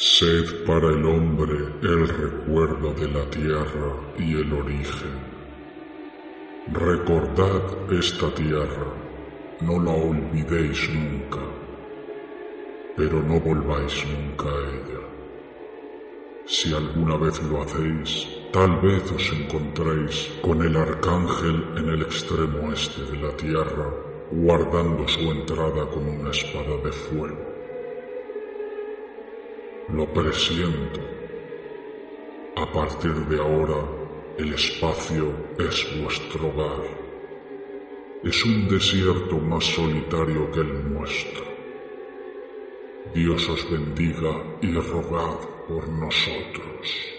Sed para el hombre el recuerdo de la tierra y el origen. Recordad esta tierra, no la olvidéis nunca, pero no volváis nunca a ella. Si alguna vez lo hacéis, tal vez os encontréis con el arcángel en el extremo este de la tierra, guardando su entrada con una espada de fuego. Lo presiento. A partir de ahora, el espacio es vuestro hogar. Es un desierto más solitario que el nuestro. Dios os bendiga y rogad por nosotros.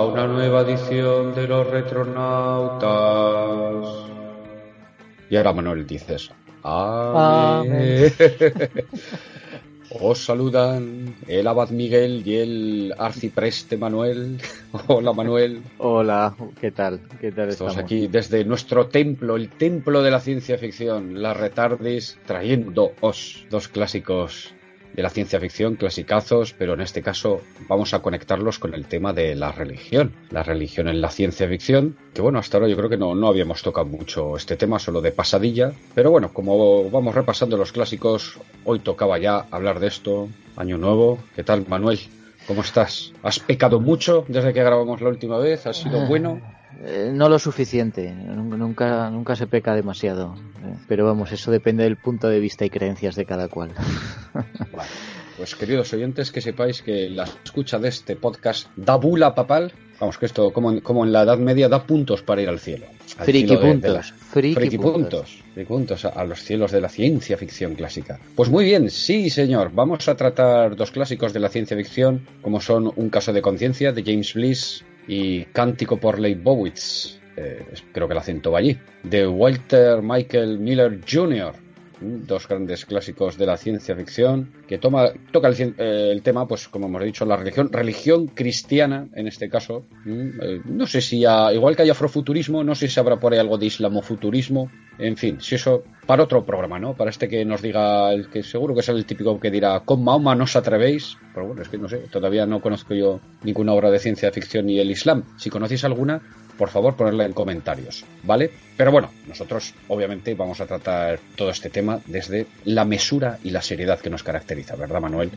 A una nueva edición de los Retronautas. Y ahora Manuel dices, Amén. Os saludan el abad Miguel y el arcipreste Manuel. Hola Manuel. Hola, ¿qué tal? ¿Qué tal estamos? Estamos aquí desde nuestro templo, el templo de la ciencia ficción, la Retardis, trayéndoos dos clásicos de la ciencia ficción, clasicazos, pero en este caso vamos a conectarlos con el tema de la religión. La religión en la ciencia ficción, que bueno, hasta ahora yo creo que no, no habíamos tocado mucho este tema, solo de pasadilla, pero bueno, como vamos repasando los clásicos, hoy tocaba ya hablar de esto, año nuevo. ¿Qué tal, Manuel? ¿Cómo estás? ¿Has pecado mucho desde que grabamos la última vez? ¿Ha sido bueno? Eh, no lo suficiente, nunca, nunca se peca demasiado. Eh, pero vamos, eso depende del punto de vista y creencias de cada cual. Pues queridos oyentes, que sepáis que la escucha de este podcast da bula papal. Vamos, que esto, como, como en la Edad Media, da puntos para ir al cielo. Friki puntos. Friki, puntos. Friki puntos a, a los cielos de la ciencia ficción clásica. Pues muy bien, sí, señor. Vamos a tratar dos clásicos de la ciencia ficción, como son Un caso de conciencia de James Bliss y Cántico por Leibowitz, eh, creo que el acento va allí, de Walter Michael Miller Jr., dos grandes clásicos de la ciencia ficción, que toma, toca el, eh, el, tema, pues como hemos dicho, la religión, religión cristiana en este caso. Eh, no sé si, ha, igual que hay afrofuturismo, no sé si habrá por ahí algo de islamofuturismo. En fin, si eso para otro programa, ¿no? Para este que nos diga, el que seguro que es el típico que dirá, con Mahoma no os atrevéis. Pero bueno, es que no sé, todavía no conozco yo ninguna obra de ciencia ficción ni el Islam. Si conocéis alguna, por favor ponerla en comentarios, ¿vale? Pero bueno, nosotros obviamente vamos a tratar todo este tema desde la mesura y la seriedad que nos caracteriza, ¿verdad, Manuel?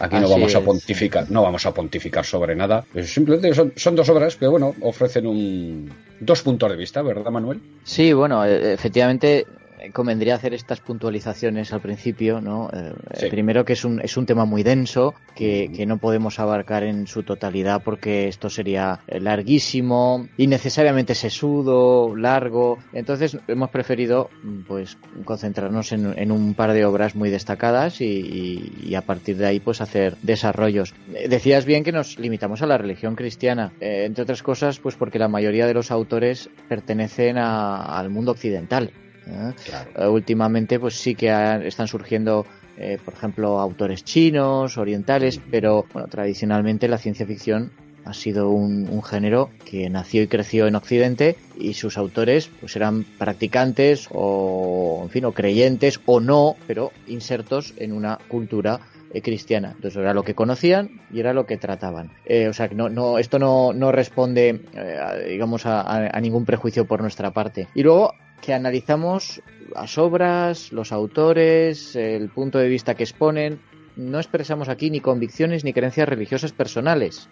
Aquí no vamos a pontificar, no vamos a pontificar sobre nada. Simplemente son, son dos obras que, bueno, ofrecen un, dos puntos de vista, ¿verdad, Manuel? Sí, bueno, efectivamente convendría hacer estas puntualizaciones al principio, ¿no? Eh, sí. Primero que es un, es un tema muy denso, que, que, no podemos abarcar en su totalidad porque esto sería larguísimo, innecesariamente sesudo, largo. Entonces hemos preferido pues concentrarnos en, en un par de obras muy destacadas y, y, y, a partir de ahí pues hacer desarrollos. Decías bien que nos limitamos a la religión cristiana, eh, entre otras cosas pues porque la mayoría de los autores pertenecen a, al mundo occidental. ¿Eh? Claro. Últimamente, pues sí que están surgiendo, eh, por ejemplo, autores chinos, orientales, pero bueno, tradicionalmente la ciencia ficción ha sido un, un, género que nació y creció en Occidente y sus autores pues eran practicantes o en fin o creyentes o no pero insertos en una cultura eh, cristiana. Entonces era lo que conocían y era lo que trataban. Eh, o sea, que no, no, esto no, no responde, a, digamos, a, a, ningún prejuicio por nuestra parte. Y luego que analizamos las obras, los autores, el punto de vista que exponen, no expresamos aquí ni convicciones ni creencias religiosas personales.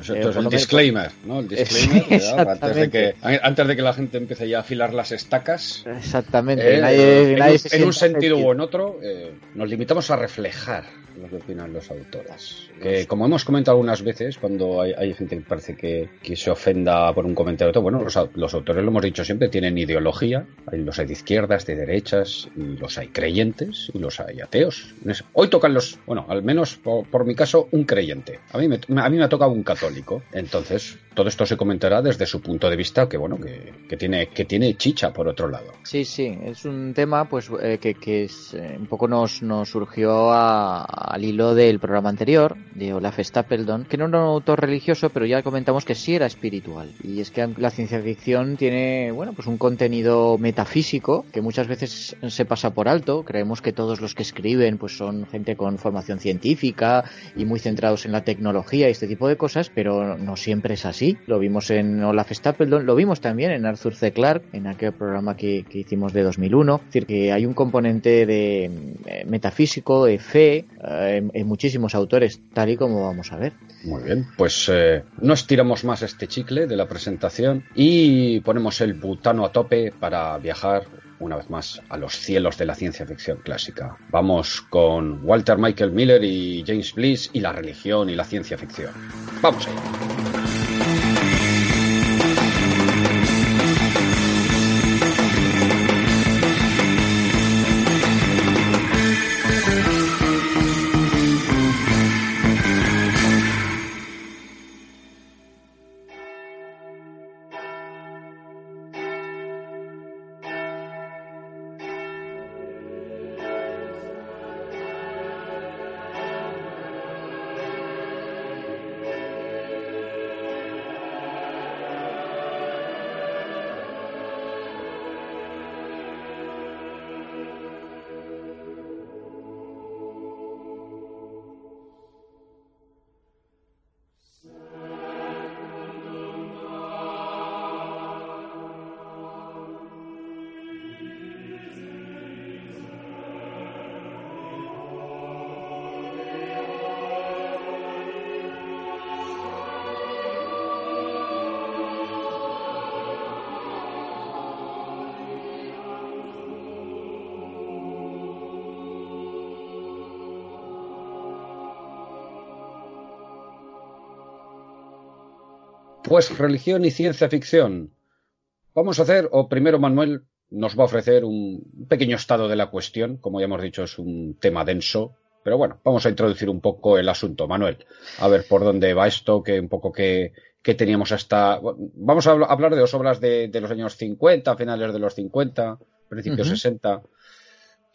Eso, es el disclaimer, ¿no? El disclaimer, antes, de que, antes de que la gente empiece ya a afilar las estacas. Exactamente. en, un, sentido u en otro, nos limitamos a reflejar lo que opinan los autores. Que, como hemos comentado algunas veces, cuando hay, gente que parece que, se ofenda por un comentario, bueno, los, los, autores lo hemos dicho siempre, tienen ideología, hay, los hay de izquierdas, de derechas, y los hay creyentes y los hay ateos. Hoy tocan los, bueno, al menos por, mi caso, un creyente. A mí, me, a mí me ha tocado un católico. Entonces, todo esto se comentará desde su punto de vista, que bueno, que, tiene, que tiene chicha por otro lado. Sí, sí, es un tema pues eh, que, que eh, un poco nos, nos surgió a al hilo del programa anterior de Olaf Stapledon, que no era un autor religioso, pero ya comentamos que sí era espiritual. Y es que la ciencia ficción tiene, bueno, pues un contenido metafísico que muchas veces se pasa por alto. Creemos que todos los que escriben pues son gente con formación científica y muy centrados en la tecnología y este tipo de cosas, pero no siempre es así. Lo vimos en Olaf Stapledon, lo vimos también en Arthur C. Clarke, en aquel programa que, hicimos de 2001. Es decir, que hay un componente de eh, metafísico, de fe, en, muchísimos autores, tal y como vamos a ver. Muy bien, pues eh, no estiramos más este chicle de la presentación y ponemos el butano a tope para viajar una vez más a los cielos de la ciencia ficción clásica. Vamos con Walter Michael Miller y James Bliss y la religión y la ciencia ficción. Vamos allá. Pues religión y ciencia ficción. Vamos a hacer, o primero Manuel nos va a ofrecer un pequeño estado de la cuestión. Como ya hemos dicho, es un tema denso. Pero bueno, vamos a introducir un poco el asunto, Manuel. A ver por dónde va esto, que un poco que, teníamos hasta. Vamos a hablar de dos obras de, los años 50, finales de los 50, principios 60.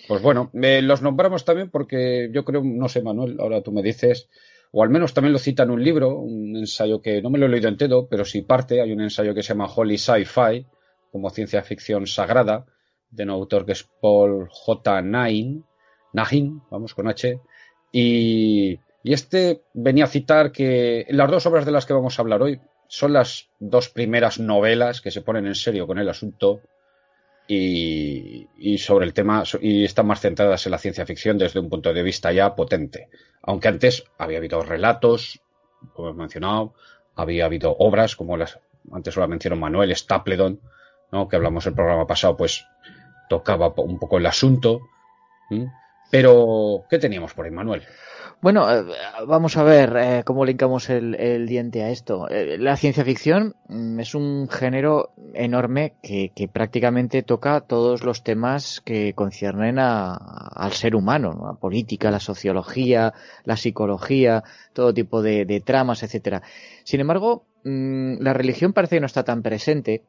Pues bueno, los nombramos también porque yo creo, no sé, Manuel, ahora tú me dices, o al menos también lo cita en un libro, un ensayo que no me lo he leído entero, pero sí parte, hay un ensayo que se llama Holy Sci-Fi, como ciencia ficción sagrada, de un autor que es Paul J. Nain, Nahin, vamos con H, y, y este venía a citar que las dos obras de las que vamos a hablar hoy son las dos primeras novelas que se ponen en serio con el asunto y, sobre el tema y están más centradas en la ciencia ficción desde un punto de vista ya potente. Aunque antes había habido relatos, como he mencionado, había habido obras como las antes lo mencionó Manuel Stapledon, ¿no? que hablamos el programa pasado, pues tocaba un poco el asunto. Pero, ¿qué teníamos por ahí, Manuel? Bueno, eh, vamos a ver eh, cómo linkamos el, diente a esto. Eh, la ciencia ficción mm, es un género enorme que, prácticamente toca todos los temas que conciernen al ser humano, la política, la sociología, la psicología, todo tipo de, de tramas, etcétera. Sin embargo, mm, la religión parece que no está tan presente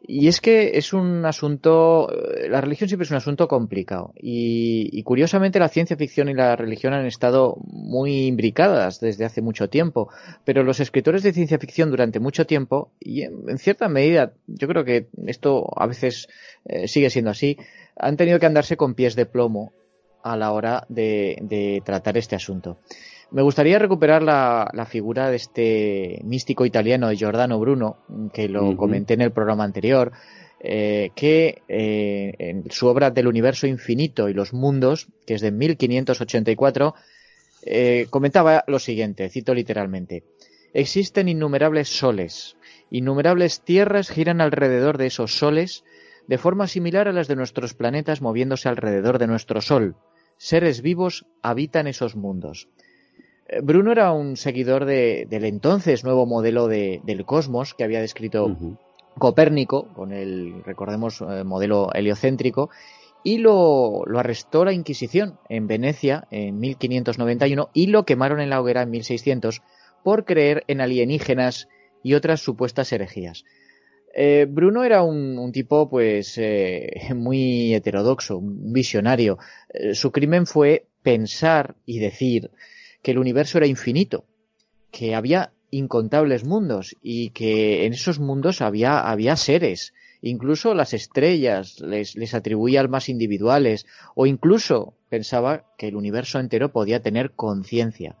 y es que es un asunto, eh, la religión siempre es un asunto complicado. Y, curiosamente la ciencia ficción y la religión han estado muy imbricadas desde hace mucho tiempo. Pero los escritores de ciencia ficción durante mucho tiempo, y en, cierta medida, yo creo que esto a veces eh, sigue siendo así, han tenido que andarse con pies de plomo a la hora de tratar este asunto. Me gustaría recuperar la, figura de este místico italiano de Giordano Bruno, que lo comenté en el programa anterior, eh, que eh, en su obra del universo infinito y los mundos, que es de 1584, Eh, comentaba lo siguiente, cito literalmente. Existen innumerables soles. Innumerables tierras giran alrededor de esos soles de forma similar a las de nuestros planetas moviéndose alrededor de nuestro Sol. Seres vivos habitan esos mundos. Bruno era un seguidor del entonces nuevo modelo del cosmos que había descrito Copérnico, con el, recordemos, eh, modelo heliocéntrico, y lo, lo, arrestó la Inquisición en Venecia en 1591 y lo quemaron en la hoguera en 1600 por creer en alienígenas y otras supuestas herejías. Eh, Bruno era un, tipo, pues, eh, muy heterodoxo, un visionario. su crimen fue pensar y decir que el universo era infinito, que había incontables mundos y que en esos mundos había, había seres, incluso las estrellas les, les atribuía almas individuales o incluso pensaba que el universo entero podía tener conciencia.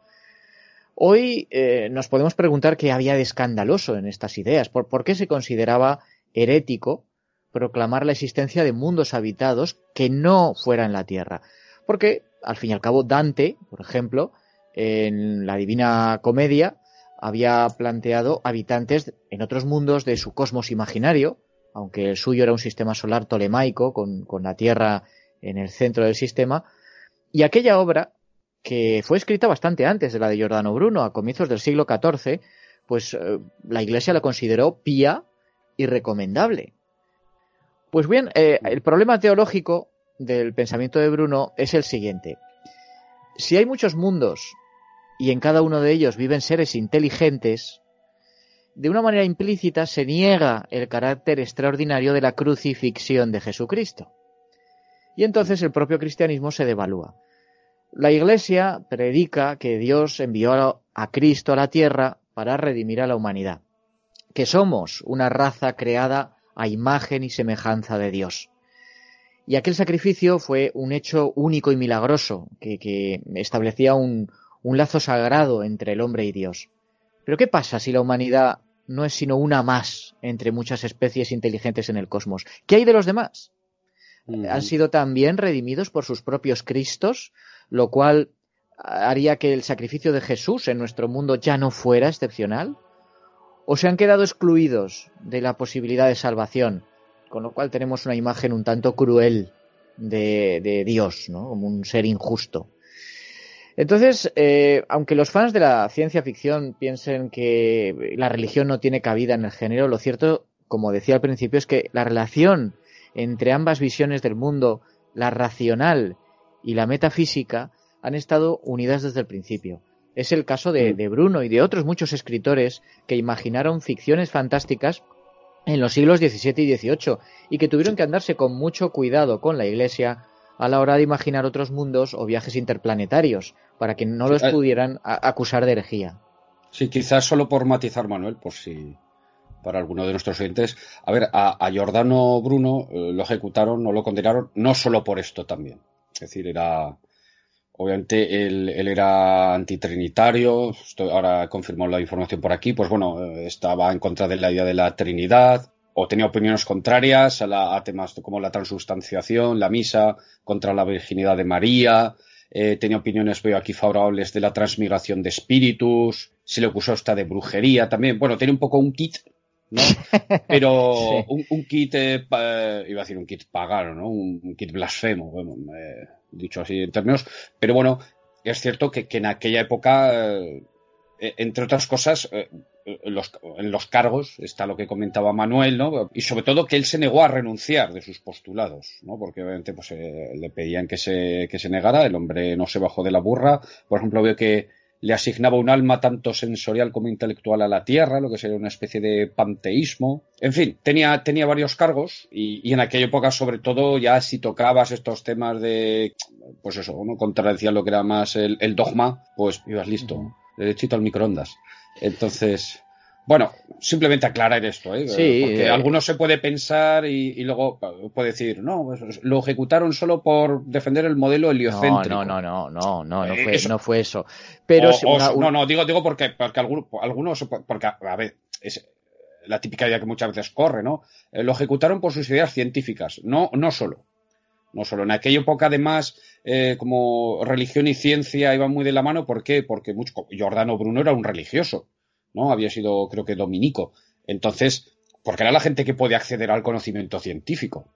Hoy eh, nos podemos preguntar qué había de escandaloso en estas ideas, por, por qué se consideraba herético proclamar la existencia de mundos habitados que no fueran la Tierra. Porque, al fin y al cabo, Dante, por ejemplo, en la Divina Comedia, había planteado habitantes en otros mundos de su cosmos imaginario, aunque el suyo era un sistema solar tolemaico con, la Tierra en el centro del sistema, y aquella obra, que fue escrita bastante antes de la de Giordano Bruno, a comienzos del siglo XIV, pues eh, la Iglesia la consideró pía y recomendable. Pues bien, eh, el problema teológico del pensamiento de Bruno es el siguiente. Si hay muchos mundos y en cada uno de ellos viven seres inteligentes, de una manera implícita se niega el carácter extraordinario de la crucifixión de Jesucristo. Y entonces el propio cristianismo se devalúa. La Iglesia predica que Dios envió a Cristo a la tierra para redimir a la humanidad, que somos una raza creada a imagen y semejanza de Dios. Y aquel sacrificio fue un hecho único y milagroso, que, establecía un, un lazo sagrado entre el hombre y Dios. Pero ¿qué pasa si la humanidad no es sino una más entre muchas especies inteligentes en el cosmos? ¿Qué hay de los demás? Mm. ¿Han sido también redimidos por sus propios Cristos, lo cual haría que el sacrificio de Jesús en nuestro mundo ya no fuera excepcional? ¿O se han quedado excluidos de la posibilidad de salvación? Con lo cual tenemos una imagen un tanto cruel de, de Dios, ¿no? Como un ser injusto. Entonces, eh, aunque los fans de la ciencia ficción piensen que la religión no tiene cabida en el género, lo cierto, como decía al principio, es que la relación entre ambas visiones del mundo, la racional y la metafísica, han estado unidas desde el principio. Es el caso de, mm. de Bruno y de otros muchos escritores que imaginaron ficciones fantásticas en los siglos XVII y XVIII y que tuvieron que andarse con mucho cuidado con la Iglesia a la hora de imaginar otros mundos o viajes interplanetarios, para que no los pudieran acusar de herejía. Sí, quizás solo por matizar, Manuel, por si para alguno de nuestros oyentes. A ver, a, Giordano Bruno eh, lo ejecutaron o lo condenaron no solo por esto también. Es decir, era. Obviamente él, era antitrinitario, ahora confirmó la información por aquí, pues bueno, eh, estaba en contra de la idea de la Trinidad, o tenía opiniones contrarias a, temas como la transubstanciación, la misa, contra la virginidad de María, eh, tenía opiniones, veo aquí, favorables de la transmigración de espíritus, se le acusó hasta de brujería también. Bueno, tiene un poco un kit, ¿no? Pero un, kit, eh, iba a decir un kit pagano, ¿no? Un, kit blasfemo, bueno, dicho así en términos. Pero bueno, es cierto que, en aquella época, eh, entre otras cosas, en los, cargos está lo que comentaba Manuel, ¿no? Y sobre todo que él se negó a renunciar de sus postulados, ¿no? Porque obviamente pues eh, le pedían que se, que se negara, el hombre no se bajó de la burra. Por ejemplo, veo que le asignaba un alma tanto sensorial como intelectual a la Tierra, lo que sería una especie de panteísmo. En fin, tenía, tenía varios cargos y, en aquella época, sobre todo, ya si tocabas estos temas de, pues eso, ¿no? contradecía lo que era más el, el dogma, pues ibas listo, derechito al microondas. Entonces, bueno, simplemente aclarar esto, ¿eh? Porque eh, algunos se puede pensar y, luego puede decir, no, pues, lo ejecutaron solo por defender el modelo heliocéntrico. No, no, no, no, no, no, fue, no fue eso. Pero no, no, digo, digo porque, porque algunos, porque, a ver, es la típica idea que muchas veces corre, ¿no? Eh, lo ejecutaron por sus ideas científicas, no, no solo. No solo. En aquella época, además, eh, como religión y ciencia iban muy de la mano. ¿Por qué? Porque mucho, Giordano Bruno era un religioso, ¿no? Había sido, creo que, dominico. Entonces, porque era la gente que puede acceder al conocimiento científico.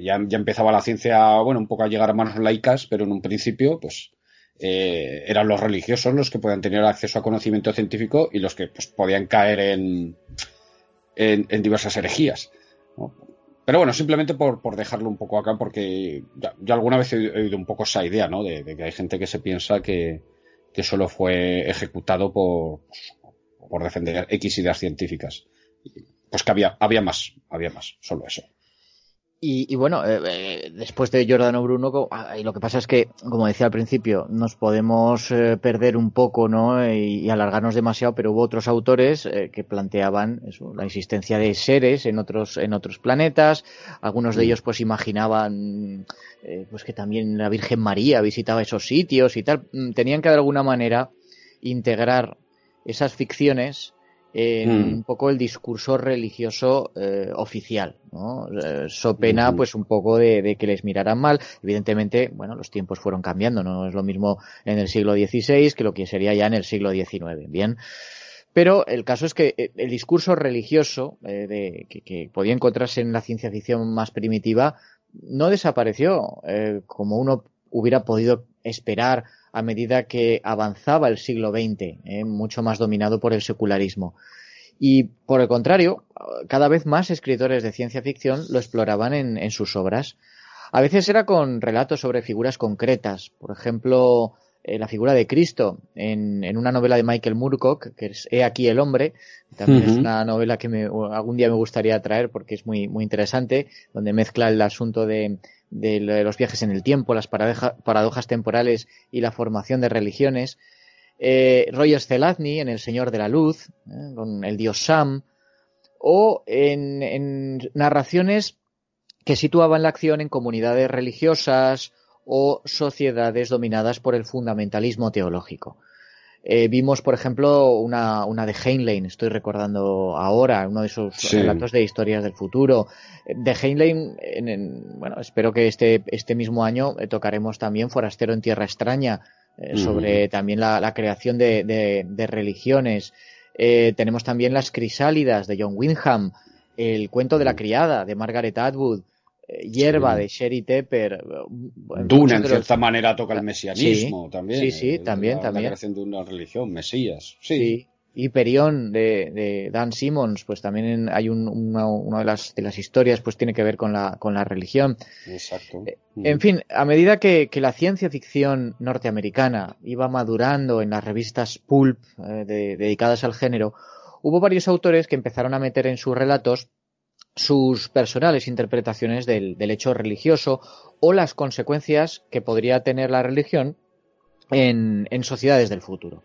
Ya, ya, empezaba la ciencia, bueno, un poco a llegar a manos laicas, pero en un principio, pues, eh, eran los religiosos los que podían tener acceso a conocimiento científico y los que pues, podían caer en, en, diversas herejías. Pero bueno, simplemente por, por, dejarlo un poco acá, porque ya, alguna vez he oído un poco esa idea, ¿no? De, que hay gente que se piensa que, que solo fue ejecutado por, por defender X ideas científicas. Pues que había, había más, había más, solo eso. Y, bueno, eh, eh, después de Giordano Bruno, ah, y lo que pasa es que, como decía al principio, nos podemos eh, perder un poco ¿no? Y, alargarnos demasiado, pero hubo otros autores que planteaban la existencia de seres en otros, en otros planetas. Algunos de ellos pues imaginaban pues que también la Virgen María visitaba esos sitios y tal. Mm, tenían que de alguna manera integrar esas ficciones en mm. un poco el discurso religioso eh, oficial, ¿no? Eh, so pena, pues un poco de, que les miraran mal. Evidentemente, bueno, los tiempos fueron cambiando, no es lo mismo en el siglo XVI que lo que sería ya en el siglo XIX, ¿bien? Pero el caso es que eh, el discurso religioso de, que, podía encontrarse en la ciencia ficción más primitiva no desapareció como uno hubiera podido esperar a medida que avanzaba el siglo XX, ¿eh? mucho más dominado por el secularismo. Y por el contrario, cada vez más escritores de ciencia ficción lo exploraban en, sus obras. A veces era con relatos sobre figuras concretas, por ejemplo, eh, la figura de Cristo en, una novela de Michael Moorcock, que es He aquí el hombre, también es una novela que algún día me gustaría traer porque es muy, muy interesante, donde mezcla el asunto de, de los viajes en el tiempo, las paradojas temporales y la formación de religiones. Eh, Roger Zelazny en El Señor de la Luz, eh, con el dios Sam, o en, narraciones que situaban la acción en comunidades religiosas o sociedades dominadas por el fundamentalismo teológico. Eh, vimos, por ejemplo, una, una de Heinlein, estoy recordando ahora, uno de esos relatos de historias del futuro. De Heinlein, en, bueno, espero que este, este mismo año eh, tocaremos también Forastero en Tierra Extraña, eh, sobre también la, la creación de, de, de religiones. tenemos también Las Crisálidas de John Wyndham, El cuento de la criada de Margaret Atwood, Hierba de Sherry Tepper. Duna, en cierta manera, toca el mesianismo también. Sí, sí, también, también. La creación de una religión, Mesías. Sí. Y Perión de, de, Dan Simmons, pues también hay un, una, de, las, de las historias, pues tiene que ver con la, con la religión. Exacto. Eh, en fin, a medida que, que, la ciencia ficción norteamericana iba madurando en las revistas pulp eh, dedicadas al género, hubo varios autores que empezaron a meter en sus relatos sus personales interpretaciones del, hecho religioso o las consecuencias que podría tener la religión en, sociedades del futuro.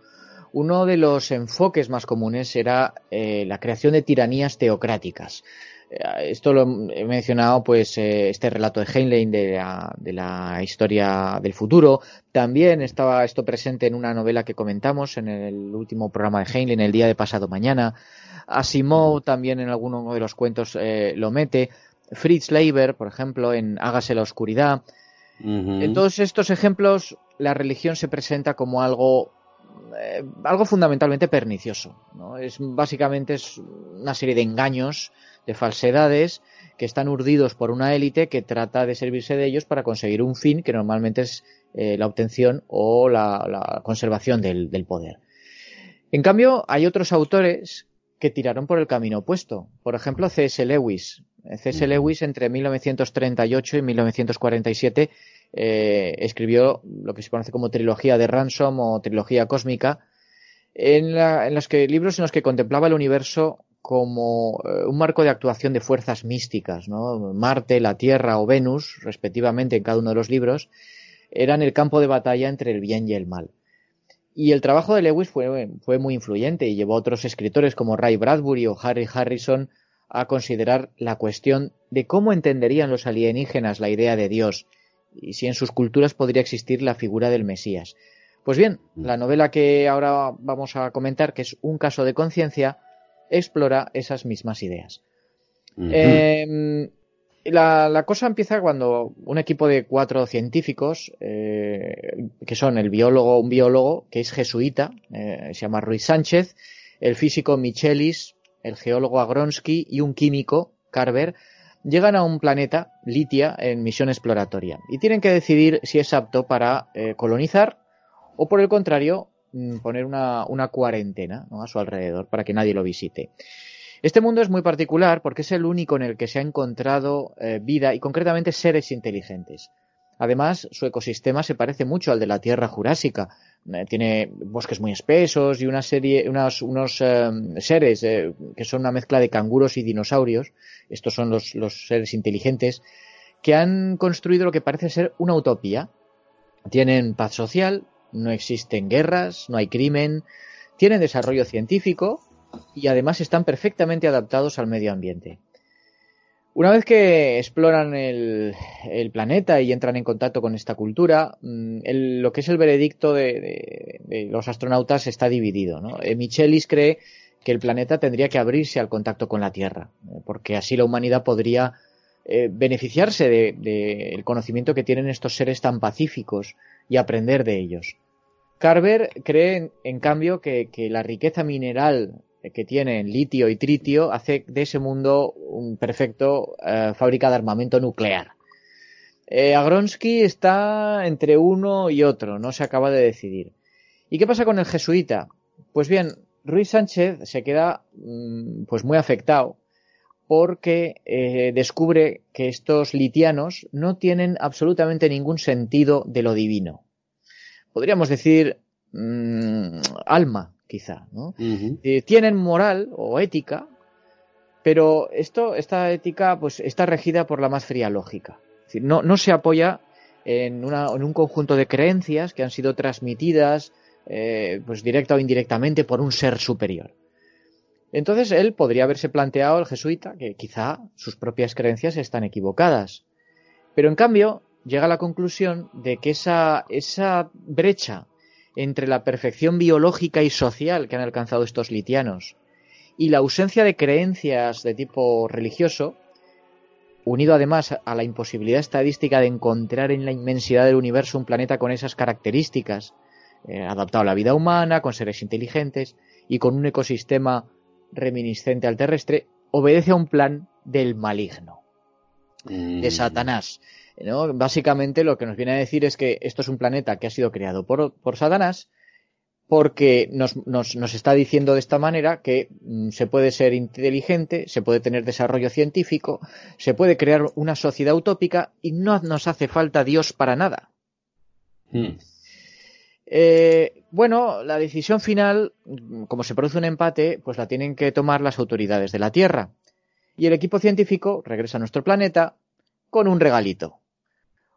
Uno de los enfoques más comunes era eh, la creación de tiranías teocráticas. Eh, esto lo he mencionado, pues, eh, este relato de Heinlein de la, de la, historia del futuro. También estaba esto presente en una novela que comentamos en el último programa de Heinlein, El día de pasado mañana. Asimov también en alguno de los cuentos eh, lo mete. Fritz Leiber, por ejemplo, en Hágase la oscuridad. En todos estos ejemplos, la religión se presenta como algo eh, algo fundamentalmente pernicioso. ¿no? Es básicamente es una serie de engaños, de falsedades que están urdidos por una élite que trata de servirse de ellos para conseguir un fin que normalmente es eh, la obtención o la, conservación del, del, poder. En cambio, hay otros autores que tiraron por el camino opuesto. Por ejemplo, C.S. Lewis. C.S. Lewis entre 1938 y 1947 eh, escribió lo que se conoce como trilogía de Ransom o trilogía cósmica, en, los que, libros en los que contemplaba el universo como eh, un marco de actuación de fuerzas místicas, ¿no? Marte, la Tierra o Venus, respectivamente, en cada uno de los libros, eran el campo de batalla entre el bien y el mal. Y el trabajo de Lewis fue, fue muy influyente y llevó a otros escritores como Ray Bradbury o Harry Harrison a considerar la cuestión de cómo entenderían los alienígenas la idea de Dios y si en sus culturas podría existir la figura del Mesías. Pues bien, la novela que ahora vamos a comentar, que es Un caso de conciencia, explora esas mismas ideas. Em, La, cosa empieza cuando un equipo de cuatro científicos, eh, que son el biólogo, un biólogo que es jesuita, eh, se llama Ruiz Sánchez, el físico Michelis, el geólogo Agronsky y un químico, Carver, llegan a un planeta, Litia, en misión exploratoria y tienen que decidir si es apto para eh, colonizar o por el contrario mm, poner una, cuarentena a su alrededor para que nadie lo visite. Este mundo es muy particular porque es el único en el que se ha encontrado eh, vida y concretamente seres inteligentes. Además, su ecosistema se parece mucho al de la Tierra Jurásica. Eh, tiene bosques muy espesos y una serie, unos, unos seres que son una mezcla de canguros y dinosaurios estos son los, seres inteligentes, que han construido lo que parece ser una utopía. Tienen paz social, no existen guerras, no hay crimen, tienen desarrollo científico y además están perfectamente adaptados al medio ambiente. Una vez que exploran el, planeta y entran en contacto con esta cultura, mm, lo que es el veredicto de, los astronautas está dividido. Eh, Michelis cree que el planeta tendría que abrirse al contacto con la Tierra, eh, porque así la humanidad podría eh, beneficiarse del conocimiento que tienen estos seres tan pacíficos y aprender de ellos. Carver cree, en, cambio, que, la riqueza mineral que tienen litio y tritio hace de ese mundo un perfecto eh, fábrica de armamento nuclear. Agronsky está entre uno y otro, no se acaba de decidir. ¿Y qué pasa con el jesuita? Pues bien, Ruiz Sánchez se queda mm, pues muy afectado porque eh, descubre que estos litianos no tienen absolutamente ningún sentido de lo divino. Podríamos decir mm, alma, quizá. Eh, tienen moral o ética, pero esto, esta ética, pues está regida por la más fría lógica. no, no se apoya en, en un conjunto de creencias que han sido transmitidas eh, pues directa o indirectamente por un ser superior. Entonces él podría haberse planteado, el jesuita, que quizá sus propias creencias están equivocadas. Pero en cambio llega a la conclusión de que esa, esa brecha entre la perfección biológica y social que han alcanzado estos litianos y la ausencia de creencias de tipo religioso, unido además a la imposibilidad estadística de encontrar en la inmensidad del universo un planeta con esas características, eh, adaptado a la vida humana, con seres inteligentes y con un ecosistema reminiscente al terrestre, obedece a un plan del maligno, de mm. Satanás. Básicamente lo que nos viene a decir es que esto es un planeta que ha sido creado por, Satanás porque nos, nos, está diciendo de esta manera que mm, se puede ser inteligente, se puede tener desarrollo científico, se puede crear una sociedad utópica y no nos hace falta Dios para nada. Mm. Eh, bueno, la decisión final, como se produce un empate, pues la tienen que tomar las autoridades de la Tierra. Y el equipo científico regresa a nuestro planeta con un regalito.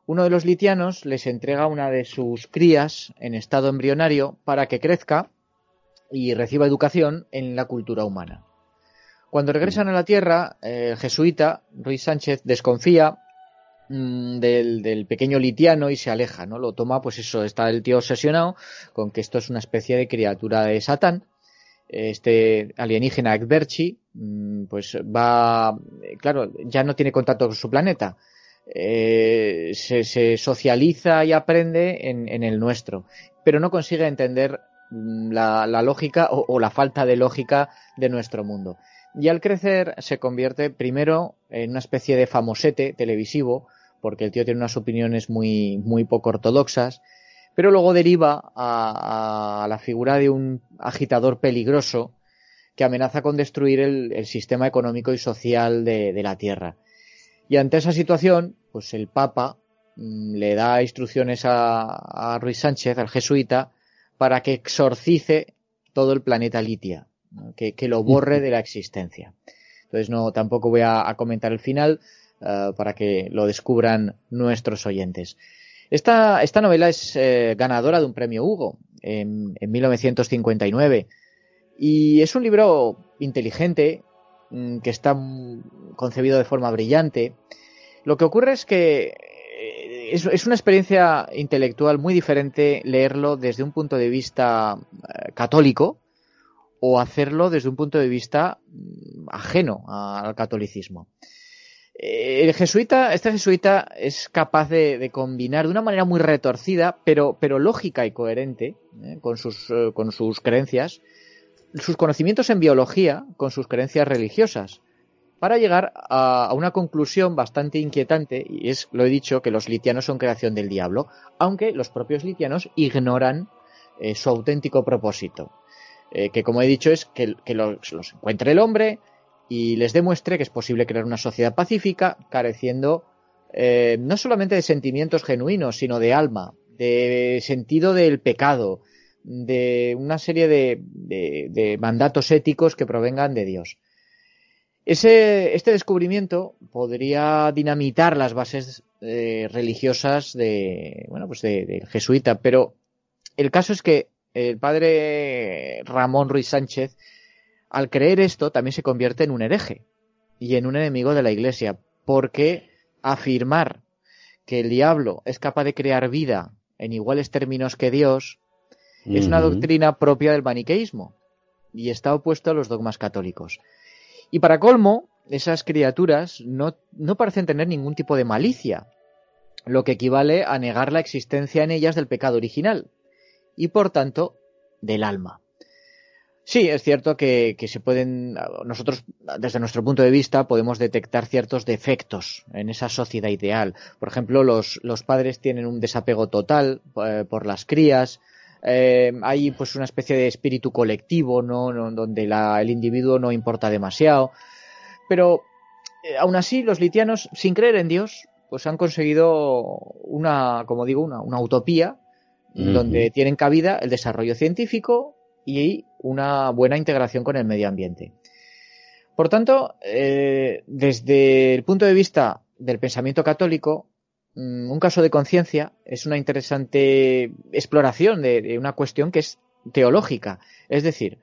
Uno de los litianos les entrega una de sus crías en estado embrionario para que crezca y reciba educación en la cultura humana. Cuando regresan a la Tierra, el jesuita Ruiz Sánchez desconfía Mm, del, pequeño litiano y se aleja, ¿no? Lo toma, pues eso, está el tío obsesionado con que esto es una especie de criatura de Satán. Este alienígena Ekberchi, mm, pues va, claro, ya no tiene contacto con su planeta. Eh, se, socializa y aprende en, el nuestro, pero no consigue entender mm, la, lógica o, la falta de lógica de nuestro mundo. Y al crecer se convierte primero en una especie de famosete televisivo, porque el tío tiene unas opiniones muy, muy poco ortodoxas, pero luego deriva a, la figura de un agitador peligroso que amenaza con destruir el, sistema económico y social de, la Tierra. Y ante esa situación, pues el Papa mm, le da instrucciones a, Ruiz Sánchez, al jesuita, para que exorcice todo el planeta Litia, que, lo borre de la existencia. Entonces no tampoco voy a comentar el final, eh, para que lo descubran nuestros oyentes. Esta, novela es eh, ganadora de un premio Hugo en, 1959 y es un libro inteligente que está concebido de forma brillante. Lo que ocurre es que eh, es, una experiencia intelectual muy diferente leerlo desde un punto de vista católico o hacerlo desde un punto de vista mm, ajeno al catolicismo. Eh, el jesuita, este jesuita es capaz de, combinar de una manera muy retorcida, pero, lógica y coherente, ¿eh? con, sus, eh, con sus creencias, sus conocimientos en biología con sus creencias religiosas, para llegar a, una conclusión bastante inquietante, y es, lo he dicho, que los litianos son creación del diablo, aunque los propios litianos ignoran su auténtico propósito, que como he dicho es que, los encuentre el hombre, y les demuestre que es posible crear una sociedad pacífica careciendo eh, no solamente de sentimientos genuinos, sino de alma, de sentido del pecado, de una serie de, mandatos éticos que provengan de Dios. Ese, este descubrimiento podría dinamitar las bases eh, religiosas de, bueno, pues del jesuita, pero el caso es que el padre Ramón Ruiz Sánchez al creer esto también se convierte en un hereje y en un enemigo de la Iglesia, porque afirmar que el diablo es capaz de crear vida en iguales términos que Dios es una doctrina propia del maniqueísmo y está opuesto a los dogmas católicos. Y para colmo, esas criaturas no, no parecen tener ningún tipo de malicia, lo que equivale a negar la existencia en ellas del pecado original y por tanto del alma. Sí, es cierto que, se pueden, nosotros desde nuestro punto de vista podemos detectar ciertos defectos en esa sociedad ideal. Por ejemplo, los, padres tienen un desapego total eh, por las crías, eh, hay pues una especie de espíritu colectivo, ¿no? donde el individuo no importa demasiado. Pero eh, aún así, los litianos, sin creer en Dios, pues han conseguido una, como digo, una, utopía donde tienen cabida el desarrollo científico, y una buena integración con el medio ambiente. Por tanto, eh, desde el punto de vista del pensamiento católico, un caso de conciencia es una interesante exploración de, una cuestión que es teológica. Es decir,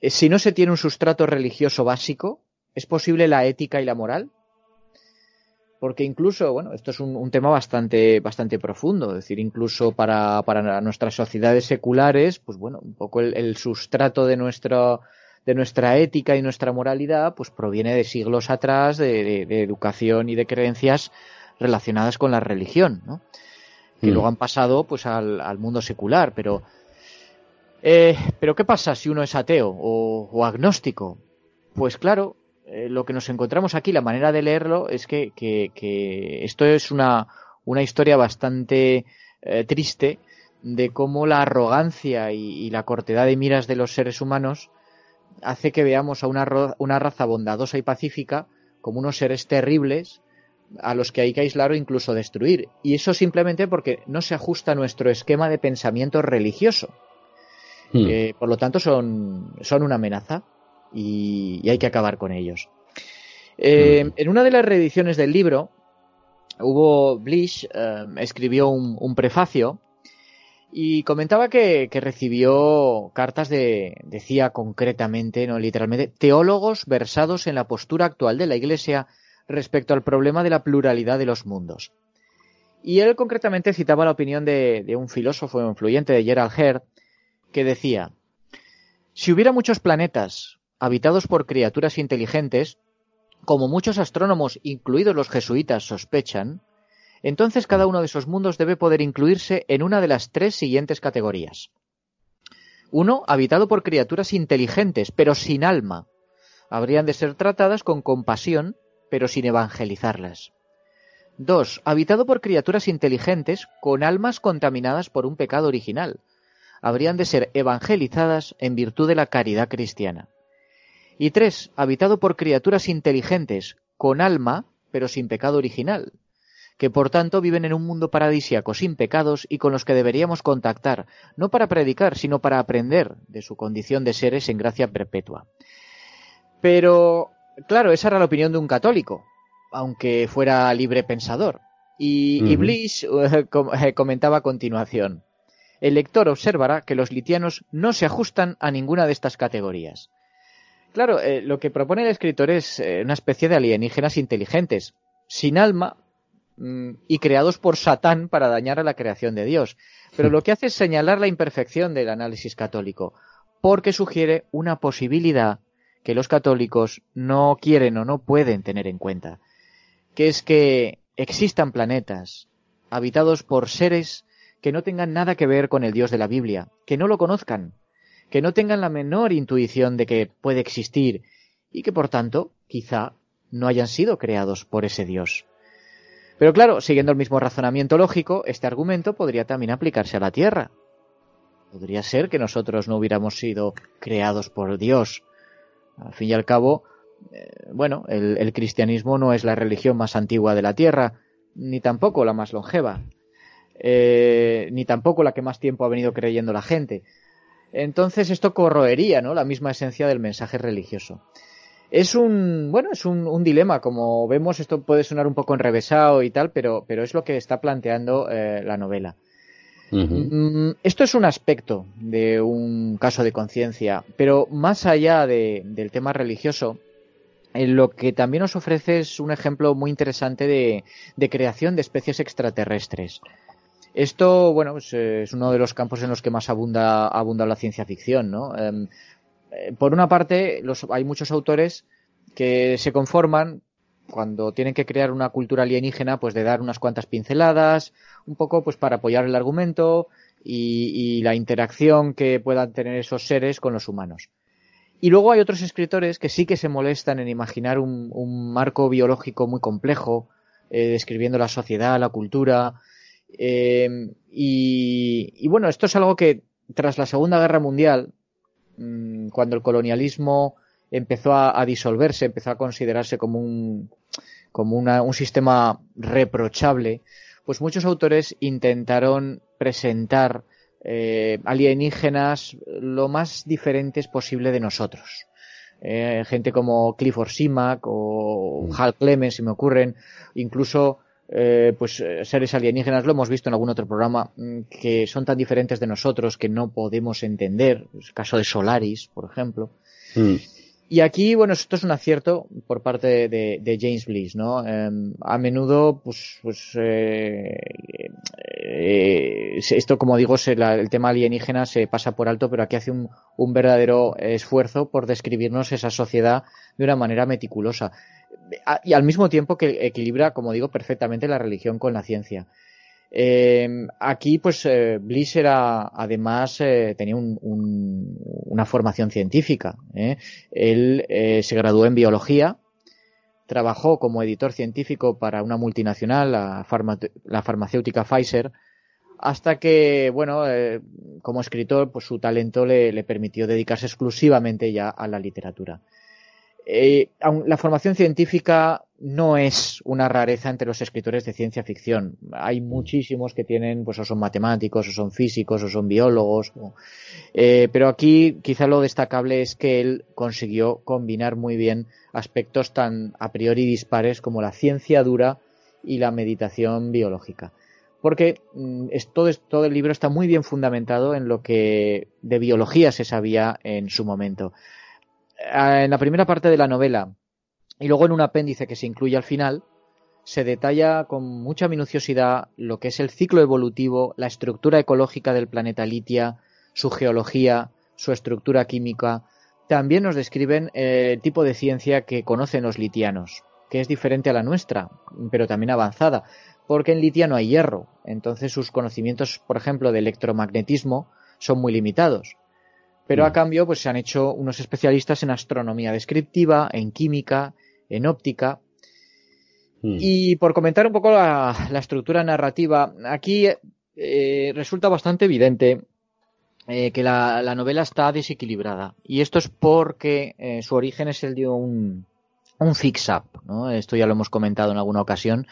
eh, si no se tiene un sustrato religioso básico, ¿es posible la ética y la moral? porque incluso, bueno, esto es un, tema bastante, bastante profundo, es decir, incluso para, para, nuestras sociedades seculares, pues bueno, un poco el, sustrato de nuestra, de nuestra ética y nuestra moralidad, pues proviene de siglos atrás de, educación y de creencias relacionadas con la religión, ¿no? Que mm. luego han pasado, pues, al, al mundo secular, pero, eh, pero ¿qué pasa si uno es ateo o, o agnóstico? Pues claro, eh, lo que nos encontramos aquí, la manera de leerlo, es que, esto es una, una historia bastante eh, triste de cómo la arrogancia y, la cortedad de miras de los seres humanos hace que veamos a una, una raza bondadosa y pacífica como unos seres terribles a los que hay que aislar o incluso destruir. Y eso simplemente porque no se ajusta a nuestro esquema de pensamiento religioso. Hmm. Eh, por lo tanto, son, son una amenaza y, hay que acabar con ellos. Eh, mm. En una de las reediciones del libro, hubo Blish eh, escribió un, prefacio y comentaba que, recibió cartas de, decía concretamente, no literalmente, teólogos versados en la postura actual de la Iglesia respecto al problema de la pluralidad de los mundos. Y él concretamente citaba la opinión de, un filósofo influyente de Gerald Heard, que decía, si hubiera muchos planetas, habitados por criaturas inteligentes, como muchos astrónomos, incluidos los jesuitas, sospechan, entonces cada uno de esos mundos debe poder incluirse en una de las tres siguientes categorías. Uno, habitado por criaturas inteligentes, pero sin alma. Habrían de ser tratadas con compasión, pero sin evangelizarlas. Dos, habitado por criaturas inteligentes con almas contaminadas por un pecado original. Habrían de ser evangelizadas en virtud de la caridad cristiana. Y tres, habitado por criaturas inteligentes, con alma, pero sin pecado original, que por tanto viven en un mundo paradisiaco sin pecados y con los que deberíamos contactar, no para predicar, sino para aprender de su condición de seres en gracia perpetua. Pero, claro, esa era la opinión de un católico, aunque fuera libre pensador. Y, Bliss eh, eh, comentaba a continuación. El lector observará que los litianos no se ajustan a ninguna de estas categorías. Claro, eh, lo que propone el escritor es eh, una especie de alienígenas inteligentes, sin alma mm, y creados por Satán para dañar a la creación de Dios. Pero lo que hace es señalar la imperfección del análisis católico, porque sugiere una posibilidad que los católicos no quieren o no pueden tener en cuenta. que es que existan planetas habitados por seres que no tengan nada que ver con el Dios de la Biblia, que no lo conozcan, que no tengan la menor intuición de que puede existir y que por tanto quizá no hayan sido creados por ese Dios. Pero claro, siguiendo el mismo razonamiento lógico, este argumento podría también aplicarse a la Tierra. Podría ser que nosotros no hubiéramos sido creados por Dios. Al fin y al cabo, eh, bueno, el, cristianismo no es la religión más antigua de la Tierra, ni tampoco la más longeva, eh, ni tampoco la que más tiempo ha venido creyendo la gente. Entonces esto corroería, ¿no? La misma esencia del mensaje religioso. Es un, bueno, es un, dilema, como vemos, esto puede sonar un poco enrevesado y tal, pero, pero es lo que está planteando eh, la novela. Mm, esto es un aspecto de un caso de conciencia, pero más allá del tema religioso, lo que también nos ofrece es un ejemplo muy interesante de, creación de especies extraterrestres. Esto, bueno, pues, eh, es uno de los campos en los que más abunda, abunda la ciencia ficción, ¿no? Em, eh, por una parte, hay muchos autores que se conforman cuando tienen que crear una cultura alienígena, pues de dar unas cuantas pinceladas, un poco pues para apoyar el argumento y, la interacción que puedan tener esos seres con los humanos. Y luego hay otros escritores que sí que se molestan en imaginar un, marco biológico muy complejo, eh, describiendo la sociedad, la cultura. Eh, y, bueno, esto es algo que tras la Segunda Guerra Mundial, mm, cuando el colonialismo empezó a, disolverse, empezó a considerarse como un, como un sistema reprochable, pues muchos autores intentaron presentar eh, alienígenas lo más diferentes posible de nosotros. Eh, gente como Clifford Simac o mm. Hal Clemens, si me ocurren, incluso eh, pues seres alienígenas, lo hemos visto en algún otro programa, mm, que son tan diferentes de nosotros que no podemos entender, el caso de Solaris, por ejemplo. Mm. Y aquí, bueno, esto es un acierto por parte de, James Bliss, ¿no? Em, a menudo, pues, pues eh, eh, esto, como digo, el tema alienígena se pasa por alto, pero aquí hace un, verdadero esfuerzo por describirnos esa sociedad de una manera meticulosa. Y al mismo tiempo que equilibra, como digo, perfectamente la religión con la ciencia. Eh, aquí, pues, eh, Bliss era, además, eh, tenía una formación científica. ¿eh? Él se graduó en biología, trabajó como editor científico para una multinacional, la, la farmacéutica Pfizer, hasta que, bueno, como escritor, pues su talento le, le permitió dedicarse exclusivamente ya a la literatura. La formación científica no es una rareza entre los escritores de ciencia ficción. Hay muchísimos que tienen, pues o son matemáticos, o son físicos, o son biólogos. Eh, pero aquí quizá lo destacable es que él consiguió combinar muy bien aspectos tan a priori dispares como la ciencia dura y la meditación biológica. Porque mm, todo, todo el libro está muy bien fundamentado en lo que de biología se sabía en su momento. Eh, en la primera parte de la novela y luego en un apéndice que se incluye al final, se detalla con mucha minuciosidad lo que es el ciclo evolutivo, la estructura ecológica del planeta Litia, su geología, su estructura química. También nos describen el tipo de ciencia que conocen los litianos, que es diferente a la nuestra, pero también avanzada, porque en Litia no hay hierro, entonces sus conocimientos, por ejemplo, de electromagnetismo son muy limitados. Pero a mm. cambio, pues se han hecho unos especialistas en astronomía descriptiva, en química, en óptica. Mm. Y por comentar un poco la, estructura narrativa, aquí eh, resulta bastante evidente eh, que la, novela está desequilibrada. Y esto es porque eh, su origen es el de un, un fix-up. ¿no? Esto ya lo hemos comentado en alguna ocasión.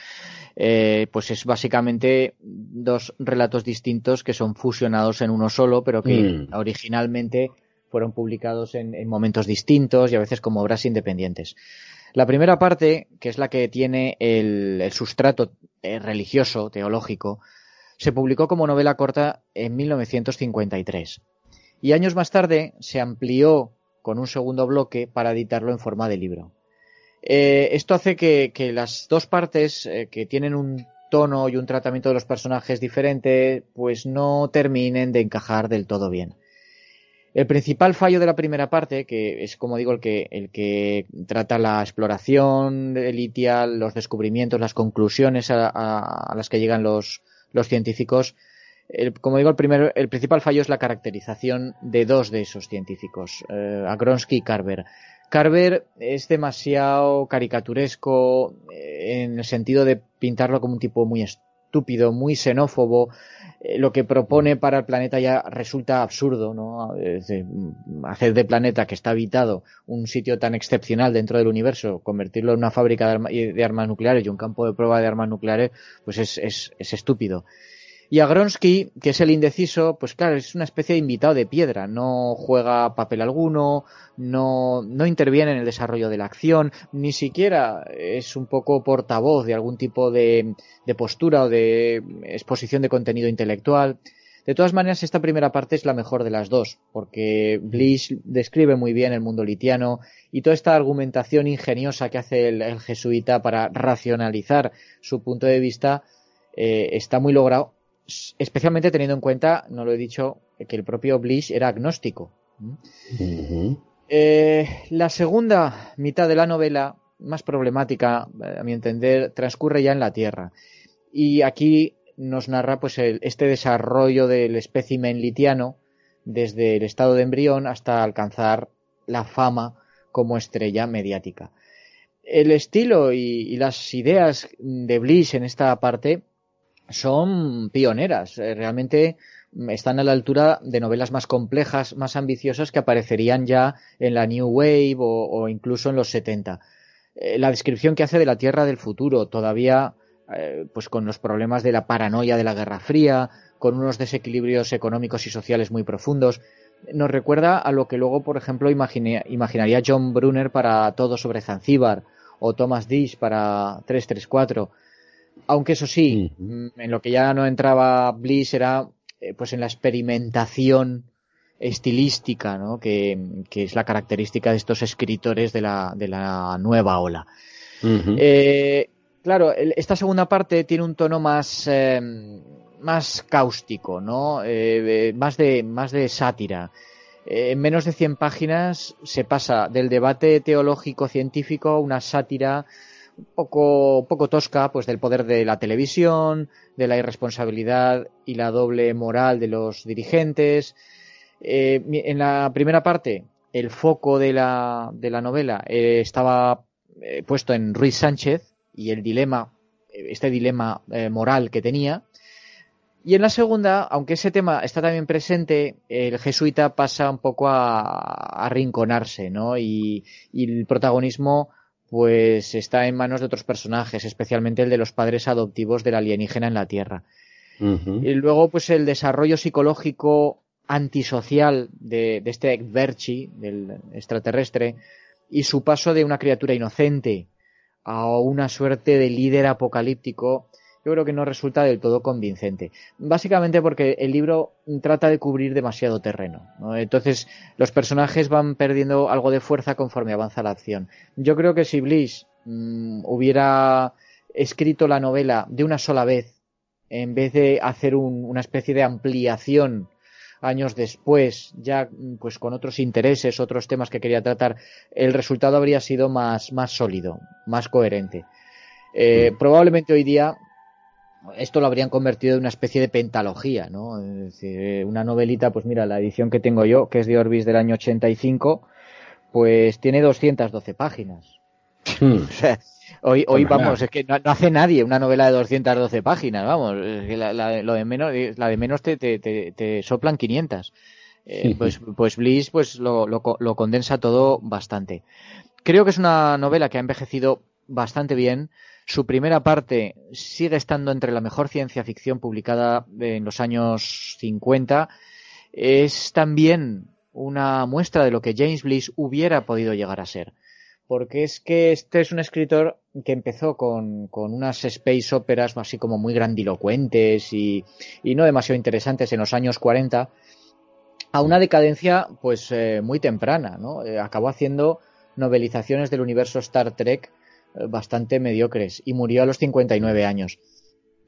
Eh, pues es básicamente dos relatos distintos que son fusionados en uno solo, pero que mm. originalmente fueron publicados en, momentos distintos y a veces como obras independientes. La primera parte, que es la que tiene el, sustrato eh, religioso, teológico, se publicó como novela corta en 1953. Y años más tarde se amplió con un segundo bloque para editarlo en forma de libro. Eh, esto hace que, las dos partes eh, que tienen un tono y un tratamiento de los personajes diferente, pues no terminen de encajar del todo bien. El principal fallo de la primera parte, que es como digo el que, el que trata la exploración elitial, los descubrimientos, las conclusiones a, las que llegan los, los científicos, como digo, el, primer, el principal fallo es la caracterización de dos de esos científicos, eh, Agronsky y Carver. Carver es demasiado caricaturesco eh, en el sentido de pintarlo como un tipo muy estúpido, muy xenófobo, eh, lo que propone para el planeta ya resulta absurdo, ¿no? Mm, hacer de planeta que está habitado un sitio tan excepcional dentro del universo, convertirlo en una fábrica de, armas nucleares y un campo de prueba de armas nucleares, pues es, es, es estúpido. Y Agronsky, que es el indeciso, pues claro, es una especie de invitado de piedra, no juega papel alguno, no, no interviene en el desarrollo de la acción, ni siquiera es un poco portavoz de algún tipo de, de postura o de exposición de contenido intelectual. De todas maneras, esta primera parte es la mejor de las dos, porque Bliss describe muy bien el mundo litiano y toda esta argumentación ingeniosa que hace el, jesuita para racionalizar su punto de vista eh, está muy logrado especialmente teniendo en cuenta, no lo he dicho, que el propio Bliss era agnóstico. Eh, la segunda mitad de la novela, más problemática, eh, a mi entender, transcurre ya en la Tierra. Y aquí nos narra pues este desarrollo del espécimen litiano desde el estado de embrión hasta alcanzar la fama como estrella mediática. El estilo y las ideas de Bliss en esta parte son pioneras. Eh, realmente están a la altura de novelas más complejas, más ambiciosas que aparecerían ya en la New Wave o, incluso en los 70. Eh, la descripción que hace de la Tierra del futuro, todavía eh, pues con los problemas de la paranoia de la Guerra Fría, con unos desequilibrios económicos y sociales muy profundos, nos recuerda a lo que luego, por ejemplo, imaginaría John Brunner para Todo sobre Zanzíbar o Thomas Dish para 334 aunque eso sí, mm, en lo que ya no entraba Bliss era eh, pues en la experimentación estilística, ¿no? Que, es la característica de estos escritores de la, de la nueva ola. Eh, claro, esta segunda parte tiene un tono más, eh, más cáustico, ¿no? más, de, más de sátira. en menos de 100 páginas se pasa del debate teológico-científico a una sátira poco, poco tosca, pues del poder de la televisión, de la irresponsabilidad y la doble moral de los dirigentes. Eh, en la primera parte, el foco de la, de la novela eh, estaba eh, puesto en Ruiz Sánchez y el dilema, este dilema moral que tenía. Y en la segunda, aunque ese tema está también presente, el jesuita pasa un poco a, arrinconarse, ¿no? Y, y el protagonismo pues está en manos de otros personajes, especialmente el de los padres adoptivos del alienígena en la Tierra. Y luego, pues el desarrollo psicológico antisocial de, de este Verchi, del extraterrestre, y su paso de una criatura inocente a una suerte de líder apocalíptico yo creo que no resulta del todo convincente. Básicamente porque el libro trata de cubrir demasiado terreno. Entonces los personajes van perdiendo algo de fuerza conforme avanza la acción. Yo creo que si Bliss mm, hubiera escrito la novela de una sola vez, en vez de hacer una especie de ampliación años después, ya pues con otros intereses, otros temas que quería tratar, el resultado habría sido más, más sólido, más coherente. Eh, mm. probablemente hoy día esto lo habrían convertido en una especie de pentalogía, ¿no? Es decir, una novelita, pues mira, la edición que tengo yo, que es de Orbis del año 85, pues tiene 212 páginas. Hmm. o sea, hoy, hoy vamos, es que no, hace nadie una novela de 212 páginas, vamos, la, lo de menos, la de menos te, te, te, soplan 500. Eh, pues, pues Bliss pues lo, lo, lo condensa todo bastante. Creo que es una novela que ha envejecido bastante bien. Su primera parte sigue estando entre la mejor ciencia ficción publicada en los años 50. Es también una muestra de lo que James Bliss hubiera podido llegar a ser. Porque es que este es un escritor que empezó con, unas space operas así como muy grandilocuentes y, no demasiado interesantes en los años 40 a una decadencia pues eh, muy temprana, ¿no? Eh, acabó haciendo novelizaciones del universo Star Trek bastante mediocres y murió a los 59 años.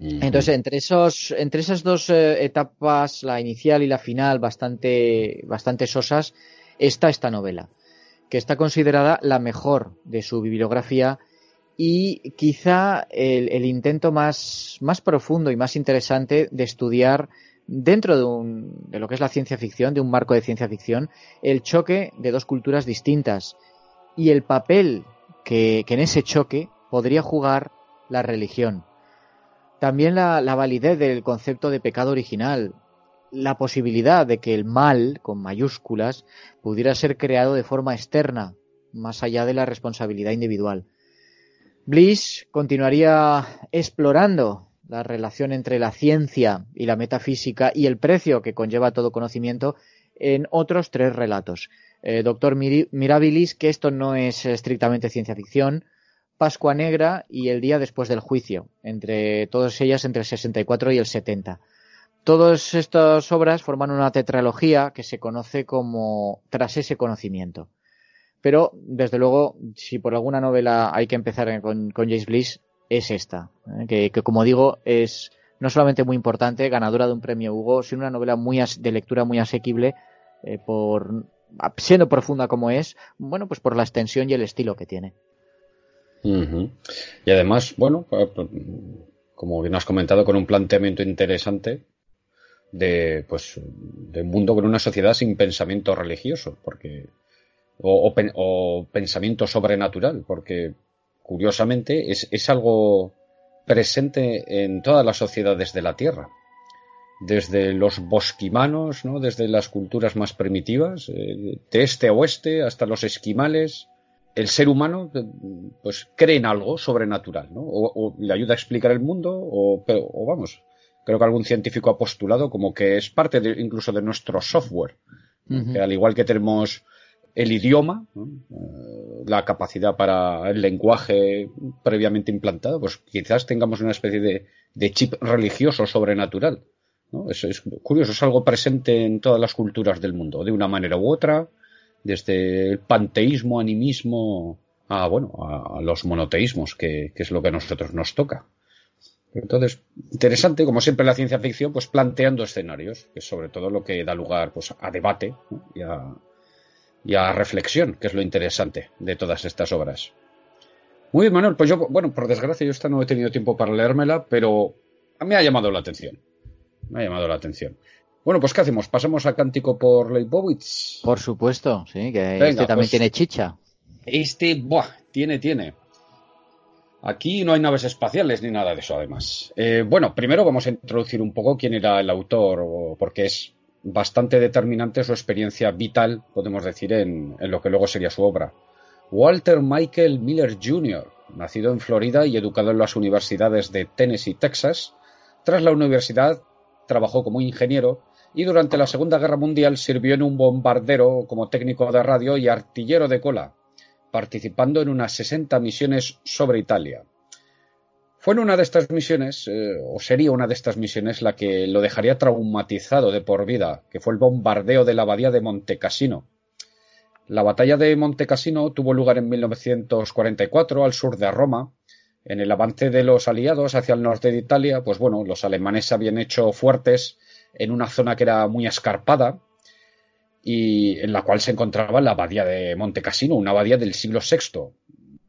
Entonces, entre, esos, entre esas dos eh, etapas, la inicial y la final, bastante, bastante sosas, está esta novela, que está considerada la mejor de su bibliografía y quizá el, intento más, más, profundo y más interesante de estudiar dentro de, un, de, lo que es la ciencia ficción, de un marco de ciencia ficción, el choque de dos culturas distintas y el papel que en ese choque podría jugar la religión también la, validez del concepto de pecado original, la posibilidad de que el mal, con mayúsculas, pudiera ser creado de forma externa, más allá de la responsabilidad individual. Bliss continuaría explorando la relación entre la ciencia y la metafísica y el precio que conlleva todo conocimiento en otros tres relatos. Eh, doctor Mirabilis, que esto no es estrictamente ciencia ficción, Pascua Negra y El día después del juicio, entre todas ellas entre el 64 y el 70. Todas estas obras forman una tetralogía que se conoce como Tras ese conocimiento. Pero, desde luego, si por alguna novela hay que empezar con, James Bliss, es esta, ¿eh? que, como digo, es no solamente muy importante, ganadora de un premio Hugo, sino una novela muy de lectura muy asequible, eh, por siendo profunda como es, bueno, pues por la extensión y el estilo que tiene. Y además, bueno, como bien has comentado, con un planteamiento interesante de, pues, de un mundo con una sociedad sin pensamiento religioso, porque o, o, pensamiento sobrenatural, porque curiosamente es, es, algo presente en todas las sociedades de la Tierra, desde los bosquimanos, ¿no? desde las culturas más primitivas, eh, de este a oeste, hasta los esquimales, el ser humano pues cree en algo sobrenatural, ¿no? O, le ayuda a explicar el mundo, o, vamos, creo que algún científico ha postulado como que es parte de, incluso de nuestro software. que al igual que tenemos el idioma, eh, la capacidad para el lenguaje previamente implantado, pues quizás tengamos una especie de, chip religioso sobrenatural. Es curioso, es algo presente en todas las culturas del mundo, de una manera u otra, desde el panteísmo, animismo, a, bueno, a, los monoteísmos, que, es lo que a nosotros nos toca. Entonces, interesante, como siempre la ciencia ficción, pues planteando escenarios, que es sobre todo lo que da lugar pues, a debate y, a, reflexión, que es lo interesante de todas estas obras. Muy bien, Manuel, pues yo, bueno, por desgracia yo esta no he tenido tiempo para leérmela, pero me ha llamado la atención. Me ha llamado la atención. Bueno, pues ¿qué hacemos? ¿Pasamos a Cántico por Leibowitz? Por supuesto, sí, que este también pues tiene chicha. Este, buah, tiene, tiene. Aquí no hay naves espaciales ni nada de eso, además. Eh, bueno, primero vamos a introducir un poco quién era el autor, porque es bastante determinante su experiencia vital, podemos decir, en, en lo que luego sería su obra. Walter Michael Miller Jr., nacido en Florida y educado en las universidades de Tennessee y Texas, tras la universidad trabajó como ingeniero y durante la Segunda Guerra Mundial sirvió en un bombardero como técnico de radio y artillero de cola, participando en unas 60 misiones sobre Italia. Fue en una de estas misiones, eh, o sería una de estas misiones, la que lo dejaría traumatizado de por vida, que fue el bombardeo de la abadía de Montecassino. La batalla de Montecassino tuvo lugar en 1944 al sur de Roma. En el avance de los aliados hacia el norte de Italia, pues bueno, los alemanes habían hecho fuertes en una zona que era muy escarpada y en la cual se encontraba la abadía de Monte Cassino, una abadía del siglo VI,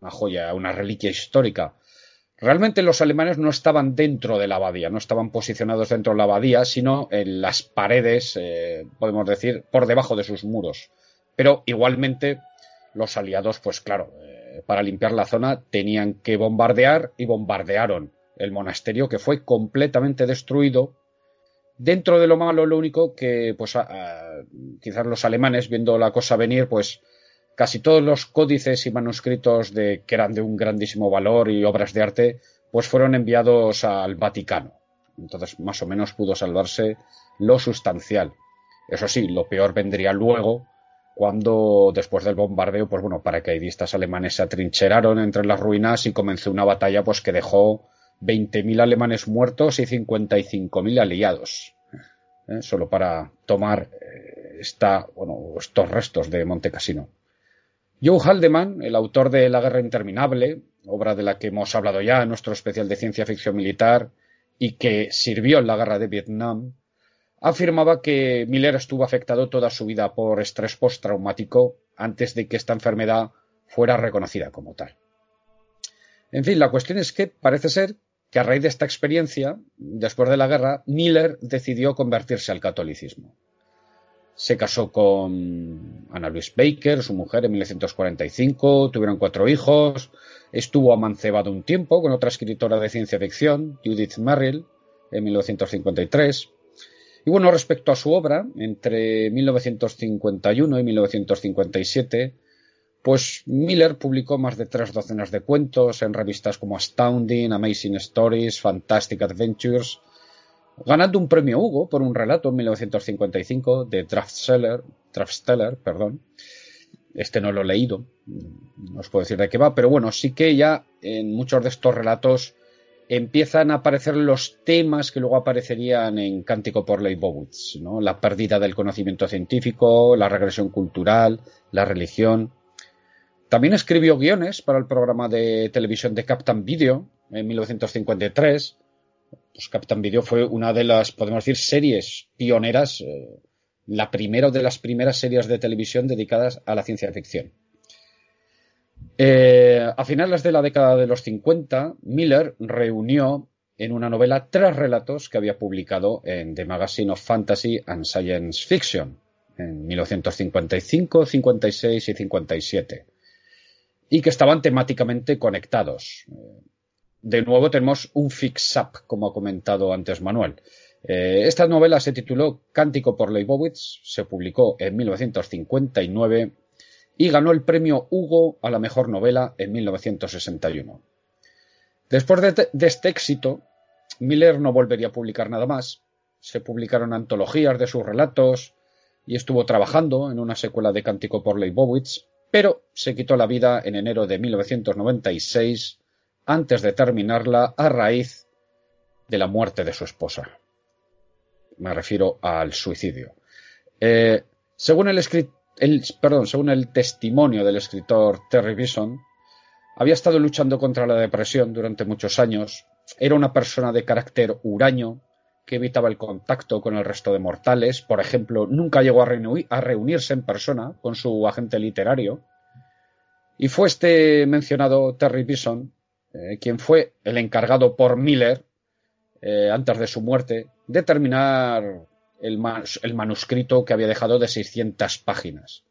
una joya, una reliquia histórica. Realmente los alemanes no estaban dentro de la abadía, no estaban posicionados dentro de la abadía, sino en las paredes, eh, podemos decir, por debajo de sus muros. Pero igualmente los aliados, pues claro, para limpiar la zona tenían que bombardear y bombardearon el monasterio que fue completamente destruido Dentro de lo malo, lo único que, pues, quizás los alemanes, viendo la cosa venir, pues, casi todos los códices y manuscritos de, que eran de un grandísimo valor y obras de arte, pues fueron enviados al Vaticano. Entonces, más o menos pudo salvarse lo sustancial. Eso sí, lo peor vendría luego, cuando después del bombardeo, pues bueno, paracaidistas alemanes se atrincheraron entre las ruinas y comenzó una batalla pues que dejó 20.000 alemanes muertos y 55.000 aliados. ¿eh? Solo para tomar eh, esta, bueno, estos restos de Monte Cassino. Joe Haldeman, el autor de La Guerra Interminable, obra de la que hemos hablado ya en nuestro especial de ciencia ficción militar, y que sirvió en la guerra de Vietnam, afirmaba que Miller estuvo afectado toda su vida por estrés postraumático antes de que esta enfermedad fuera reconocida como tal. En fin, la cuestión es que parece ser que a raíz de esta experiencia, después de la guerra, Miller decidió convertirse al catolicismo. Se casó con Anna Louise Baker, su mujer, en 1945, tuvieron cuatro hijos, estuvo amancebado un tiempo con otra escritora de ciencia ficción, Judith Merrill, en 1953. Y bueno, respecto a su obra, entre 1951 y 1957, pues Miller publicó más de tres docenas de cuentos en revistas como Astounding, Amazing Stories, Fantastic Adventures, ganando un premio Hugo por un relato en 1955 de Draftsteller, perdón. Este no lo he leído, no os puedo decir de qué va, pero bueno, sí que ya en muchos de estos relatos empiezan a aparecer los temas que luego aparecerían en Cántico por Leibowitz, ¿no? La pérdida del conocimiento científico, la regresión cultural, la religión. También escribió guiones para el programa de televisión de Captain Video en 1953. Pues Captain Video fue una de las, podemos decir, series pioneras, eh, la primera de las primeras series de televisión dedicadas a la ciencia ficción. Eh, a finales de la década de los 50, Miller reunió en una novela tres relatos que había publicado en The Magazine of Fantasy and Science Fiction en 1955, 56 y 57 y que estaban temáticamente conectados. De nuevo tenemos un fix-up, como ha comentado antes Manuel. Eh, esta novela se tituló Cántico por Leibowitz, se publicó en 1959 y ganó el premio Hugo a la mejor novela en 1961. Después de, este éxito, Miller no volvería a publicar nada más. Se publicaron antologías de sus relatos y estuvo trabajando en una secuela de Cántico por Leibowitz, pero se quitó la vida en enero de 1996 antes de terminarla a raíz de la muerte de su esposa. Me refiero al suicidio. Eh, según, el, perdón, según el testimonio del escritor Terry Bison, había estado luchando contra la depresión durante muchos años, era una persona de carácter huraño, que evitaba el contacto con el resto de mortales. Por ejemplo, nunca llegó a, reunirse en persona con su agente literario. Y fue este mencionado Terry Bison eh, quien fue el encargado por Miller, eh, antes de su muerte, de terminar el, manuscrito que había dejado de 600 páginas.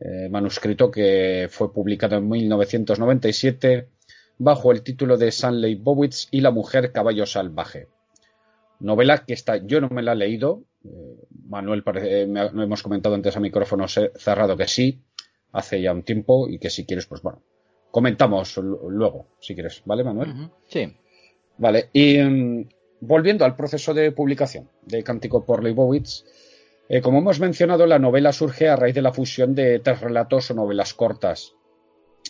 Eh, manuscrito que fue publicado en 1997 bajo el título de Sanley Bowitz y la mujer caballo salvaje. Novela que está, yo no me la he leído. Eh, Manuel, parece, no hemos comentado antes a micrófono cerrado que sí, hace ya un tiempo y que si quieres, pues bueno, comentamos luego, si quieres, ¿vale, Manuel? Sí. Vale, y mm, volviendo al proceso de publicación de Cántico por Leibowitz, eh, como hemos mencionado, la novela surge a raíz de la fusión de tres relatos o novelas cortas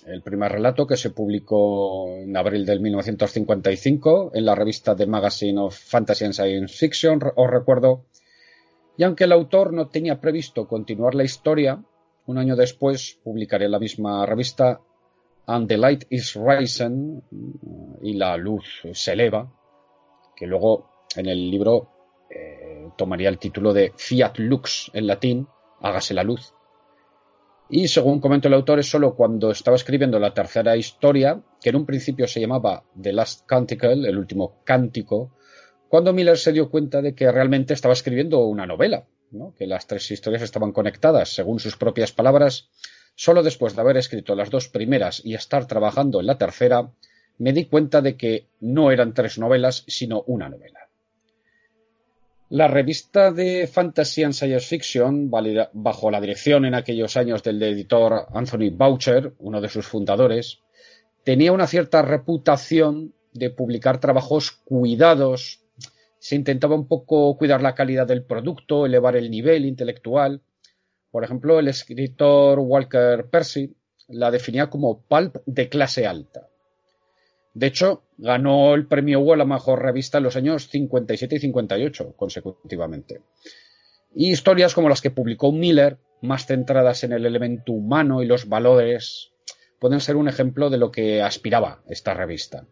el primer relato que se publicó en abril del 1955 en la revista The Magazine of Fantasy and Science Fiction, os recuerdo. Y aunque el autor no tenía previsto continuar la historia, un año después publicaría en la misma revista And the Light is Rising y la luz se eleva, que luego en el libro eh, tomaría el título de Fiat Lux en latín, hágase la luz y según comentó el autor, es solo cuando estaba escribiendo la tercera historia, que en un principio se llamaba The Last Canticle, el último cántico, cuando Miller se dio cuenta de que realmente estaba escribiendo una novela, que las tres historias estaban conectadas, según sus propias palabras. Solo después de haber escrito las dos primeras y estar trabajando en la tercera, me di cuenta de que no eran tres novelas, sino una novela. La revista de Fantasy and Science Fiction, bajo la dirección en aquellos años del editor Anthony Boucher, uno de sus fundadores, tenía una cierta reputación de publicar trabajos cuidados. Se intentaba un poco cuidar la calidad del producto, elevar el nivel intelectual. Por ejemplo, el escritor Walker Percy la definía como pulp de clase alta. De hecho, ganó el premio Hugo a la mejor revista en los años 57 y 58 consecutivamente. Y historias como las que publicó Miller, más centradas en el elemento humano y los valores, pueden ser un ejemplo de lo que aspiraba esta revista.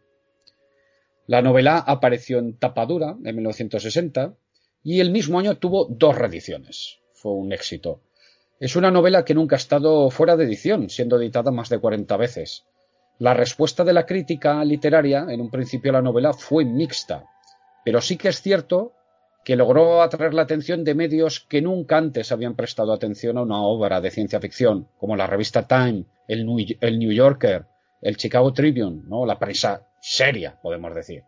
La novela apareció en tapadura en 1960 y el mismo año tuvo dos reediciones. Fue un éxito. Es una novela que nunca ha estado fuera de edición, siendo editada más de 40 veces. La respuesta de la crítica literaria en un principio a la novela fue mixta, pero sí que es cierto que logró atraer la atención de medios que nunca antes habían prestado atención a una obra de ciencia ficción, como la revista Time, el New, Yorker, el Chicago Tribune, ¿no? la prensa seria, podemos decir.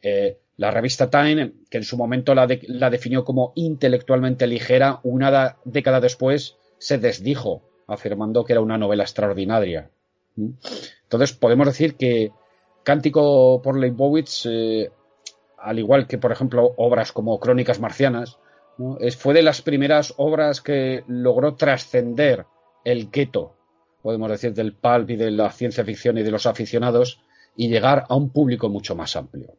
Eh, la revista Time, que en su momento la, definió como intelectualmente ligera, una década después se desdijo, afirmando que era una novela extraordinaria. ¿Mm? Entonces, podemos decir que Cántico por Leibowitz, eh, al igual que, por ejemplo, obras como Crónicas Marcianas, fue de las primeras obras que logró trascender el gueto, podemos decir, del pulp y de la ciencia ficción y de los aficionados y llegar a un público mucho más amplio.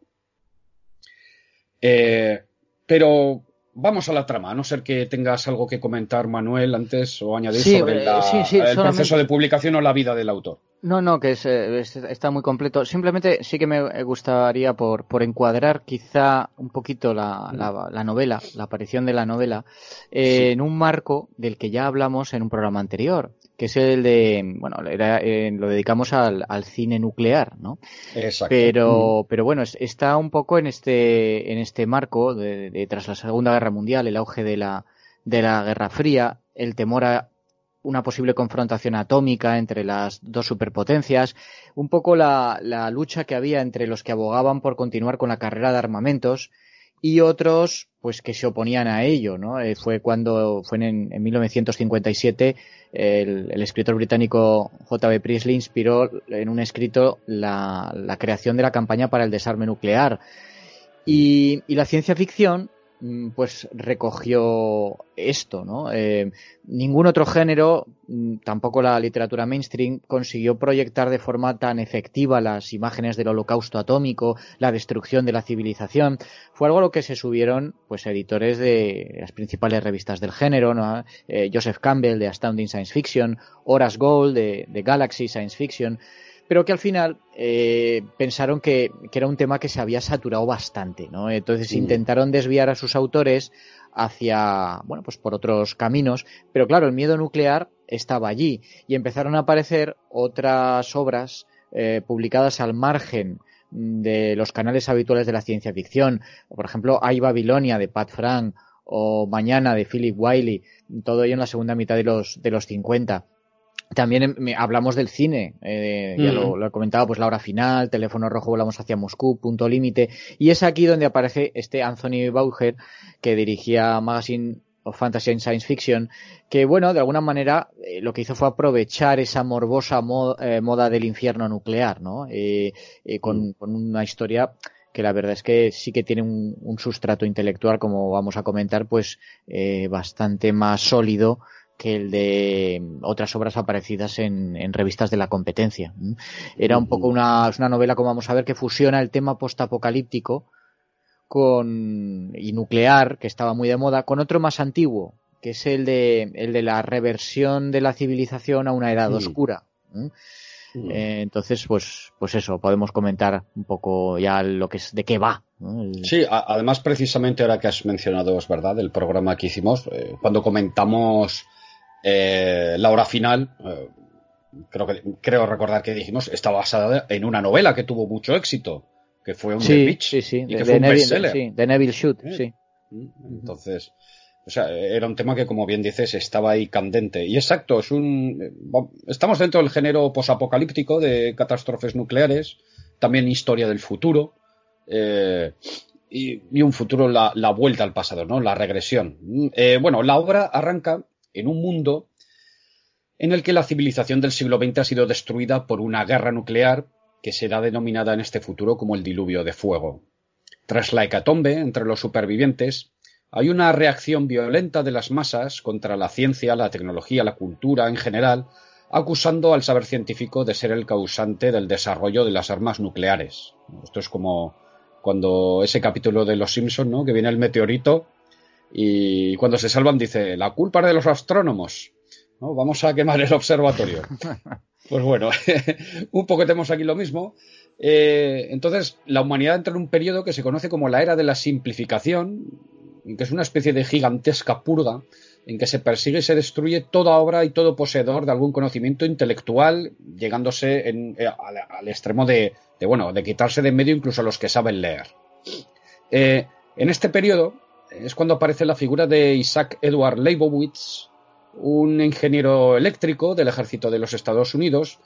Eh, pero vamos a la trama, a no ser que tengas algo que comentar, Manuel, antes o añadir sobre eh, el proceso de publicación o la vida del autor. No, no, que eh, está muy completo. Simplemente sí que me gustaría por, por encuadrar quizá un poquito la, la, novela, la aparición de la novela, en un marco del que ya hablamos en un programa anterior que es el de, bueno, eh, lo dedicamos al, cine nuclear, ¿no? Exacto. Pero, pero bueno, está un poco en este, en este marco de, tras la Segunda Guerra Mundial, el auge de la, de la Guerra Fría, el temor a una posible confrontación atómica entre las dos superpotencias, un poco la, la lucha que había entre los que abogaban por continuar con la carrera de armamentos y otros pues que se oponían a ello, ¿no? Eh, fue cuando fue en, en 1957 el, el, escritor británico J.B. Priestley inspiró en un escrito la, creación de la campaña para el desarme nuclear y, la ciencia ficción pues recogió esto, ¿no? Eh, ningún otro género, mm, tampoco la literatura mainstream, consiguió proyectar de forma tan efectiva las imágenes del holocausto atómico, la destrucción de la civilización. Fue algo a lo que se subieron, pues, editores de las principales revistas del género, ¿no? Eh, Joseph Campbell de Astounding Science Fiction, Horace Gold de Galaxy Science Fiction pero que al final eh, pensaron que, era un tema que se había saturado bastante, ¿no? Entonces intentaron desviar a sus autores hacia, bueno, pues por otros caminos, pero claro, el miedo nuclear estaba allí y empezaron a aparecer otras obras eh, publicadas al margen de los canales habituales de la ciencia ficción, por ejemplo, Hay Babilonia de Pat Frank o Mañana de Philip Wiley, todo ello en la segunda mitad de los, de los 50 también em, hablamos del cine, eh, ya lo, he comentado, pues la hora final, teléfono rojo, volamos hacia Moscú, punto límite, y es aquí donde aparece este Anthony Bauer, que dirigía Magazine of Fantasy and Science Fiction, que bueno, de alguna manera eh, lo que hizo fue aprovechar esa morbosa eh, moda del infierno nuclear, ¿no? Con, mm. con, una historia que la verdad es que sí que tiene un, un sustrato intelectual, como vamos a comentar, pues bastante más sólido que el de otras obras aparecidas en, revistas de la competencia. Era un poco una, una novela, como vamos a ver, que fusiona el tema postapocalíptico con y nuclear, que estaba muy de moda, con otro más antiguo, que es el de, el de la reversión de la civilización a una edad mm. oscura. Eh, entonces, pues, pues eso, podemos comentar un poco ya lo que es, de qué va. Sí, además, precisamente ahora que has mencionado, es verdad, el programa que hicimos, eh, cuando comentamos eh, la hora final, eh, creo, que, creo recordar que dijimos, está basada en una novela que tuvo mucho éxito, que fue un sí, sí, sí, y que fue un bestseller. Sí, de Neville Shoot, sí. Mm, entonces, o sea, era un tema que, como bien dices, estaba ahí candente. Y exacto, es un. Estamos dentro del género posapocalíptico de catástrofes nucleares, también historia del futuro. Eh, y, un futuro, la, la, vuelta al pasado, ¿no? La regresión. Eh, bueno, la obra arranca en un mundo en el que la civilización del siglo XX ha sido destruida por una guerra nuclear que será denominada en este futuro como el diluvio de fuego. Tras la hecatombe entre los supervivientes, hay una reacción violenta de las masas contra la ciencia, la tecnología, la cultura en general, acusando al saber científico de ser el causante del desarrollo de las armas nucleares. Esto es como cuando ese capítulo de Los Simpson, ¿no? Que viene el meteorito y cuando se salvan dice, la culpa es de los astrónomos. ¿no? Vamos a quemar el observatorio. Pues bueno, un poco tenemos aquí lo mismo. Eh, entonces, la humanidad entra en un periodo que se conoce como la era de la simplificación, que es una especie de gigantesca purga en que se persigue y se destruye toda obra y todo poseedor de algún conocimiento intelectual, llegándose eh, al, extremo de, bueno, de quitarse de en medio incluso a los que saben leer. Eh, en este periodo es cuando aparece la figura de Isaac Edward Leibowitz, un ingeniero eléctrico del ejército de los Estados Unidos,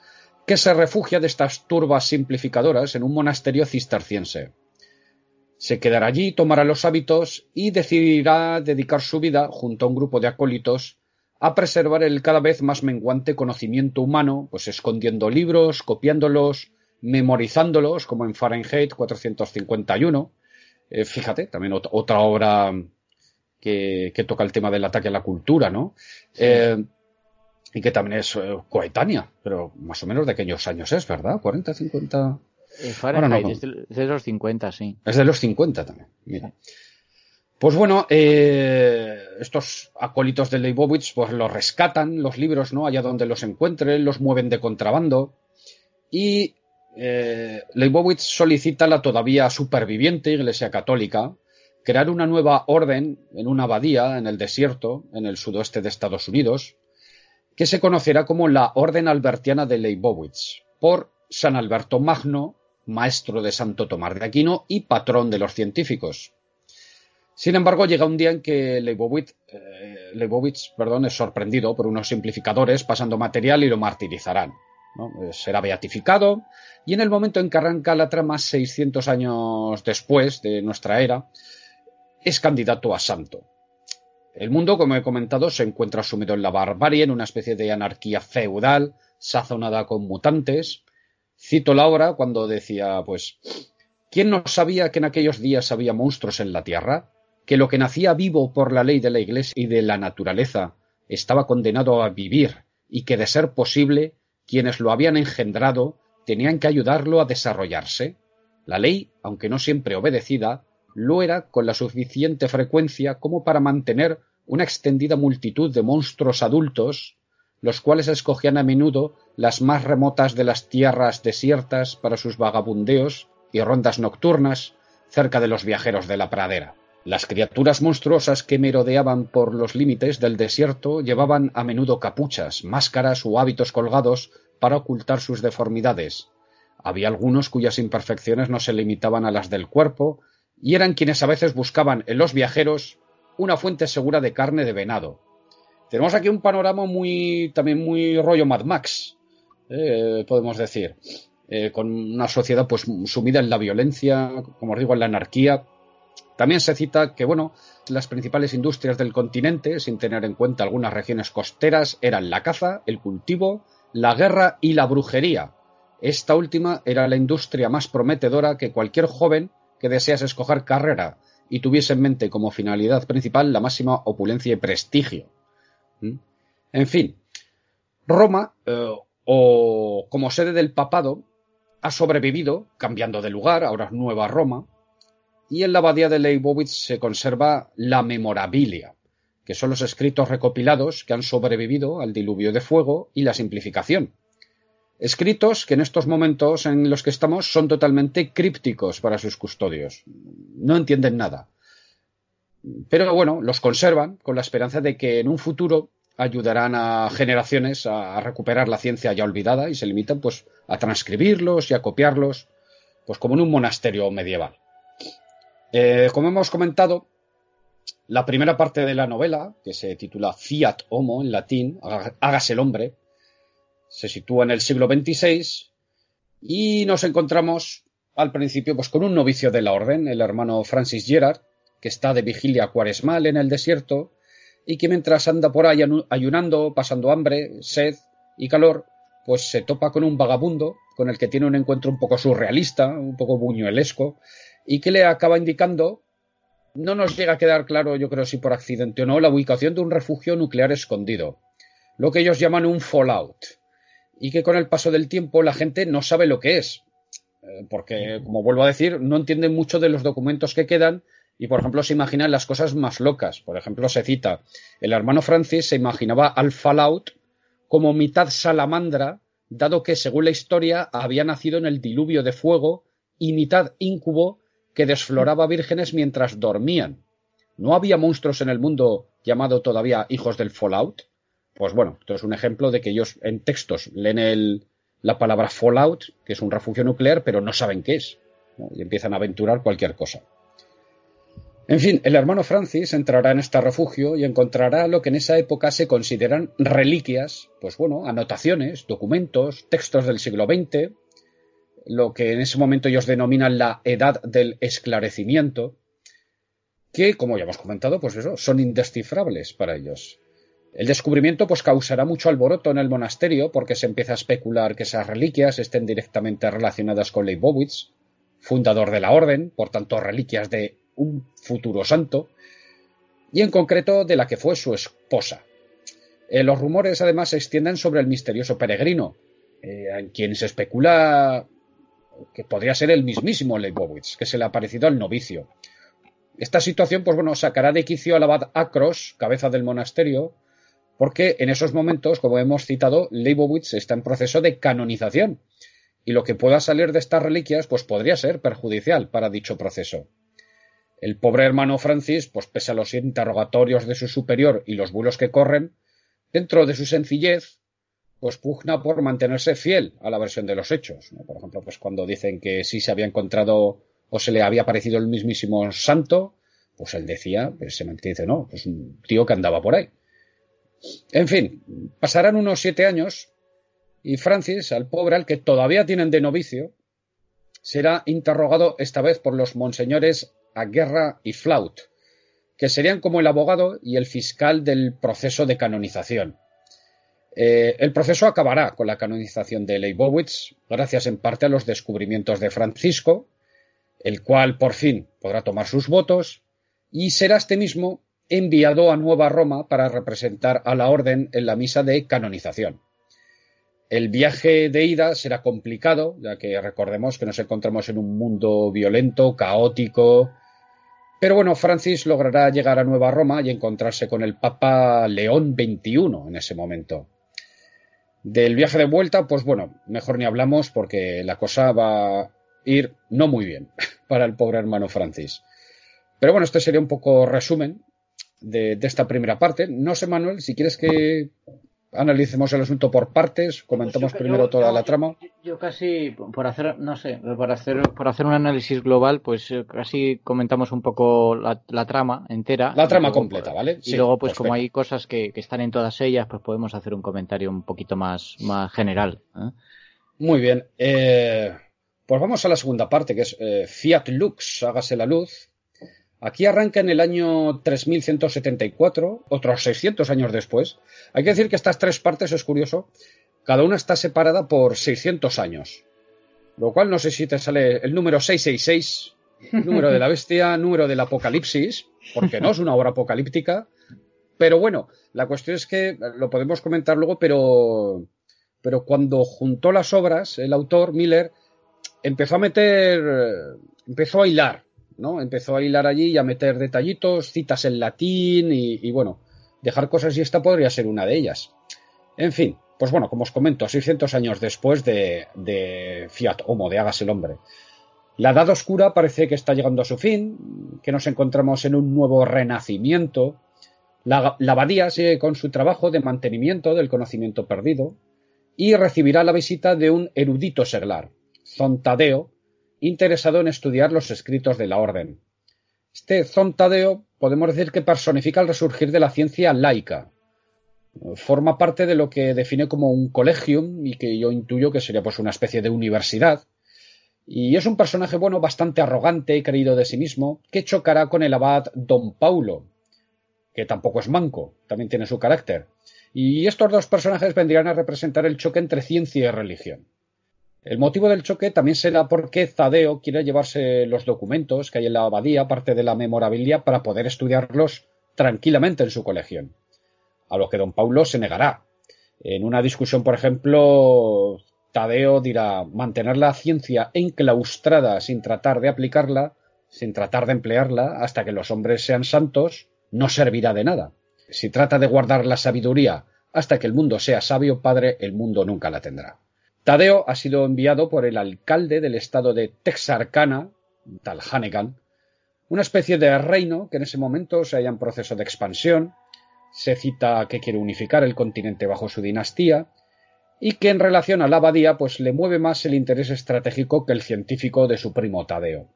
que se refugia de estas turbas simplificadoras en un monasterio cisterciense. Se quedará allí, tomará los hábitos y decidirá dedicar su vida, junto a un grupo de acólitos, a preservar el cada vez más menguante conocimiento humano, pues escondiendo libros, copiándolos, memorizándolos, como en Fahrenheit 451. Eh, fíjate, también otra obra que, toca el tema del ataque a la cultura, ¿no? Eh, y que también es eh, coetánea, pero más o menos de aquellos años es, ¿verdad? ¿40, 50? Fahrenheit, es, de, los 50, sí. Es de los 50 también, mira. Pues bueno, eh, estos acólitos de Leibovitz pues los rescatan los libros, ¿no? Allá donde los encuentren, los mueven de contrabando y eh, Leibovitz solicita a la todavía superviviente Iglesia Católica crear una nueva orden en una abadía en el desierto, en el sudoeste de Estados Unidos, que se conocerá como la Orden Albertiana de Leibowitz, por San Alberto Magno, maestro de Santo Tomás de Aquino y patrón de los científicos. Sin embargo, llega un día en que Leibowitz, eh, es sorprendido por unos simplificadores pasando material y lo martirizarán. Eh, será beatificado y en el momento en que arranca la trama 600 años después de nuestra era, es candidato a santo. El mundo, como he comentado, se encuentra sumido en la barbarie, en una especie de anarquía feudal, sazonada con mutantes. Cito la obra cuando decía, pues, ¿quién no sabía que en aquellos días había monstruos en la tierra? Que lo que nacía vivo por la ley de la Iglesia y de la naturaleza estaba condenado a vivir, y que, de ser posible, quienes lo habían engendrado tenían que ayudarlo a desarrollarse. La ley, aunque no siempre obedecida, lo era con la suficiente frecuencia como para mantener una extendida multitud de monstruos adultos, los cuales escogían a menudo las más remotas de las tierras desiertas para sus vagabundeos y rondas nocturnas cerca de los viajeros de la pradera. Las criaturas monstruosas que merodeaban por los límites del desierto llevaban a menudo capuchas, máscaras o hábitos colgados para ocultar sus deformidades. Había algunos cuyas imperfecciones no se limitaban a las del cuerpo, y eran quienes a veces buscaban en los viajeros una fuente segura de carne de venado. Tenemos aquí un panorama muy también muy rollo Mad Max, eh, podemos decir, eh, con una sociedad pues sumida en la violencia, como os digo, en la anarquía. También se cita que bueno, las principales industrias del continente, sin tener en cuenta algunas regiones costeras, eran la caza, el cultivo, la guerra y la brujería. Esta última era la industria más prometedora que cualquier joven que deseas escoger carrera y tuviese en mente como finalidad principal la máxima opulencia y prestigio. ¿Mm? En fin, Roma, eh, o como sede del papado, ha sobrevivido, cambiando de lugar, ahora es Nueva Roma, y en la abadía de Leibowitz se conserva la memorabilia, que son los escritos recopilados que han sobrevivido al diluvio de fuego y la simplificación, Escritos que en estos momentos en los que estamos son totalmente crípticos para sus custodios. No entienden nada. Pero bueno, los conservan con la esperanza de que en un futuro ayudarán a generaciones a, recuperar la ciencia ya olvidada y se limitan pues a transcribirlos y a copiarlos pues como en un monasterio medieval. Eh, como hemos comentado, la primera parte de la novela, que se titula Fiat Homo en latín, hágase el hombre, se sitúa en el siglo XXVI y nos encontramos al principio pues con un novicio de la orden, el hermano Francis Gerard, que está de vigilia cuaresmal en el desierto y que mientras anda por ahí ayunando, pasando hambre, sed y calor, pues se topa con un vagabundo con el que tiene un encuentro un poco surrealista, un poco buñuelesco, y que le acaba indicando, no nos llega a quedar claro, yo creo si por accidente o no, la ubicación de un refugio nuclear escondido, lo que ellos llaman un fallout y que con el paso del tiempo la gente no sabe lo que es. Eh, porque, como vuelvo a decir, no entienden mucho de los documentos que quedan y, por ejemplo, se imaginan las cosas más locas. Por ejemplo, se cita, el hermano Francis se imaginaba al Fallout como mitad salamandra dado que, según la historia, había nacido en el diluvio de fuego y mitad íncubo que desfloraba vírgenes mientras dormían. ¿No había monstruos en el mundo llamado todavía hijos del Fallout? Pues bueno, esto es un ejemplo de que ellos en textos leen el, la palabra Fallout, que es un refugio nuclear, pero no saben qué es. Y empiezan a aventurar cualquier cosa. En fin, el hermano Francis entrará en este refugio y encontrará lo que en esa época se consideran reliquias, pues bueno, anotaciones, documentos, textos del siglo XX, lo que en ese momento ellos denominan la edad del esclarecimiento, que, como ya hemos comentado, pues eso, son indescifrables para ellos. El descubrimiento pues causará mucho alboroto en el monasterio porque se empieza a especular que esas reliquias estén directamente relacionadas con Leibowitz, fundador de la orden, por tanto reliquias de un futuro santo, y en concreto de la que fue su esposa. Eh, los rumores además se extienden sobre el misterioso peregrino, eh, en quien se especula que podría ser el mismísimo Leibowitz, que se le ha parecido al novicio. Esta situación, pues bueno, sacará de quicio al abad Acros, cabeza del monasterio, porque en esos momentos, como hemos citado, Leibowitz está en proceso de canonización, y lo que pueda salir de estas reliquias, pues podría ser perjudicial para dicho proceso. El pobre hermano Francis, pues pese a los interrogatorios de su superior y los vuelos que corren, dentro de su sencillez, pugna por mantenerse fiel a la versión de los hechos. Por ejemplo, pues cuando dicen que sí se había encontrado o se le había parecido el mismísimo santo, pues él decía, pues se mantiene, no, pues un tío que andaba por ahí. En fin, pasarán unos siete años y Francis, al pobre al que todavía tienen de novicio, será interrogado esta vez por los monseñores a Guerra y Flaut, que serían como el abogado y el fiscal del proceso de canonización. Eh, el proceso acabará con la canonización de Leibowitz, gracias en parte a los descubrimientos de Francisco, el cual por fin podrá tomar sus votos, y será este mismo enviado a Nueva Roma para representar a la orden en la misa de canonización. El viaje de ida será complicado, ya que recordemos que nos encontramos en un mundo violento, caótico, pero bueno, Francis logrará llegar a Nueva Roma y encontrarse con el Papa León XXI en ese momento. Del viaje de vuelta, pues bueno, mejor ni hablamos porque la cosa va a ir no muy bien para el pobre hermano Francis. Pero bueno, este sería un poco resumen de, de esta primera parte. No sé, Manuel, si quieres que analicemos el asunto por partes, comentamos pues primero toda la trama. Yo casi, por hacer, no sé, por hacer, por hacer un análisis global, pues eh, casi comentamos un poco la, trama entera. La trama completa, ¿vale? Y luego, pues como hay cosas que, están en todas ellas, pues podemos hacer un comentario un poquito más, más general. ¿eh? Muy bien. Eh, pues vamos a la segunda parte, que es Fiat Lux, hágase la luz, Aquí arranca en el año 3174, otros 600 años después. Hay que decir que estas tres partes, es curioso, cada una está separada por 600 años. Lo cual no sé si te sale el número 666, número de la bestia, número del apocalipsis, porque no es una obra apocalíptica. Pero bueno, la cuestión es que lo podemos comentar luego, pero, pero cuando juntó las obras, el autor, Miller, empezó a meter, empezó a hilar ¿no? Empezó a hilar allí y a meter detallitos, citas en latín y, bueno, dejar cosas y esta podría ser una de ellas. En fin, pues bueno, como os comento, 600 años después de, de Fiat Homo, de Hagas el Hombre. La Edad Oscura parece que está llegando a su fin, que nos encontramos en un nuevo renacimiento. La, la abadía sigue con su trabajo de mantenimiento del conocimiento perdido y recibirá la visita de un erudito seglar, Zontadeo, interesado en estudiar los escritos de la orden. Este Zontadeo podemos decir que personifica el resurgir de la ciencia laica. Forma parte de lo que define como un colegium y que yo intuyo que sería pues una especie de universidad. Y es un personaje bueno bastante arrogante y creído de sí mismo que chocará con el abad Don Paulo, que tampoco es manco, también tiene su carácter. Y estos dos personajes vendrían a representar el choque entre ciencia y religión. El motivo del choque también será porque Zadeo quiere llevarse los documentos que hay en la abadía, parte de la memorabilia, para poder estudiarlos tranquilamente en su colección. A lo que don Paulo se negará. En una discusión, por ejemplo, Tadeo dirá mantener la ciencia enclaustrada sin tratar de aplicarla, sin tratar de emplearla, hasta que los hombres sean santos, no servirá de nada. Si trata de guardar la sabiduría hasta que el mundo sea sabio, padre, el mundo nunca la tendrá. Tadeo ha sido enviado por el alcalde del estado de Texarkana, tal Hannigan, una especie de reino que en ese momento se halla en proceso de expansión, se cita que quiere unificar el continente bajo su dinastía, y que en relación a la abadía pues le mueve más el interés estratégico que el científico de su primo Tadeo.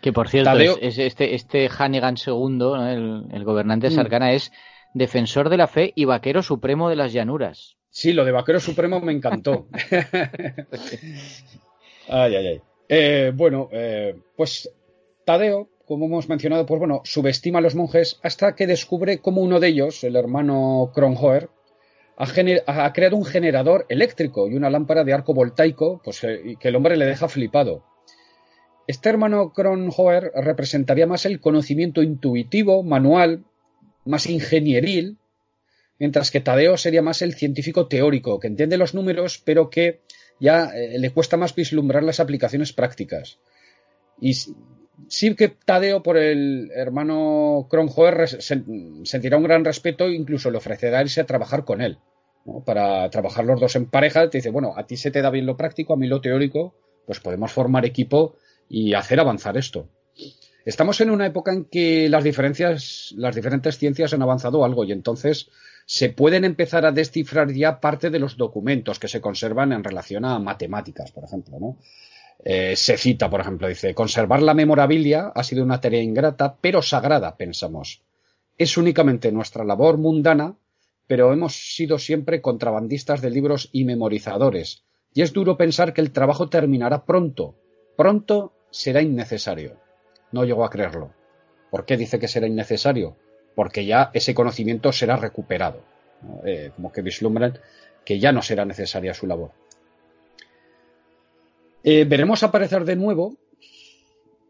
Que por cierto, es, este, este Hannigan II, el, gobernante de mm. Sarkana, es defensor de la fe y vaquero supremo de las llanuras. Sí, lo de vaquero supremo me encantó. ay, ay, ay. Eh, bueno, eh, pues Tadeo, como hemos mencionado, pues bueno, subestima a los monjes hasta que descubre cómo uno de ellos, el hermano Kronhoer, ha, creado un generador eléctrico y una lámpara de arco voltaico, pues eh, que el hombre le deja flipado. Este hermano Kronhoer representaría más el conocimiento intuitivo, manual, más ingenieril, mientras que Tadeo sería más el científico teórico, que entiende los números, pero que ya eh, le cuesta más vislumbrar las aplicaciones prácticas. Y sí que Tadeo por el hermano Kronhoer sentirá un gran respeto e incluso le ofrecerá irse a trabajar con él para trabajar los dos en pareja, te dice, bueno, a ti se te da bien lo práctico, a mí lo teórico, pues podemos formar equipo y hacer avanzar esto. Estamos en una época en que las diferencias, las diferentes ciencias han avanzado algo y entonces se pueden empezar a descifrar ya parte de los documentos que se conservan en relación a matemáticas, por ejemplo, ¿no? Eh, se cita, por ejemplo, dice, conservar la memorabilia ha sido una tarea ingrata, pero sagrada, pensamos. Es únicamente nuestra labor mundana pero hemos sido siempre contrabandistas de libros y memorizadores, y es duro pensar que el trabajo terminará pronto. Pronto será innecesario. No llego a creerlo. ¿Por qué dice que será innecesario? Porque ya ese conocimiento será recuperado. Eh, como que vislumbran que ya no será necesaria su labor. Eh, veremos aparecer de nuevo.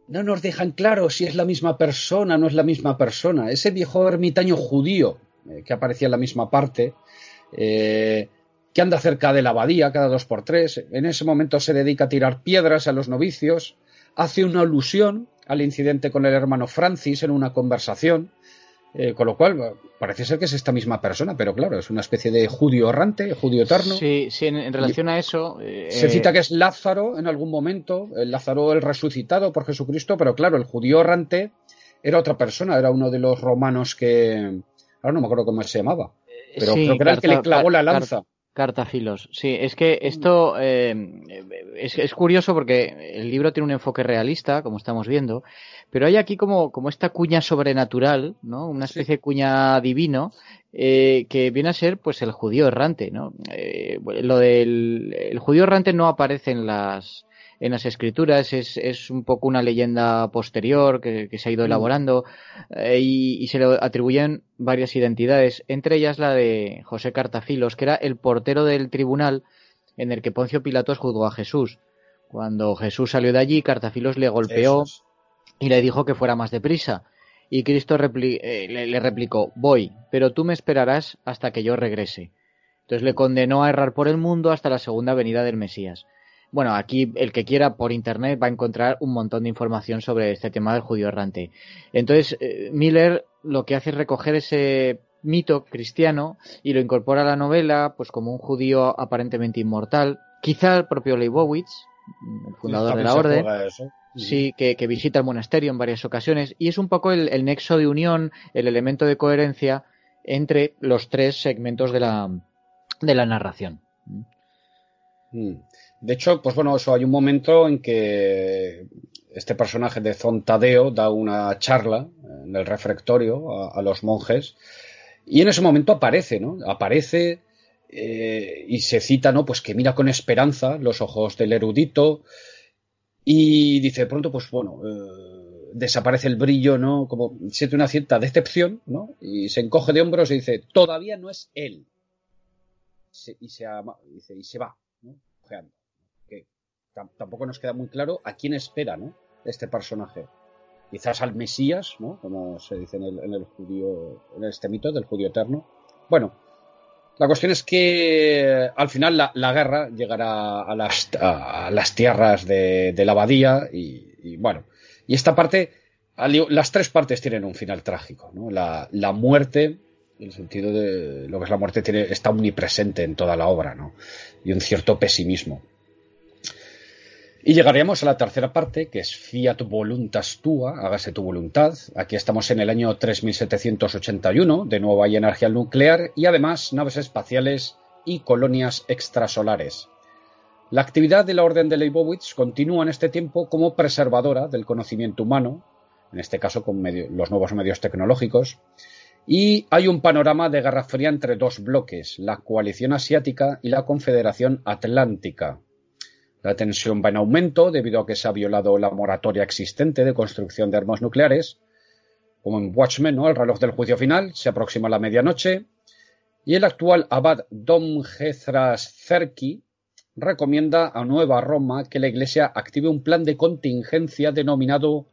No nos dejan claro si es la misma persona no es la misma persona. Ese viejo ermitaño judío eh, que aparecía en la misma parte, que anda cerca de la abadía cada dos por tres. En ese momento se dedica a tirar piedras a los novicios, hace una alusión al incidente con el hermano Francis en una conversación, eh, con lo cual parece ser que es esta misma persona, pero claro, es una especie de judío errante, judío eterno. Sí, sí, en, relación a eso. se cita que es Lázaro en algún momento, el Lázaro el resucitado por Jesucristo, pero claro, el judío errante era otra persona, era uno de los romanos que, Ahora no me acuerdo cómo se llamaba. Pero creo que era el que le clavó la lanza. Cartafilos, sí, es que esto eh, es, curioso porque el libro tiene un enfoque realista, como estamos viendo, pero hay aquí como, como esta cuña sobrenatural, ¿no? Una especie de cuña divino, eh, que viene a ser pues el judío errante, ¿no? Eh, lo del el judío errante no aparece en las, en las escrituras, es, es un poco una leyenda posterior que, se ha ido mm. elaborando eh, y, se le atribuyen varias identidades, entre ellas la de José Cartafilos, que era el portero del tribunal en el que Poncio Pilatos juzgó a Jesús. Cuando Jesús salió de allí, Cartafilos le golpeó y le dijo que fuera más deprisa. Y Cristo eh, le replicó, voy, pero tú me esperarás hasta que yo regrese. Entonces le condenó a errar por el mundo hasta la segunda venida del Mesías. Bueno, aquí el que quiera por internet va a encontrar un montón de información sobre este tema del judío errante. Entonces, eh, Miller lo que hace es recoger ese mito cristiano y lo incorpora a la novela pues como un judío aparentemente inmortal. Quizá el propio Leibowitz, el fundador de la orden, sí, que, visita el monasterio en varias ocasiones y es un poco el, nexo de unión, el elemento de coherencia entre los tres segmentos de la, de la narración. Mm. De hecho, pues bueno, eso hay un momento en que este personaje de Zontadeo da una charla en el refectorio a, los monjes y en ese momento aparece, ¿no? Aparece eh, y se cita, ¿no? Pues que mira con esperanza los ojos del erudito y dice pronto, pues bueno, eh, desaparece el brillo, ¿no? Como siente una cierta decepción, ¿no? Y se encoge de hombros y dice, todavía no es él. y, se, dice, y se va, ¿no? Tampoco nos queda muy claro a quién espera, ¿no? Este personaje. Quizás al Mesías, ¿no? Como se dice en el, judío, en este mito del judío eterno. Bueno, la cuestión es que al final la, guerra llegará a las, a las tierras de, la abadía y, bueno, y esta parte, las tres partes tienen un final trágico, ¿no? La, muerte el sentido de lo que es la muerte tiene, está omnipresente en toda la obra, ¿no? Y un cierto pesimismo. Y llegaríamos a la tercera parte, que es Fiat Voluntas Tua, hágase tu voluntad. Aquí estamos en el año 3781, de nuevo hay energía nuclear y además naves espaciales y colonias extrasolares. La actividad de la Orden de Leibowitz continúa en este tiempo como preservadora del conocimiento humano, en este caso con los nuevos medios tecnológicos, y hay un panorama de guerra fría entre dos bloques, la coalición asiática y la confederación atlántica. La tensión va en aumento debido a que se ha violado la moratoria existente de construcción de armas nucleares. Como en Watchmen, ¿no? el reloj del juicio final se aproxima a la medianoche y el actual abad Dom Gezras Cerqui recomienda a Nueva Roma que la Iglesia active un plan de contingencia denominado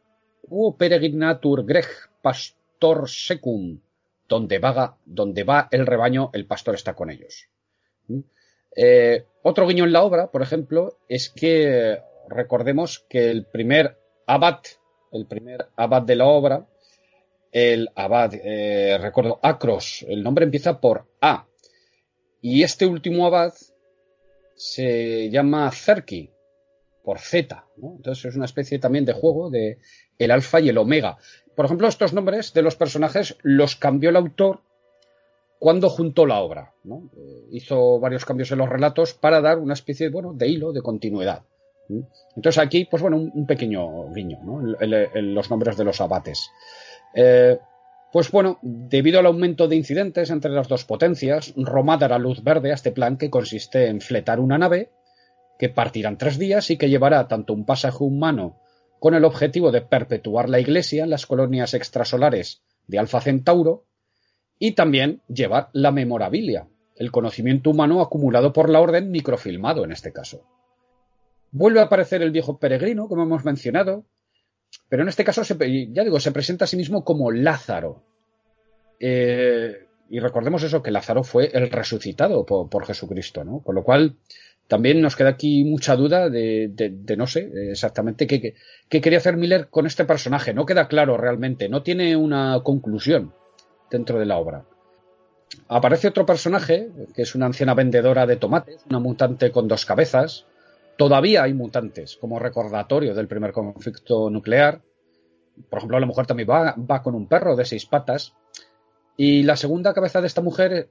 O Peregrinatur Greg Pastor Secum, donde, vaga, donde va el rebaño, el pastor está con ellos. Eh, otro guiño en la obra, por ejemplo, es que recordemos que el primer abad, el primer abad de la obra, el abad, eh, recuerdo, Acros, el nombre empieza por A. Y este último abad se llama Cerki, por Z. Entonces es una especie también de juego de el alfa y el omega. Por ejemplo, estos nombres de los personajes los cambió el autor cuando juntó la obra. Eh, hizo varios cambios en los relatos para dar una especie bueno, de hilo, de continuidad. Entonces aquí, pues bueno, un, pequeño guiño, en, los nombres de los abates. Eh, pues bueno, debido al aumento de incidentes entre las dos potencias, Roma dará luz verde a este plan que consiste en fletar una nave que partirá en tres días y que llevará tanto un pasaje humano con el objetivo de perpetuar la Iglesia en las colonias extrasolares de Alfa Centauro, y también llevar la memorabilia, el conocimiento humano acumulado por la orden microfilmado en este caso. Vuelve a aparecer el viejo peregrino, como hemos mencionado, pero en este caso, ya digo, se presenta a sí mismo como Lázaro. Eh, y recordemos eso, que Lázaro fue el resucitado por, Jesucristo, ¿no? Con lo cual, también nos queda aquí mucha duda de, no sé exactamente qué, qué, quería hacer Miller con este personaje. No queda claro realmente, no tiene una conclusión dentro de la obra. Aparece otro personaje, que es una anciana vendedora de tomates, una mutante con dos cabezas. Todavía hay mutantes, como recordatorio del primer conflicto nuclear. Por ejemplo, la mujer también va, con un perro de seis patas. Y la segunda cabeza de esta mujer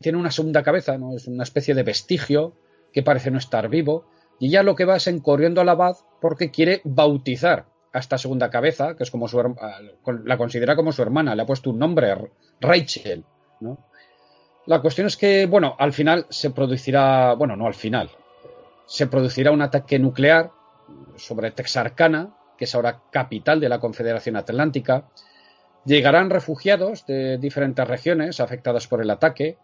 tiene una segunda cabeza, ¿no? Es una especie de vestigio que parece no estar vivo. Y ella lo que va es en corriendo al abad porque quiere bautizar a esta segunda cabeza, que es como su la considera como su hermana, le ha puesto un nombre, Rachel, ¿no? La cuestión es que, bueno, al final se producirá, bueno, no al final, se producirá un ataque nuclear sobre Texarkana, que es ahora capital de la Confederación Atlántica. Llegarán refugiados de diferentes regiones afectadas por el ataque,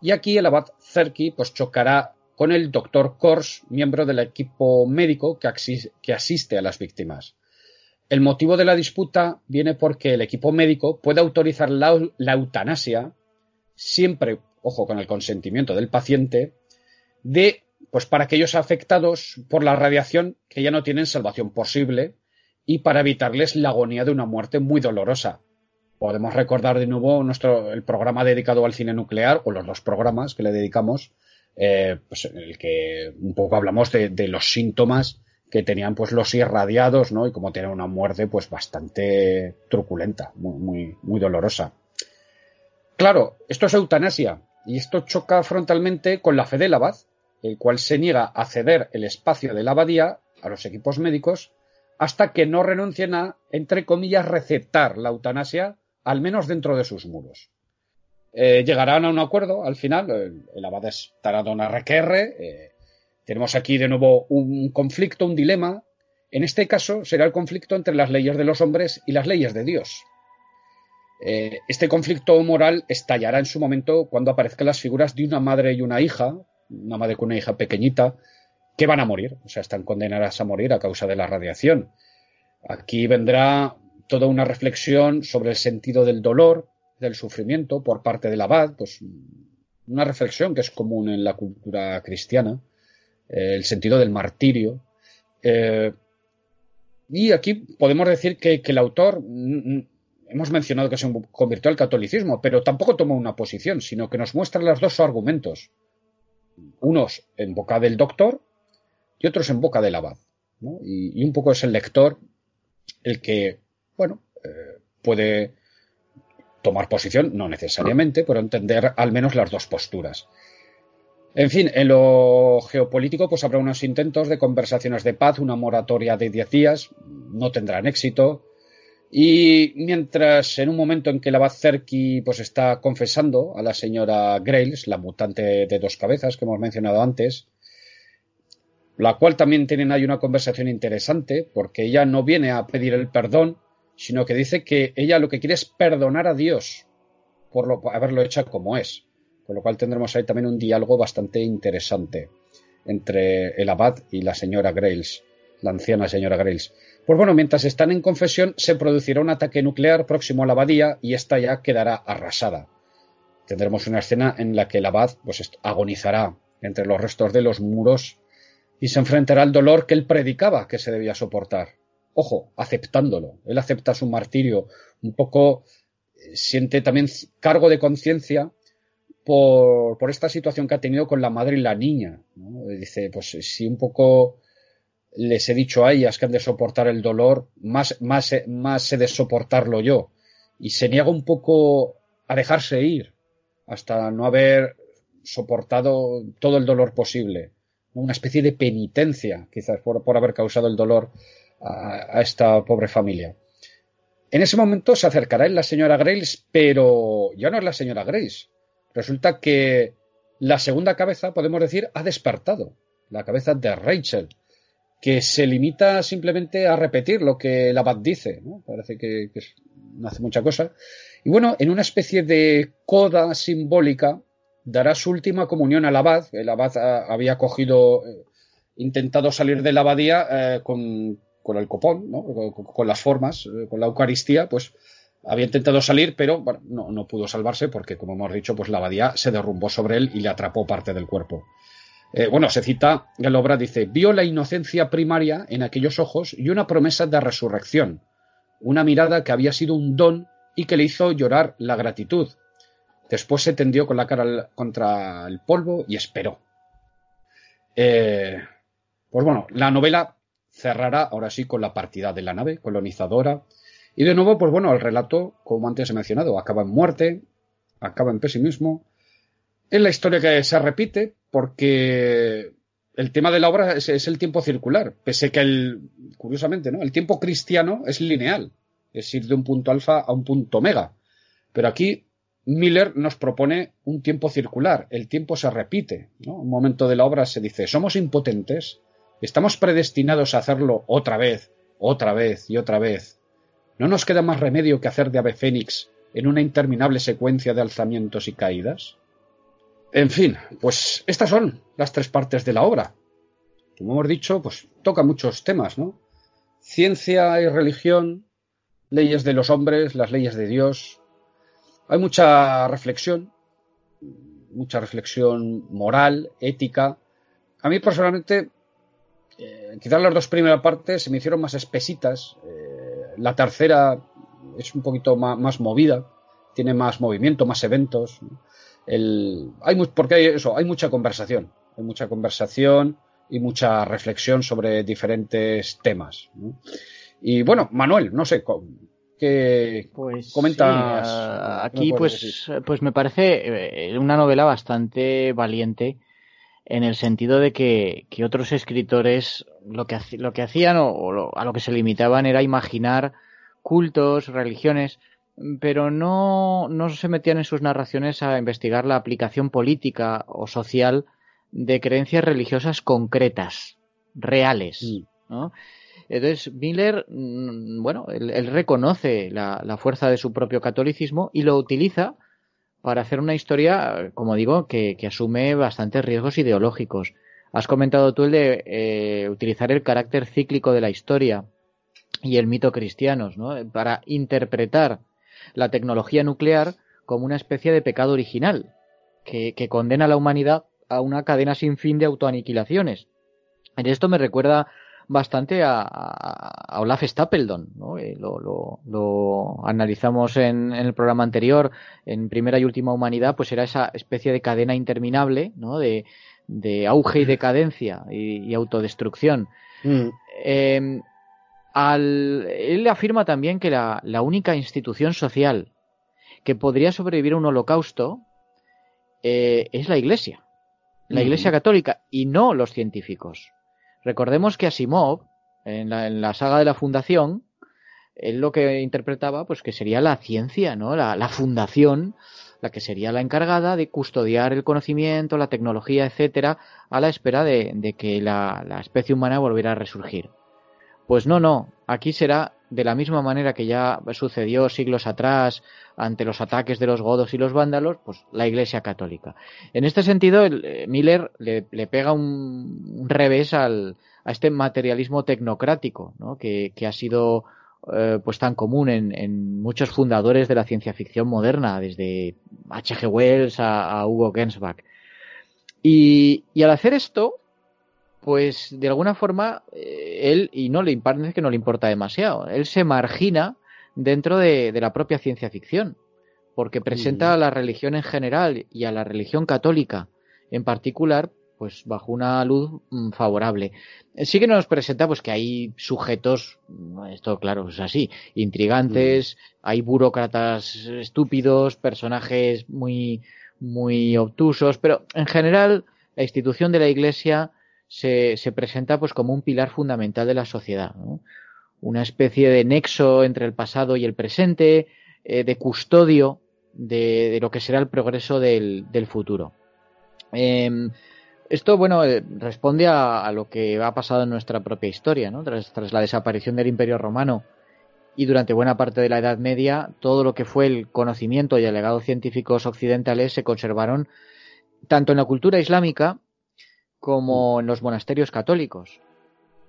y aquí el abad Cerky pues chocará con el doctor Kors, miembro del equipo médico que asiste a las víctimas. El motivo de la disputa viene porque el equipo médico puede autorizar la, eutanasia, siempre, ojo, con el consentimiento del paciente, de, pues para aquellos afectados por la radiación que ya no tienen salvación posible y para evitarles la agonía de una muerte muy dolorosa. Podemos recordar de nuevo nuestro, el programa dedicado al cine nuclear, o los dos programas que le dedicamos, eh, pues en el que un poco hablamos de los síntomas que tenían pues los irradiados, ¿no? Y como tienen una muerte pues bastante truculenta, muy, muy, dolorosa. Claro, esto es eutanasia y esto choca frontalmente con la fe del abad, el cual se niega a ceder el espacio de la abadía a los equipos médicos hasta que no renuncien a, entre comillas, recetar la eutanasia, al menos dentro de sus muros. Eh, llegarán a un acuerdo al final, el, abad es Taradona RQR, eh, tenemos aquí de nuevo un conflicto, un dilema. En este caso será el conflicto entre las leyes de los hombres y las leyes de Dios. Eh, este conflicto moral estallará en su momento cuando aparezcan las figuras de una madre y una hija, una madre con una hija pequeñita, que van a morir, o sea, están condenadas a morir a causa de la radiación. Aquí vendrá toda una reflexión sobre el sentido del dolor, del sufrimiento por parte del abad, pues una reflexión que es común en la cultura cristiana. Eh, el sentido del martirio. Eh, y aquí podemos decir que, el autor, hemos mencionado que se convirtió al catolicismo, pero tampoco tomó una posición, sino que nos muestra los dos argumentos. Unos en boca del doctor y otros en boca del abad. Y, un poco es el lector el que, bueno, eh, puede tomar posición, no necesariamente, pero entender al menos las dos posturas. En fin, en lo geopolítico, pues habrá unos intentos de conversaciones de paz, una moratoria de 10 días, no tendrán éxito. Y mientras en un momento en que la Cerqui pues está confesando a la señora Grails, la mutante de dos cabezas que hemos mencionado antes, la cual también tienen ahí una conversación interesante, porque ella no viene a pedir el perdón, sino que dice que ella lo que quiere es perdonar a Dios por, lo, haberlo hecho como es. Con lo cual tendremos ahí también un diálogo bastante interesante entre el abad y la señora Grails, la anciana señora Grails. Pues bueno, mientras están en confesión, se producirá un ataque nuclear próximo a la abadía y esta ya quedará arrasada. Tendremos una escena en la que el abad pues, agonizará entre los restos de los muros y se enfrentará al dolor que él predicaba que se debía soportar. Ojo, aceptándolo. Él acepta su martirio, un poco eh, siente también cargo de conciencia por, por, esta situación que ha tenido con la madre y la niña. Dice, pues si un poco les he dicho a ellas que han de soportar el dolor, más, más, más he de soportarlo yo. Y se niega un poco a dejarse ir hasta no haber soportado todo el dolor posible. Una especie de penitencia, quizás, por, por haber causado el dolor a, esta pobre familia. En ese momento se acercará la señora Grace, pero ya no es la señora Grace. Resulta que la segunda cabeza, podemos decir, ha despertado. La cabeza de Rachel que se limita simplemente a repetir lo que el abad dice. ¿no? Parece que, no hace mucha cosa. Y bueno, en una especie de coda simbólica, dará su última comunión al abad. El abad había cogido, eh, intentado salir de la abadía eh, con, el copón, ¿no? con, las formas, eh, con la Eucaristía, pues había intentado salir, pero bueno, no, pudo salvarse porque, como hemos dicho, pues la abadía se derrumbó sobre él y le atrapó parte del cuerpo. Eh, bueno, se cita en la obra, dice, vio la inocencia primaria en aquellos ojos y una promesa de resurrección, una mirada que había sido un don y que le hizo llorar la gratitud. Después se tendió con la cara contra el polvo y esperó. Eh, pues bueno, la novela cerrará ahora sí con la partida de la nave colonizadora. Y de nuevo, pues bueno, el relato, como antes he mencionado, acaba en muerte, acaba en pesimismo. Es la historia que se repite, porque el tema de la obra es, el tiempo circular, pese que el, curiosamente, ¿no? El tiempo cristiano es lineal, es ir de un punto alfa a un punto omega. Pero aquí Miller nos propone un tiempo circular, el tiempo se repite, ¿no? Un momento de la obra se dice, somos impotentes, estamos predestinados a hacerlo otra vez, otra vez y otra vez. ¿No nos queda más remedio que hacer de ave fénix en una interminable secuencia de alzamientos y caídas? En fin, pues estas son las tres partes de la obra. Como hemos dicho, pues toca muchos temas, ¿no? Ciencia y religión, leyes de los hombres, las leyes de Dios. Hay mucha reflexión, mucha reflexión moral, ética. A mí personalmente, eh, quizás las dos primeras partes se me hicieron más espesitas. Eh, la tercera es un poquito más, más, movida, tiene más movimiento, más eventos. ¿no? hay porque hay eso, hay mucha conversación, hay mucha conversación y mucha reflexión sobre diferentes temas. Y bueno, Manuel, no sé, ¿qué pues comentas? aquí, pues, pues me parece eh, una novela bastante valiente en el sentido de que, otros escritores lo que, lo que hacían o, a lo que se limitaban era imaginar cultos, religiones, pero no, no se metían en sus narraciones a investigar la aplicación política o social de creencias religiosas concretas, reales. ¿no? Entonces, Miller, mm, bueno, él, reconoce la, fuerza de su propio catolicismo y lo utiliza para hacer una historia, como digo, que, asume bastantes riesgos ideológicos. Has comentado tú el de eh, utilizar el carácter cíclico de la historia y el mito cristianos, ¿no? Para interpretar la tecnología nuclear como una especie de pecado original, que, condena a la humanidad a una cadena sin fin de autoaniquilaciones. En esto me recuerda bastante a, Olaf Stapledon. ¿no? Eh, lo, analizamos en, el programa anterior, en Primera y Última Humanidad, pues era esa especie de cadena interminable ¿no? de, auge y decadencia y, autodestrucción. Mm. Em, él afirma también que la, única institución social que podría sobrevivir a un holocausto eh, es la Iglesia, la Iglesia Católica, y no los científicos. Recordemos que Asimov, en la, saga de la Fundación, él lo que interpretaba, pues que sería la ciencia, ¿no? La, fundación, la que sería la encargada de custodiar el conocimiento, la tecnología, etcétera, a la espera de, que la, la, especie humana volviera a resurgir. Pues no, no. Aquí será de la misma manera que ya sucedió siglos atrás ante los ataques de los godos y los vándalos, pues la Iglesia Católica. En este sentido, eh, Miller le, pega un, revés al, a este materialismo tecnocrático, ¿no? que, ha sido eh, pues tan común en, muchos fundadores de la ciencia ficción moderna, desde H.G. Wells a, Hugo Gensbach. Y, y al hacer esto, pues de alguna forma eh, él, y no le parece que no le importa demasiado, él se margina dentro de, la propia ciencia ficción, porque presenta a la religión en general y a la religión católica en particular, pues bajo una luz mm, favorable. Sí que nos presenta pues que hay sujetos, esto claro es así, intrigantes, hay burócratas estúpidos, personajes muy muy obtusos, pero en general la institución de la Iglesia se, se presenta pues como un pilar fundamental de la sociedad, una especie de nexo entre el pasado y el presente, eh, de custodio de, lo que será el progreso del, futuro. Em, esto, bueno, eh, responde a, lo que ha pasado en nuestra propia historia, ¿no? Tras, tras, la desaparición del Imperio Romano y durante buena parte de la Edad Media, todo lo que fue el conocimiento y el legado científicos occidentales se conservaron tanto en la cultura islámica como en los monasterios católicos.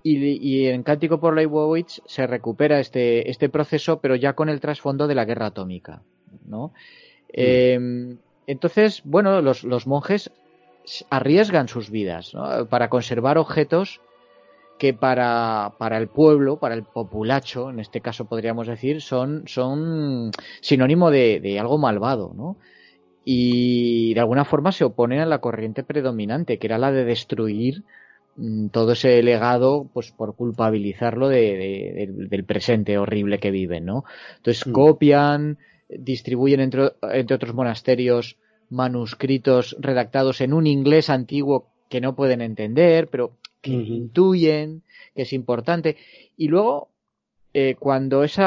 Y, en Cántico por Leibowitz se recupera este, este proceso, pero ya con el trasfondo de la guerra atómica. ¿no? Em, entonces, bueno, los, los, monjes arriesgan sus vidas para conservar objetos que para, para, el pueblo, para el populacho, en este caso podríamos decir, son, son sinónimo de, de algo malvado, ¿no? Y de alguna forma se oponen a la corriente predominante, que era la de destruir mm, todo ese legado pues por culpabilizarlo del presente horrible que viven, ¿no? Entonces mm. copian, distribuyen entre, entre, otros monasterios manuscritos redactados en un inglés antiguo que no pueden entender, pero que intuyen que es importante. Y luego, eh, cuando ese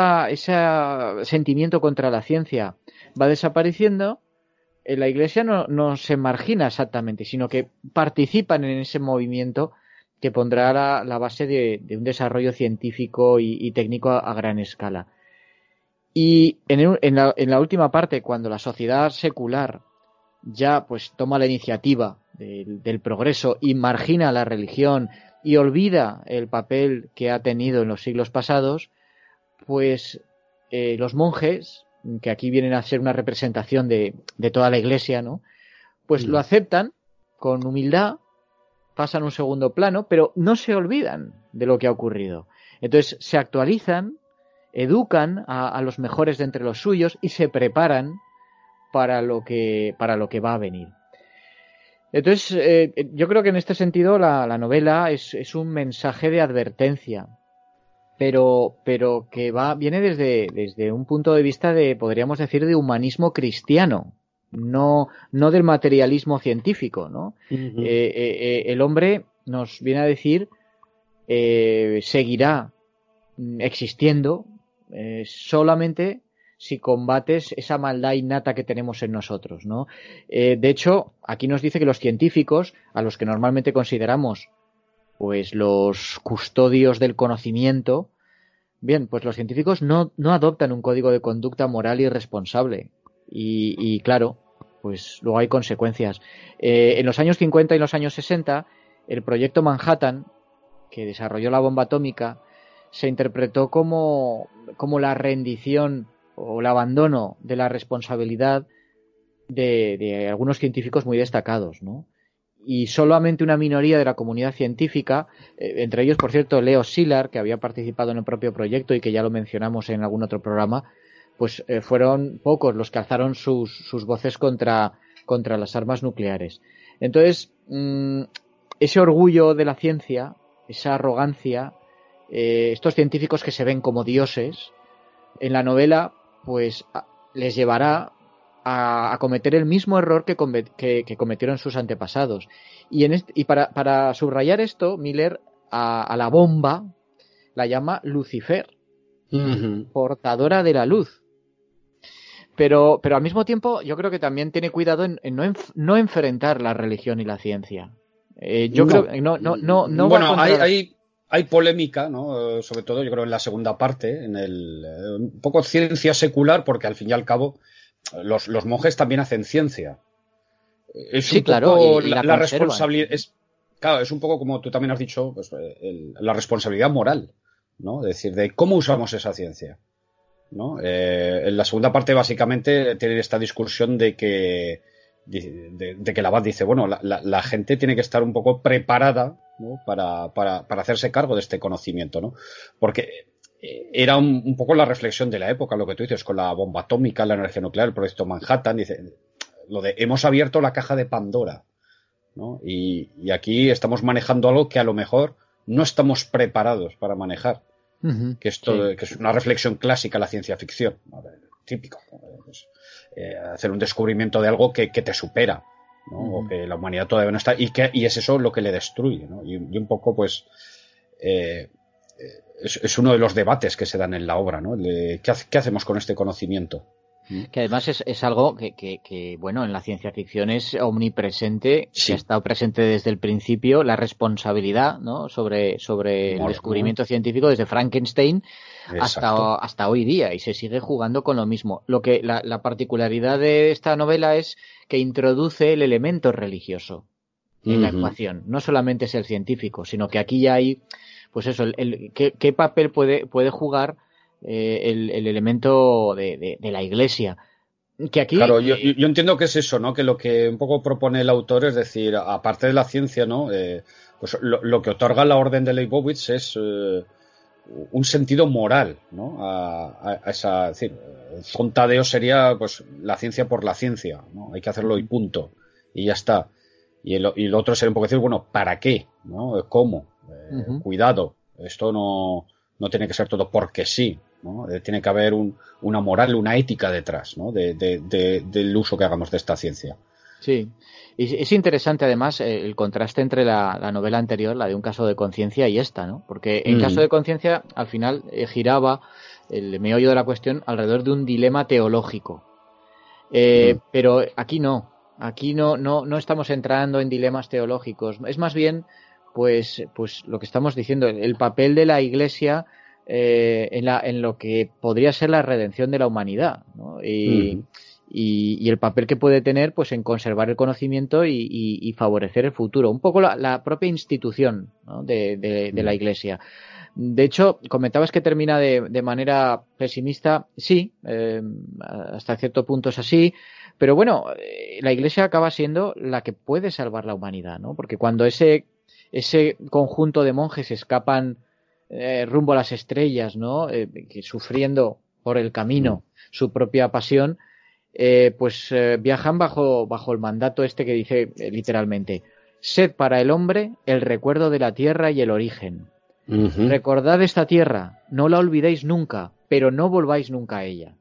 sentimiento contra la ciencia va desapareciendo, la Iglesia no, se margina exactamente, sino que participan en ese movimiento que pondrá la, base de, un desarrollo científico y, técnico a, gran escala. Y en, la, última parte, cuando la sociedad secular ya pues toma la iniciativa del, progreso y margina la religión y olvida el papel que ha tenido en los siglos pasados, pues eh, los monjes que aquí vienen a ser una representación de, toda la iglesia, ¿no? Pues lo mm. aceptan con humildad, pasan un segundo plano, pero no se olvidan de lo que ha ocurrido. Entonces se actualizan, educan a, los mejores de entre los suyos y se preparan para lo que, para lo que va a venir. Entonces, eh, yo creo que en este sentido la, novela es, es, un mensaje de advertencia pero, pero que va, viene desde, desde un punto de vista de, podríamos decir, de humanismo cristiano, no, no del materialismo científico, ¿no? Eh, eh, eh, el hombre nos viene a decir seguirá existiendo solamente si combates esa maldad innata que tenemos en nosotros, ¿no? de hecho, aquí nos dice que los científicos, a los que normalmente consideramos pues los custodios del conocimiento, bien, pues los científicos no, no adoptan un código de conducta moral y responsable. Y, claro, pues luego hay consecuencias. Eh, en los años 50 y los años 60, el proyecto Manhattan, que desarrolló la bomba atómica, se interpretó como, como la rendición o el abandono de la responsabilidad de, de algunos científicos muy destacados, ¿no? Y solamente una minoría de la comunidad científica, eh, entre ellos, por cierto, Leo Szilard, que había participado en el propio proyecto y que ya lo mencionamos en algún otro programa, pues eh, fueron pocos los que alzaron sus, sus voces contra, contra, las armas nucleares. Entonces, mm, ese orgullo de la ciencia, esa arrogancia, eh, estos científicos que se ven como dioses, en la novela, pues les llevará a, cometer el mismo error que, cometieron sus antepasados. Y, en y para, subrayar esto, Miller a, la bomba la llama Lucifer, portadora de la luz. Pero, pero al mismo tiempo yo creo que también tiene cuidado en, no, enfrentar la religión y la ciencia. Eh, yo creo que no, no, no, no bueno, hay, hay, polémica, ¿no? sobre todo yo creo en la segunda parte, en el eh, un poco ciencia secular, porque al fin y al cabo los, los monjes también hacen ciencia. Es sí, claro, la, responsabilidad. Es, claro, es un poco como tú también has dicho, pues, la responsabilidad moral, ¿no? Es decir, de cómo usamos esa ciencia. ¿no? Eh, en la segunda parte, básicamente, tiene esta discusión de que, de, que la abad dice, bueno, la, la, gente tiene que estar un poco preparada ¿no? para, para, para, hacerse cargo de este conocimiento, ¿no? Porque era un, poco la reflexión de la época, lo que tú dices, con la bomba atómica, la energía nuclear, el proyecto Manhattan, dice, lo de hemos abierto la caja de Pandora, ¿no? Y, aquí estamos manejando algo que a lo mejor no estamos preparados para manejar, que, esto, que es una reflexión clásica la ciencia ficción, típico, pues, eh, hacer un descubrimiento de algo que, te supera, ¿no? O que la humanidad todavía no está, y, que, y es eso lo que le destruye, ¿no? Y, un poco, pues, eh, es, uno de los debates que se dan en la obra, ¿no? ¿qué, hacemos con este conocimiento? ¿Mm? Que además es, algo que, bueno, en la ciencia ficción es omnipresente, que ha estado presente desde el principio, la responsabilidad, ¿no? Sobre, sobre el descubrimiento científico desde Frankenstein hasta, hasta hoy día y se sigue jugando con lo mismo. Lo que la, la, particularidad de esta novela es que introduce el elemento religioso en la ecuación. No solamente es el científico, sino que aquí ya hay pues eso, el, ¿qué, papel puede, puede jugar eh, el, elemento de, la iglesia. Que aquí, claro, yo, entiendo que es eso, ¿no? Que lo que un poco propone el autor es decir, aparte de la ciencia, ¿no? Eh, pues lo, que otorga la orden de Leibowitz es eh, un sentido moral, ¿no? A, esa, es decir, Fontadeo sería, pues, la ciencia por la ciencia, ¿no? Hay que hacerlo y punto. Y ya está. Y el, y el otro sería un poco decir, bueno, ¿para qué? ¿No? ¿Cómo? Eh, cuidado, esto no, no, tiene que ser todo porque sí, ¿no? Eh, tiene que haber un, una moral, una ética detrás ¿no? de, del uso que hagamos de esta ciencia. Sí, y es interesante además eh, el contraste entre la, novela anterior, la de un caso de conciencia, y esta, ¿no? Porque en mm. caso de conciencia, al final giraba el meollo de la cuestión alrededor de un dilema teológico. Mm. Pero aquí no, aquí no, no, no estamos entrando en dilemas teológicos, es más bien pues, pues lo que estamos diciendo, el papel de la Iglesia eh, en, la, en lo que podría ser la redención de la humanidad, ¿no? y, y, el papel que puede tener pues en conservar el conocimiento y, favorecer el futuro. Un poco la, propia institución de, de, la Iglesia. De hecho, comentabas que termina de, de manera pesimista. Sí, eh, hasta cierto punto es así. Pero bueno, eh, la Iglesia acaba siendo la que puede salvar la humanidad, ¿no? Porque cuando ese ese conjunto de monjes escapan eh, rumbo a las estrellas, ¿no? Eh, sufriendo por el camino su propia pasión, eh, pues viajan bajo, bajo el mandato este que dice literalmente, sed para el hombre el recuerdo de la tierra y el origen. Recordad esta tierra, no la olvidéis nunca, pero no volváis nunca a ella.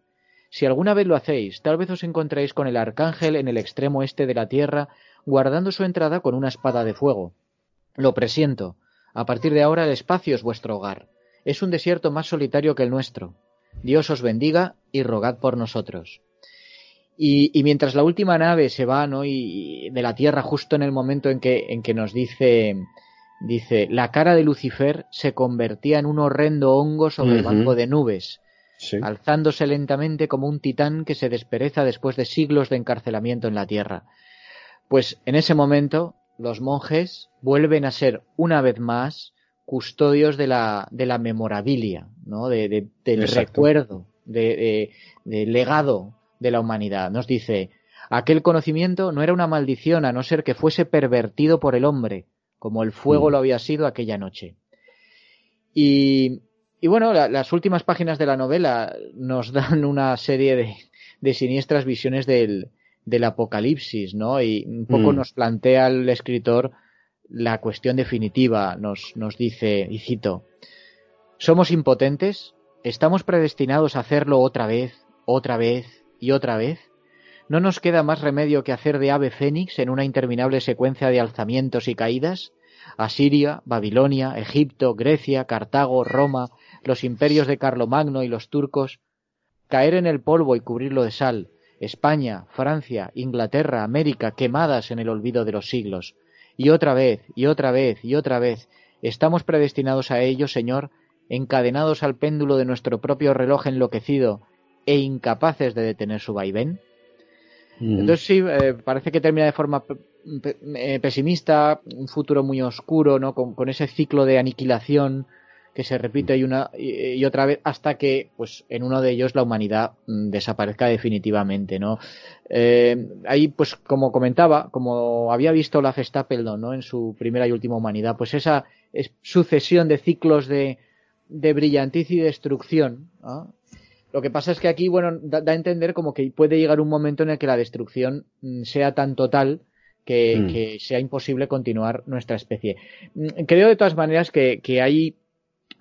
Si alguna vez lo hacéis, tal vez os encontréis con el arcángel en el extremo este de la tierra, guardando su entrada con una espada de fuego. Lo presiento. A partir de ahora el espacio es vuestro hogar. Es un desierto más solitario que el nuestro. Dios os bendiga y rogad por nosotros. Y, mientras la última nave se va ¿no? y, de la Tierra justo en el momento en que, en que nos dice, dice, la cara de Lucifer se convertía en un horrendo hongo sobre el banco de nubes, alzándose lentamente como un titán que se despereza después de siglos de encarcelamiento en la Tierra. Pues en ese momento los monjes vuelven a ser una vez más custodios de la, de la memorabilia, ¿no? De, del recuerdo, de, del legado de la humanidad. Nos dice, Aquel conocimiento no era una maldición a no ser que fuese pervertido por el hombre, como el fuego mm. lo había sido aquella noche. Y, bueno, las últimas páginas de la novela nos dan una serie de, siniestras visiones del, apocalipsis, ¿no? Y un poco mm. nos plantea el escritor la cuestión definitiva. Nos, nos dice, y cito, somos impotentes, estamos predestinados a hacerlo otra vez, otra vez y otra vez. ¿No nos queda más remedio que hacer de ave fénix en una interminable secuencia de alzamientos y caídas? Asiria, Babilonia, Egipto, Grecia, Cartago, Roma, los imperios de Carlomagno y los turcos, caer en el polvo y cubrirlo de sal, España, Francia, Inglaterra, América, quemadas en el olvido de los siglos. Y otra vez, y otra vez, y otra vez, estamos predestinados a ello, Señor, encadenados al péndulo de nuestro propio reloj enloquecido e incapaces de detener su vaivén. Mm. Entonces sí, eh, parece que termina de forma eh, pesimista, un futuro muy oscuro, ¿no? Con, ese ciclo de aniquilación que se repite y una y, otra vez hasta que, pues, en uno de ellos la humanidad mm, desaparezca definitivamente, ¿no? Eh, ahí, pues, como comentaba, como había visto la Festapeldo, ¿no? En su primera y última humanidad, pues esa sucesión de ciclos de, de brillantiz y destrucción, Lo que pasa es que aquí, bueno, da, a entender como que puede llegar un momento en el que la destrucción mm, sea tan total Mm. que, sea imposible continuar nuestra especie. Mm, creo de todas maneras que, hay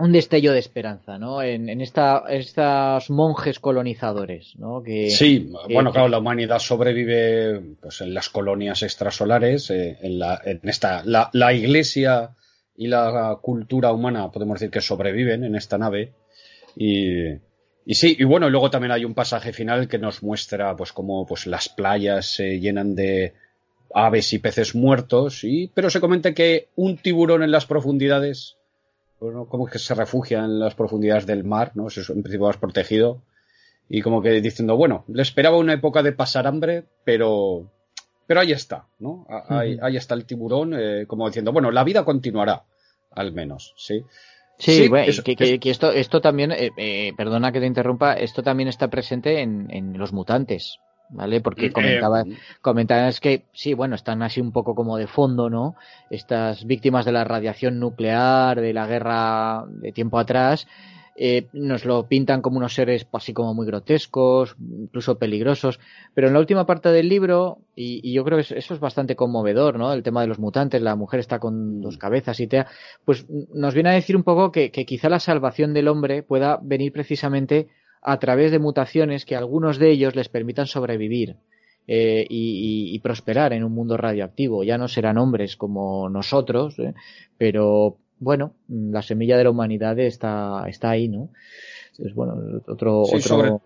un destello de esperanza, ¿no? En, esta, estos monjes colonizadores, ¿no? Que, sí, bueno, claro, la humanidad sobrevive pues, en las colonias extrasolares, eh, en, la, en esta, la, iglesia y la cultura humana, podemos decir que sobreviven en esta nave. Y, y sí, y bueno, luego también hay un pasaje final que nos muestra pues cómo pues las playas se llenan de, aves y peces muertos, y, pero se comenta que un tiburón en las profundidades, bueno, como que se refugia en las profundidades del mar, ¿no? Es en principio más protegido, y como que diciendo, bueno, le esperaba una época de pasar hambre, pero, pero ahí está, ¿no? Ahí, está el tiburón, eh, como diciendo, bueno, la vida continuará, al menos, ¿sí? Sí, que, esto, esto también, eh, eh, perdona que te interrumpa, esto también está presente en, en los mutantes. ¿Vale? Porque eh, comentaba, comentabas que sí, bueno, están así un poco como de fondo, ¿no? Estas víctimas de la radiación nuclear, de la guerra de tiempo atrás, eh, nos lo pintan como unos seres así como muy grotescos, incluso peligrosos, pero en la última parte del libro, y, yo creo que eso es bastante conmovedor, ¿no? El tema de los mutantes, la mujer está con dos cabezas y te, pues nos viene a decir un poco que, que quizá la salvación del hombre pueda venir precisamente a través de mutaciones que algunos de ellos les permitan sobrevivir eh, y, prosperar en un mundo radioactivo. Ya no serán hombres como nosotros, eh, pero bueno, la semilla de la humanidad está, está ahí, ¿no? Entonces, bueno, otro... Sobre,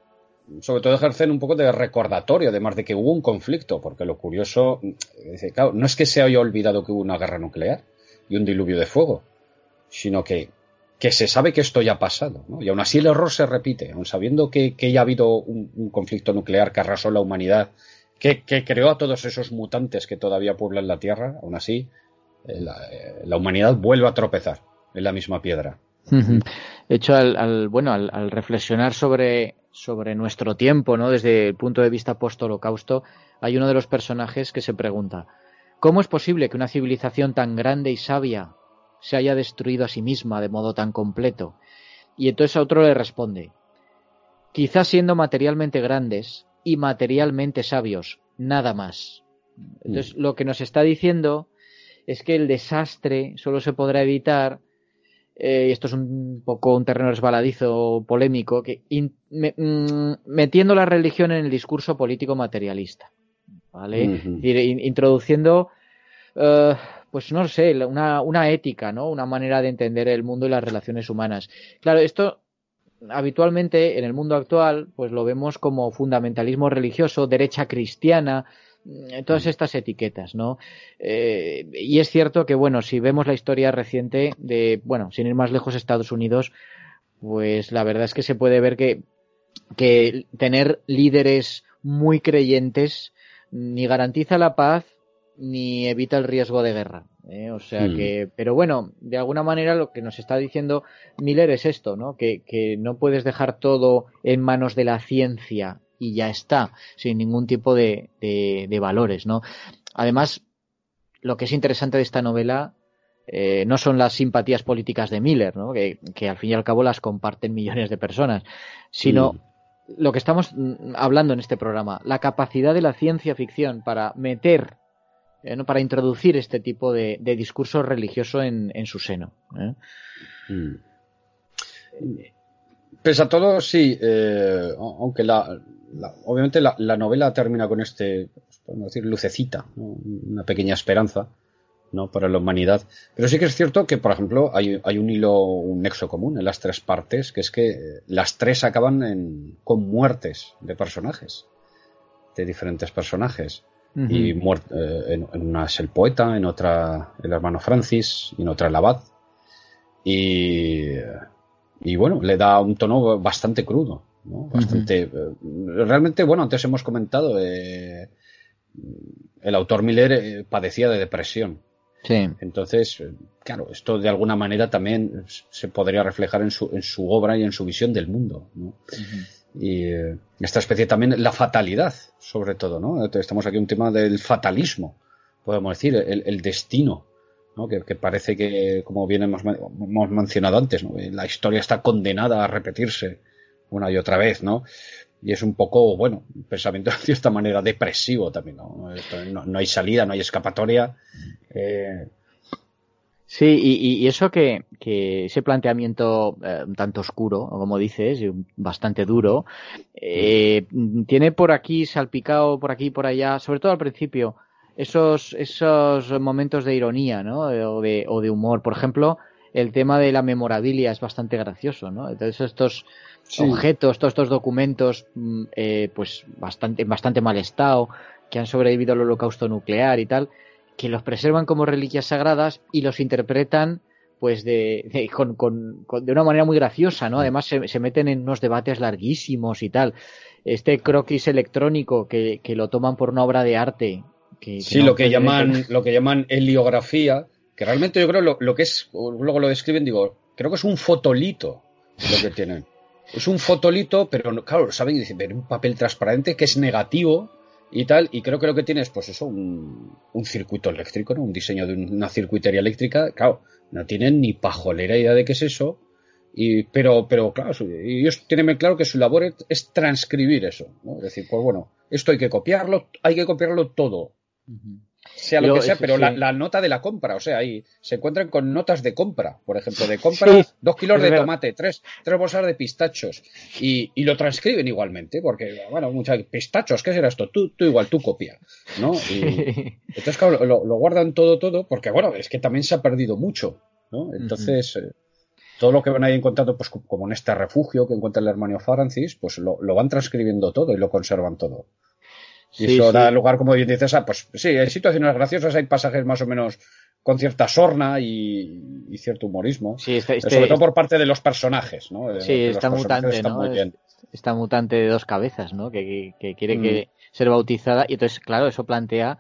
sobre, todo ejercer un poco de recordatorio, además de que hubo un conflicto, porque lo curioso, claro, no es que se haya olvidado que hubo una guerra nuclear y un diluvio de fuego, sino que que se sabe que esto ya ha pasado, ¿no? y aún así el error se repite, aun sabiendo que, ya ha habido un, conflicto nuclear que arrasó la humanidad, que, creó a todos esos mutantes que todavía pueblan la Tierra, aún así eh, eh, la, humanidad vuelve a tropezar en la misma piedra. De hecho, al, bueno, al, reflexionar sobre, sobre nuestro tiempo, ¿no? desde el punto de vista post-holocausto, hay uno de los personajes que se pregunta, ¿cómo es posible que una civilización tan grande y sabia se haya destruido a sí misma de modo tan completo. Y entonces a otro le responde, quizás siendo materialmente grandes y materialmente sabios, nada más. Entonces mm. lo que nos está diciendo es que el desastre solo se podrá evitar, eh, y esto es un poco un terreno resbaladizo polémico, que mm, metiendo la religión en el discurso político materialista. ¿Vale? introduciendo eh, pues no sé, una, una ética, ¿no? Una manera de entender el mundo y las relaciones humanas. Claro, esto habitualmente en el mundo actual, pues lo vemos como fundamentalismo religioso, derecha cristiana, mm, todas mm. estas etiquetas, ¿no? Eh, y es cierto que, bueno, si vemos la historia reciente de, bueno, sin ir más lejos, Estados Unidos, pues la verdad es que se puede ver que, que tener líderes muy creyentes ni garantiza la paz ni evita el riesgo de guerra. ¿eh? O sea hmm. que, pero bueno, de alguna manera lo que nos está diciendo Miller es esto, ¿no? Que, que no puedes dejar todo en manos de la ciencia y ya está, sin ningún tipo de, de, valores, ¿no? Además, lo que es interesante de esta novela eh, no son las simpatías políticas de Miller, ¿no? que, que, al fin y al cabo las comparten millones de personas, sino mm. lo que estamos mm, hablando en este programa, la capacidad de la ciencia ficción para meter, eh, para introducir este tipo de, discurso religioso en, su seno. ¿eh? Mm. Pese a todo, sí, aunque la, obviamente la, novela termina con este, podemos decir, lucecita, una pequeña esperanza ¿no? para la humanidad. Pero sí que es cierto que, por ejemplo, hay, un hilo, un nexo común en las tres partes, que es que las tres acaban con muertes de personajes, de diferentes personajes. Y eh, en, una es el poeta, en otra el hermano Francis, y en otra el abad. Y, y bueno, le da un tono bastante crudo. Bastante. Eh, realmente, bueno, antes hemos comentado, eh, el autor Miller padecía de depresión. Entonces, claro, esto de alguna manera también se podría reflejar en su, en su obra y en su visión del mundo. Y eh, esta especie también, la fatalidad, sobre todo, ¿no? Estamos aquí un tema del fatalismo, podemos decir, el, destino, ¿no? Que, parece que, como bien hemos, hemos mencionado antes, la historia está condenada a repetirse una y otra vez, ¿no? y es un poco, bueno, pensamiento de cierta manera depresivo también, ¿no? No, hay salida, no hay escapatoria. Eh. Sí, y, eso que, que, ese planteamiento eh, un tanto oscuro, como dices, bastante duro, eh, tiene por aquí salpicado, por aquí por allá, sobre todo al principio, esos, esos momentos de ironía, ¿no? O de, o de humor. Por ejemplo, el tema de la memorabilia es bastante gracioso, ¿no? Entonces estos objetos, todos estos documentos, mm, eh, pues bastante, en bastante mal estado, que han sobrevivido al holocausto nuclear y tal, que los preservan como reliquias sagradas y los interpretan pues de, con, con, de una manera muy graciosa, ¿no? Además se, se, meten en unos debates larguísimos y tal. Este croquis electrónico que, que lo toman por una obra de arte. Que, sí, lo que llaman, lo que llaman heliografía, que realmente yo creo lo, lo que es, luego lo describen, digo, creo que es un fotolito lo que tienen. Es un fotolito, pero claro, saben, dicen, un papel transparente que es negativo y tal, y creo que lo que tiene es, pues eso, un, circuito eléctrico, ¿no? Un diseño de una circuitería eléctrica, claro, no tienen ni pajolera idea de qué es eso, y, pero, pero claro, ellos tienen claro que su labor es, transcribir eso, ¿no? Es decir, pues bueno, esto hay que copiarlo, hay que copiarlo todo sea lo que sea, pero la, nota de la compra, o sea, ahí se encuentran con notas de compra, por ejemplo, de compra, dos kilos de tomate, tres, tres bolsas de pistachos, y, y, lo transcriben igualmente, porque, bueno, muchas pistachos, ¿qué será esto? Tú, tú igual, tú copia, ¿no? Y, entonces, claro, lo, guardan todo, todo, porque, bueno, es que también se ha perdido mucho, ¿no? Entonces, eh, todo lo que van ahí encontrando, pues como en este refugio que encuentra el hermano Francis, pues lo, lo van transcribiendo todo y lo conservan todo. Y eso da lugar, como dices, a, pues sí, hay situaciones graciosas, hay pasajes más o menos con cierta sorna y, cierto humorismo. Sí, este, este sobre todo por parte de los personajes, ¿no? sí, está mutante, ¿no? Esta mutante de dos cabezas, ¿no? Que, quiere que mm. ser bautizada y entonces, claro, eso plantea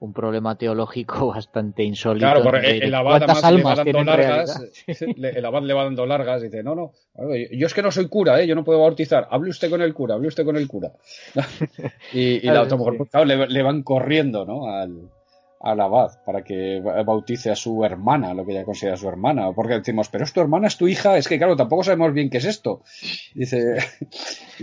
un problema teológico bastante insólito. Claro, porque el abad le va dando largas, el abad le va dando largas y dice, no, no, yo es que no soy cura, ¿eh? yo no puedo bautizar, hable usted con el cura, hable usted con el cura. y, la otra mujer, claro, le, le, van corriendo, ¿no? Al, al abad para que bautice a su hermana, lo que ella considera su hermana. Porque decimos, pero es tu hermana, es tu hija, es que claro, tampoco sabemos bien qué es esto. Dice,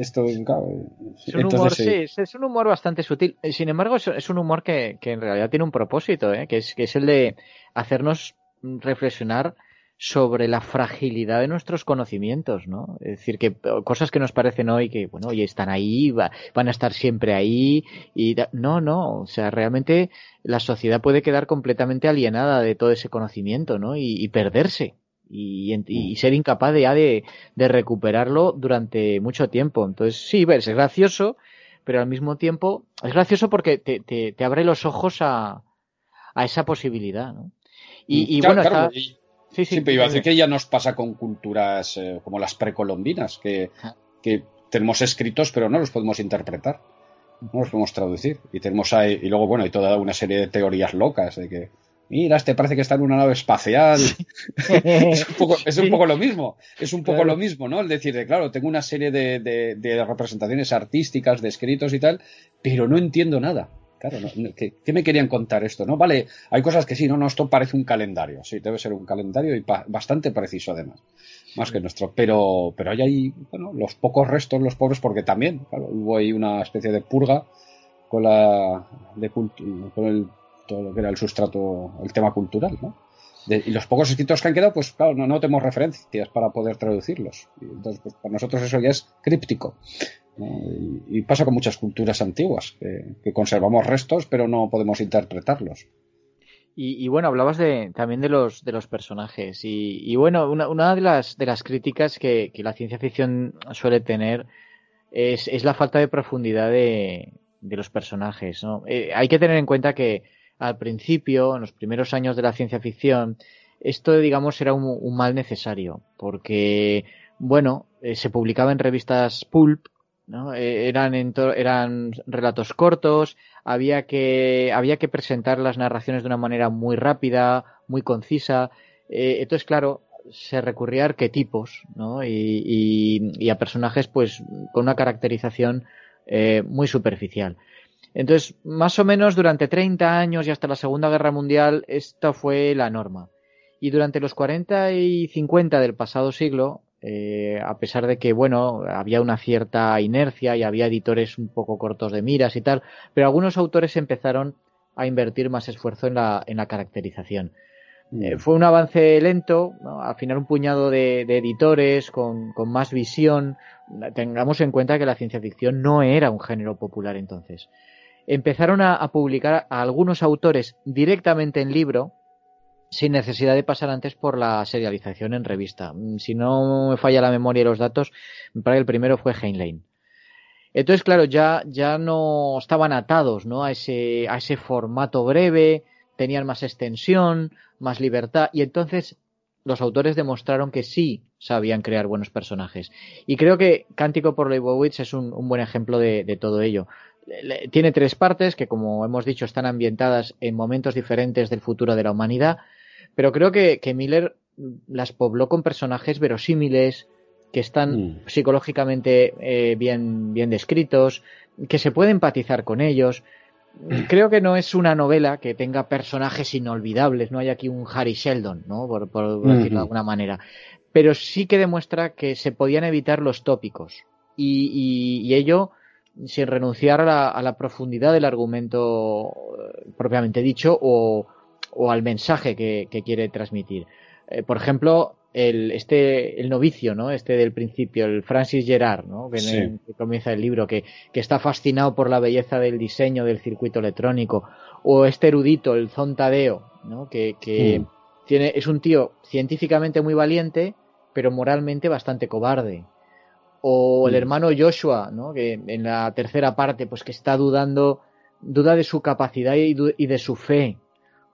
esto, es un humor, sí, es un humor bastante sutil. Sin embargo, es un humor que, que en realidad tiene un propósito, ¿eh? que, es, que es el de hacernos reflexionar sobre la fragilidad de nuestros conocimientos, ¿no? Es decir, que cosas que nos parecen hoy que, bueno, hoy están ahí, van a estar siempre ahí, y no, no, o sea, realmente la sociedad puede quedar completamente alienada de todo ese conocimiento, ¿no? Y, perderse. Y, y, ser incapaz de, ya de, de, recuperarlo durante mucho tiempo. Entonces, sí, ves, es gracioso, pero al mismo tiempo es gracioso porque te, te, te abre los ojos a, a esa posibilidad, ¿no? Y, bueno, está... Sí, sí, pero iba a decir que ya nos pasa con culturas eh, como las precolombinas, que, que, tenemos escritos pero no los podemos interpretar, no los podemos traducir. Y tenemos ahí, y luego, bueno, hay toda una serie de teorías locas de que mira, este parece que está en una nave espacial. es, un poco, es un poco, lo mismo, es un poco lo mismo, ¿no? El decir, de, claro, tengo una serie de, de, representaciones artísticas, de escritos y tal, pero no entiendo nada. Claro, ¿qué, me querían contar esto? ¿No? Vale, hay cosas que sí, no, no, esto parece un calendario, sí, debe ser un calendario y bastante preciso además, más que nuestro, pero, pero hay ahí, bueno, los pocos restos, los pobres, porque también, claro, hubo ahí una especie de purga con la, de, con el todo lo que era el sustrato, el tema cultural, ¿no? y los pocos escritos que han quedado, pues claro, no, tenemos referencias para poder traducirlos. entonces, pues, para nosotros eso ya es críptico. Y, pasa con muchas culturas antiguas, que, conservamos restos, pero no podemos interpretarlos. Y, bueno, hablabas de, también de los, de los personajes. Y, bueno, una, de, las, de las críticas que, la ciencia ficción suele tener es, la falta de profundidad de, de los personajes. ¿no? Eh, hay que tener en cuenta que al principio, en los primeros años de la ciencia ficción, esto, digamos, era un, mal necesario, porque, bueno, eh, se publicaba en revistas pulp, ¿no? Eh, eran, eran relatos cortos, había que, había que presentar las narraciones de una manera muy rápida, muy concisa. Eh, entonces, claro, se recurría a arquetipos, ¿no? Y, y, a personajes, pues, con una caracterización muy superficial. Entonces, más o menos durante 30 años y hasta la Segunda Guerra Mundial, esta fue la norma. Y durante los 40 y 50 del pasado siglo, eh, a pesar de que, bueno, había una cierta inercia y había editores un poco cortos de miras y tal, pero algunos autores empezaron a invertir más esfuerzo en la, en la caracterización. Mm. Eh, fue un avance lento, al final un puñado de, editores con, con, más visión. Tengamos en cuenta que la ciencia ficción no era un género popular entonces empezaron a, publicar a algunos autores directamente en libro sin necesidad de pasar antes por la serialización en revista. Mm, si no me falla la memoria y los datos, me parece que el primero fue Heinlein. Entonces, claro, ya, ya no estaban atados ¿no? A, ese, a ese formato breve, tenían más extensión, más libertad, y entonces los autores demostraron que sí sabían crear buenos personajes. Y creo que Cántico por Leibowitz es un, buen ejemplo de, todo ello tiene tres partes que, como hemos dicho, están ambientadas en momentos diferentes del futuro de la humanidad, pero creo que, Miller las pobló con personajes verosímiles, que están mm. psicológicamente eh, bien, bien descritos, que se puede empatizar con ellos. Creo que no es una novela que tenga personajes inolvidables, no hay aquí un Harry Sheldon, ¿no? por, decirlo de alguna manera, pero sí que demuestra que se podían evitar los tópicos y, y ello sin renunciar a la, profundidad del argumento eh, propiamente dicho o, al mensaje que, quiere transmitir. Eh, por ejemplo, el, este, el novicio, ¿no? Este del principio, el Francis Gerard, ¿no? Que, comienza el libro, que, está fascinado por la belleza del diseño del circuito electrónico. O este erudito, el Zontadeo, ¿no? Que, mm. tiene, es un tío científicamente muy valiente, pero moralmente bastante cobarde o el hermano Joshua, ¿no? que en la tercera parte, pues que está dudando, duda de su capacidad y, de su fe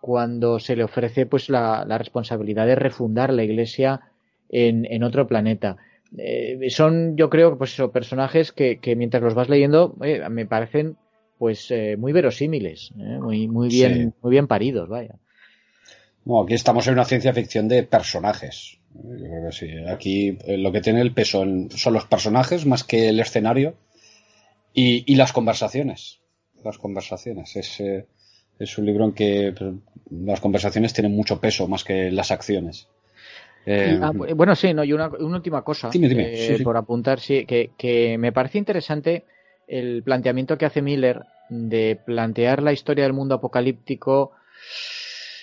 cuando se le ofrece pues la, responsabilidad de refundar la iglesia en, otro planeta. Eh, son, yo creo, pues eso, personajes que, mientras los vas leyendo me parecen pues eh, muy verosímiles, ¿eh? muy, muy bien, muy bien paridos, vaya. No, aquí estamos en una ciencia ficción de personajes. Yo creo que sí. Aquí eh, lo que tiene el peso son los personajes más que el escenario y, las conversaciones. Las conversaciones. Es, eh, es un libro en que las conversaciones tienen mucho peso más que las acciones. Eh, ah, bueno, sí, no, y una, última cosa por apuntar, sí, que, que me parece interesante el planteamiento que hace Miller de plantear la historia del mundo apocalíptico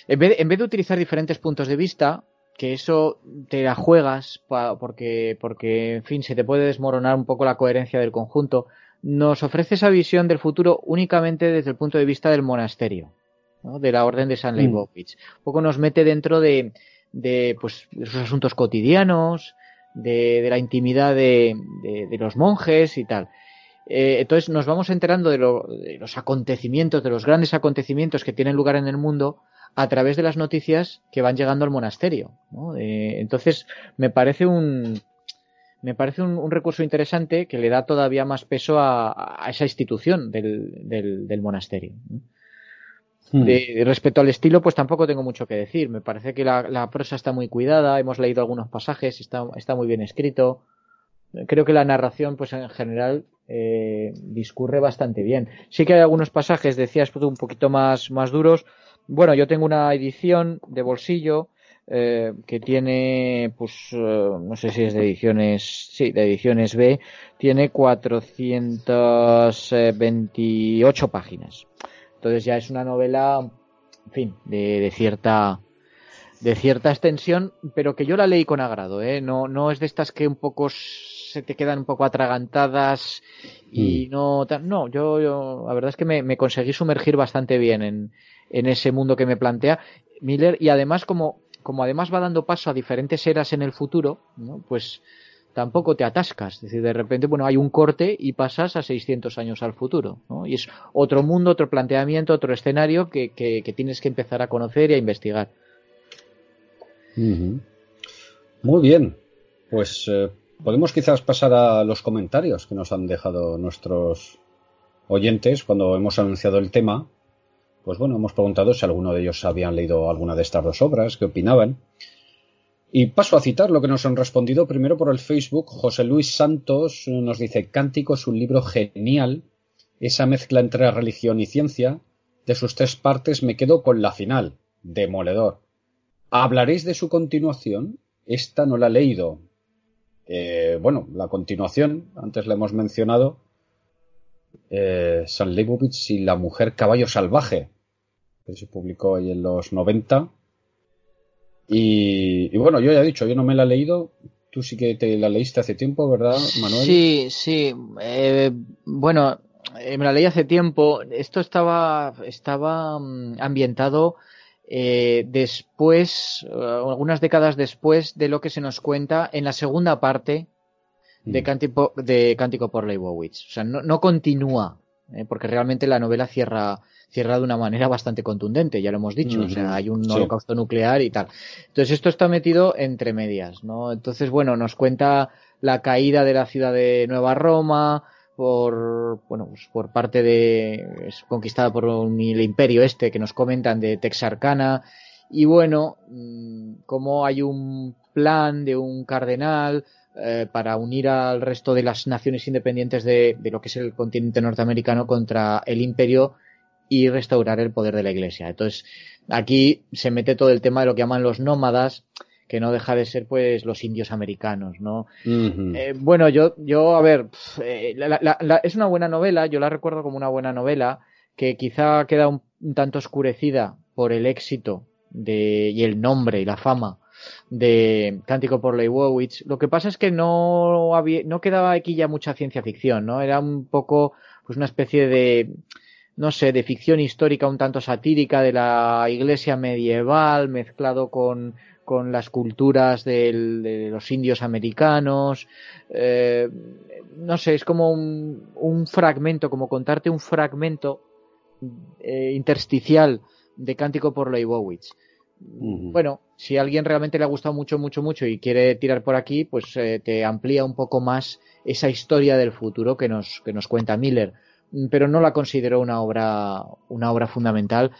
en vez, en vez de utilizar diferentes puntos de vista, que eso te la juegas porque, porque, en fin, se te puede desmoronar un poco la coherencia del conjunto, nos ofrece esa visión del futuro únicamente desde el punto de vista del monasterio, de la orden de San Leibovitz. Mm. Un poco nos mete dentro de, de pues, esos asuntos cotidianos, de, la intimidad de, de, los monjes y tal. Eh, entonces nos vamos enterando de, de, los acontecimientos, de los grandes acontecimientos que tienen lugar en el mundo a través de las noticias que van llegando al monasterio. Eh, entonces, me parece un, me parece un, recurso interesante que le da todavía más peso a, esa institución del, del, monasterio. Hmm. respecto al estilo, pues tampoco tengo mucho que decir. Me parece que la, prosa está muy cuidada, hemos leído algunos pasajes, está, está, muy bien escrito. Creo que la narración, pues en general, eh, discurre bastante bien. Sí que hay algunos pasajes, decías, un poquito más, más duros. Bueno, yo tengo una edición de bolsillo eh, que tiene, pues, eh, no sé si es de ediciones, sí, de ediciones B, tiene 428 páginas. Entonces ya es una novela, en fin, de, cierta de cierta extensión, pero que yo la leí con agrado, ¿eh? No, no es de estas que un poco se te quedan un poco atragantadas y mm. no no yo, yo, la verdad es que me, me conseguí sumergir bastante bien en, en, ese mundo que me plantea Miller y además como como además va dando paso a diferentes eras en el futuro ¿no? pues tampoco te atascas. Es decir, de repente, bueno, hay un corte y pasas a 600 años al futuro. ¿no? Y es otro mundo, otro planteamiento, otro escenario que, que, tienes que empezar a conocer y a investigar. Muy bien. Pues eh, podemos quizás pasar a los comentarios que nos han dejado nuestros oyentes cuando hemos anunciado el tema. Pues bueno, hemos preguntado si alguno de ellos habían leído alguna de estas dos obras, qué opinaban. Y paso a citar lo que nos han respondido primero por el Facebook. José Luis Santos nos dice, Cántico es un libro genial, esa mezcla entre religión y ciencia. De sus tres partes me quedo con la final, demoledor. ¿Hablaréis de su continuación? Esta no la he leído. Eh, bueno, la continuación, antes la hemos mencionado, eh, San Leibovitz y la mujer caballo salvaje, que se publicó ahí en los 90 y, bueno, yo ya he dicho, yo no me la he leído. Tú sí que te la leíste hace tiempo, ¿verdad, Manuel? Sí, sí. Eh, bueno, eh, me la leí hace tiempo. Esto estaba, estaba mm, ambientado eh, después, algunas décadas después de lo que se nos cuenta en la segunda parte de, mm. Cántico, de Cántico por Leibowitz. O sea, no, no continúa, porque realmente la novela cierra, cierra de una manera bastante contundente, ya lo hemos dicho, o sea, hay un holocausto nuclear y tal. Entonces esto está metido entre medias, ¿no? Entonces, bueno, nos cuenta la caída de la ciudad de Nueva Roma por, bueno, pues por parte de, es conquistada por el imperio este que nos comentan de Texarkana, y bueno, mm, como hay un plan de un cardenal, eh, para unir al resto de las naciones independientes de, de, lo que es el continente norteamericano contra el imperio y restaurar el poder de la iglesia. Entonces, aquí se mete todo el tema de lo que llaman los nómadas, que no deja de ser pues los indios americanos, ¿no? Eh, bueno, yo, yo, a ver, eh, es una buena novela, yo la recuerdo como una buena novela, que quizá queda un, tanto oscurecida por el éxito de, y el nombre y la fama de Cántico por Leibowitz. Lo que pasa es que no había, no quedaba aquí ya mucha ciencia ficción, ¿no? Era un poco, pues una especie de, no sé, de ficción histórica un tanto satírica de la iglesia medieval mezclado con, con las culturas de los indios americanos. Eh, no sé, es como un, un, fragmento, como contarte un fragmento eh, intersticial de Cántico por Leibowitz. Bueno, si a alguien realmente le ha gustado mucho, mucho, mucho y quiere tirar por aquí, pues eh, te amplía un poco más esa historia del futuro que nos, que nos cuenta Miller pero no la considero una obra, una obra fundamental.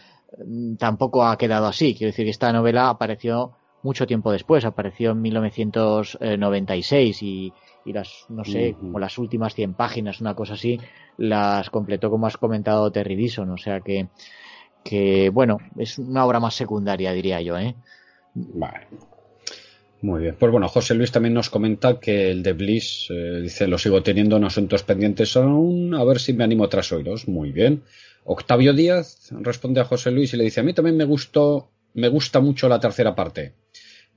Mm, tampoco ha quedado así. Quiero decir que esta novela apareció mucho tiempo después, apareció en 1996 y, y las, no sé, como las últimas 100 páginas, una cosa así, las completó como has comentado Terry Dison. O sea que, que bueno, es una obra más secundaria, diría yo, ¿eh? Vale. Muy bien. Pues bueno, José Luis también nos comenta que el de Bliss, eh, dice, lo sigo teniendo en asuntos pendientes aún, a ver si me animo tras oídos. Muy bien. Octavio Díaz responde a José Luis y le dice, a mí también me gustó, me gusta mucho la tercera parte.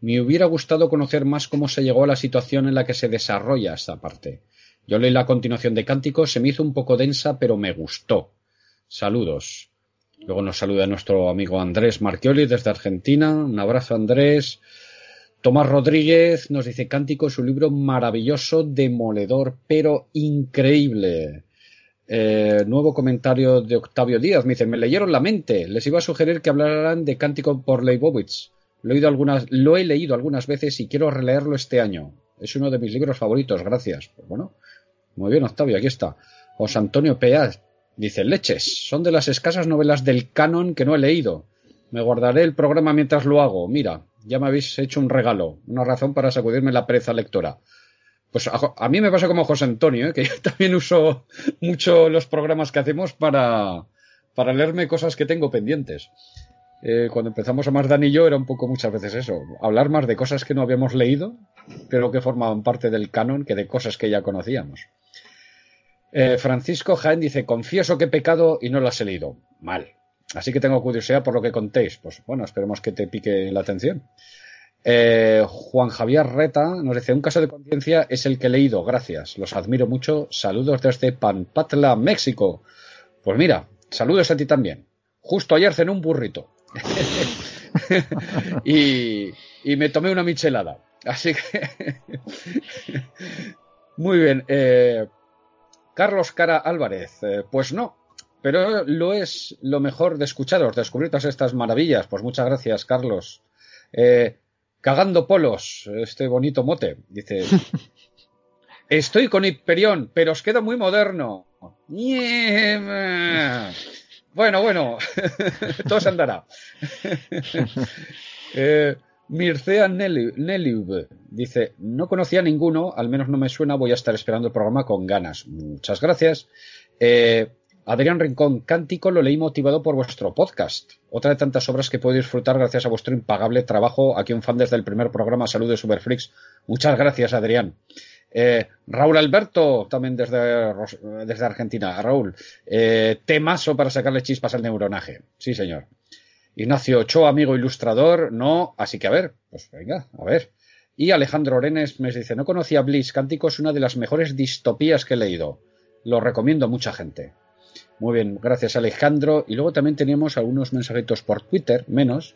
Me hubiera gustado conocer más cómo se llegó a la situación en la que se desarrolla esta parte. Yo leí la continuación de Cántico, se me hizo un poco densa, pero me gustó. Saludos. Luego nos saluda nuestro amigo Andrés Marchioli desde Argentina. Un abrazo, Andrés. Tomás Rodríguez nos dice Cántico es un libro maravilloso, demoledor, pero increíble. Eh, nuevo comentario de Octavio Díaz. Me dice, me leyeron la mente. Les iba a sugerir que hablaran de Cántico por Leibovitz. Lo he, algunas, lo he leído algunas veces y quiero releerlo este año. Es uno de mis libros favoritos, gracias. Pues bueno, muy bien, Octavio, aquí está. José Antonio Dice, leches, son de las escasas novelas del canon que no he leído. Me guardaré el programa mientras lo hago. Mira, ya me habéis hecho un regalo, una razón para sacudirme la pereza lectora. Pues a, mí me pasa como José Antonio, ¿eh? que yo también uso mucho los programas que hacemos para, para leerme cosas que tengo pendientes. Eh, cuando empezamos a más Dan y yo era un poco muchas veces eso, hablar más de cosas que no habíamos leído, pero que formaban parte del canon que de cosas que ya conocíamos. Eh, Francisco Jaén dice, confieso que he pecado y no lo has leído. Mal. Así que tengo curiosidad por lo que contéis. Pues bueno, esperemos que te pique la atención. Eh, Juan Javier Reta nos dice, un caso de conciencia es el que he leído, gracias. Los admiro mucho. Saludos desde Panpatla, México. Pues mira, saludos a ti también. Justo ayer cené un burrito. y, y me tomé una michelada. Así que... Muy bien. Eh, Carlos Cara Álvarez, eh, pues no, pero lo es lo mejor de escucharos, de descubrir todas estas maravillas. Pues muchas gracias, Carlos. Eh, cagando polos, este bonito mote, dice. Estoy con Hiperión, pero os queda muy moderno. Bueno, bueno, todo se andará. eh, Mircea Neliub dice, no conocía a ninguno, al menos no me suena, voy a estar esperando el programa con ganas. Muchas gracias. Eh, Adrián Rincón, Cántico lo leí motivado por vuestro podcast. Otra de tantas obras que puedo disfrutar gracias a vuestro impagable trabajo. Aquí un fan desde el primer programa, saludos Superflix. Muchas gracias, Adrián. Eh, Raúl Alberto, también desde, desde Argentina. Raúl, eh, temazo para sacarle chispas al neuronaje. Sí, señor. Ignacio Ochoa, amigo ilustrador, no, así que a ver, pues venga, a ver. Y Alejandro Orenes me dice, no conocía Bliss, Cántico es una de las mejores distopías que he leído. Lo recomiendo a mucha gente. Muy bien, gracias Alejandro. Y luego también teníamos algunos mensajitos por Twitter, menos.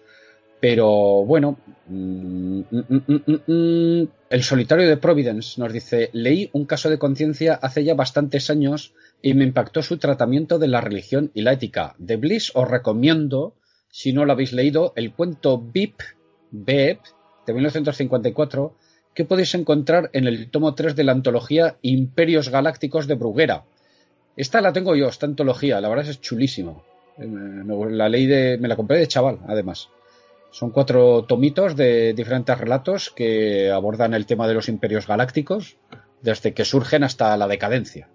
Pero bueno, mm, mm, mm, el solitario de Providence nos dice, leí un caso de conciencia hace ya bastantes años y me impactó su tratamiento de la religión y la ética. De Bliss os recomiendo si no lo habéis leído, el cuento Bip, Beep, de 1954, que podéis encontrar en el tomo 3 de la antología Imperios Galácticos de Bruguera. Esta la tengo yo, esta antología, la verdad es chulísimo. Eh, la ley de, me la compré de chaval, además. Son cuatro tomitos de diferentes relatos que abordan el tema de los imperios galácticos, desde que surgen hasta la decadencia.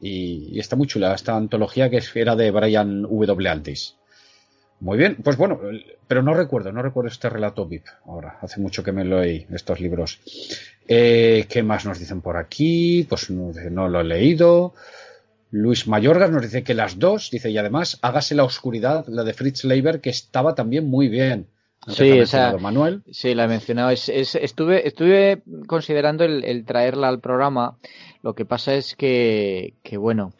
Y, está muy chula esta antología que era de Brian W. Aldiss. Muy bien, pues bueno, pero no recuerdo, no recuerdo este relato VIP ahora, hace mucho que me lo leí, estos libros. Eh, ¿Qué más nos dicen por aquí? Pues no, lo he leído. Luis Mayorgas nos dice que las dos, dice, y además, hágase la oscuridad, la de Fritz Leiber, que estaba también muy bien. Sí, Manuel. sí, la he mencionado. estuve, estuve considerando el, traerla al programa. Lo que pasa es que, que, bueno,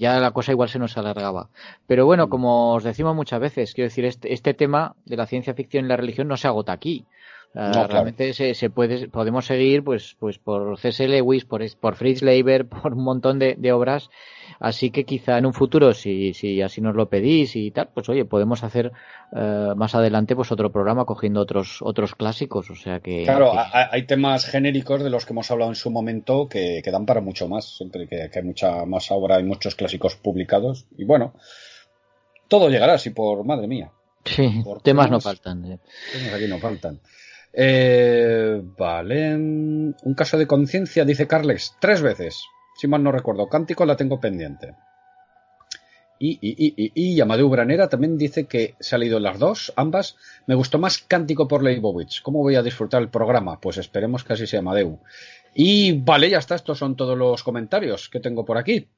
ya la cosa igual se nos alargaba. Pero bueno, mm. como os decimos muchas veces, quiero decir, este, este tema de la ciencia ficción y la religión no se agota aquí. Realmente se, se, puede, podemos seguir pues, pues por C.S. Lewis, por, por Fritz Leiber, por un montón de, de obras Así que quizá en un futuro, si, si así nos lo pedís y tal, pues oye, podemos hacer eh, más adelante pues otro programa cogiendo otros otros clásicos. O sea que. Claro, hay temas genéricos de los que hemos hablado en su momento que, que dan para mucho más. Siempre que, hay mucha más obra, hay muchos clásicos publicados. Y bueno, todo llegará así por madre mía. Sí, temas, no faltan. Eh. Temas aquí no faltan. Eh, vale. Un caso de conciencia, dice Carles, tres veces si mal no recuerdo. Cántico la tengo pendiente. Y, y, y, y, Amadeu Branera también dice que se ha leído las dos, ambas. Me gustó más Cántico por Leibovich. ¿Cómo voy a disfrutar el programa? Pues esperemos que así sea Amadeu. Y vale, ya está. Estos son todos los comentarios que tengo por aquí.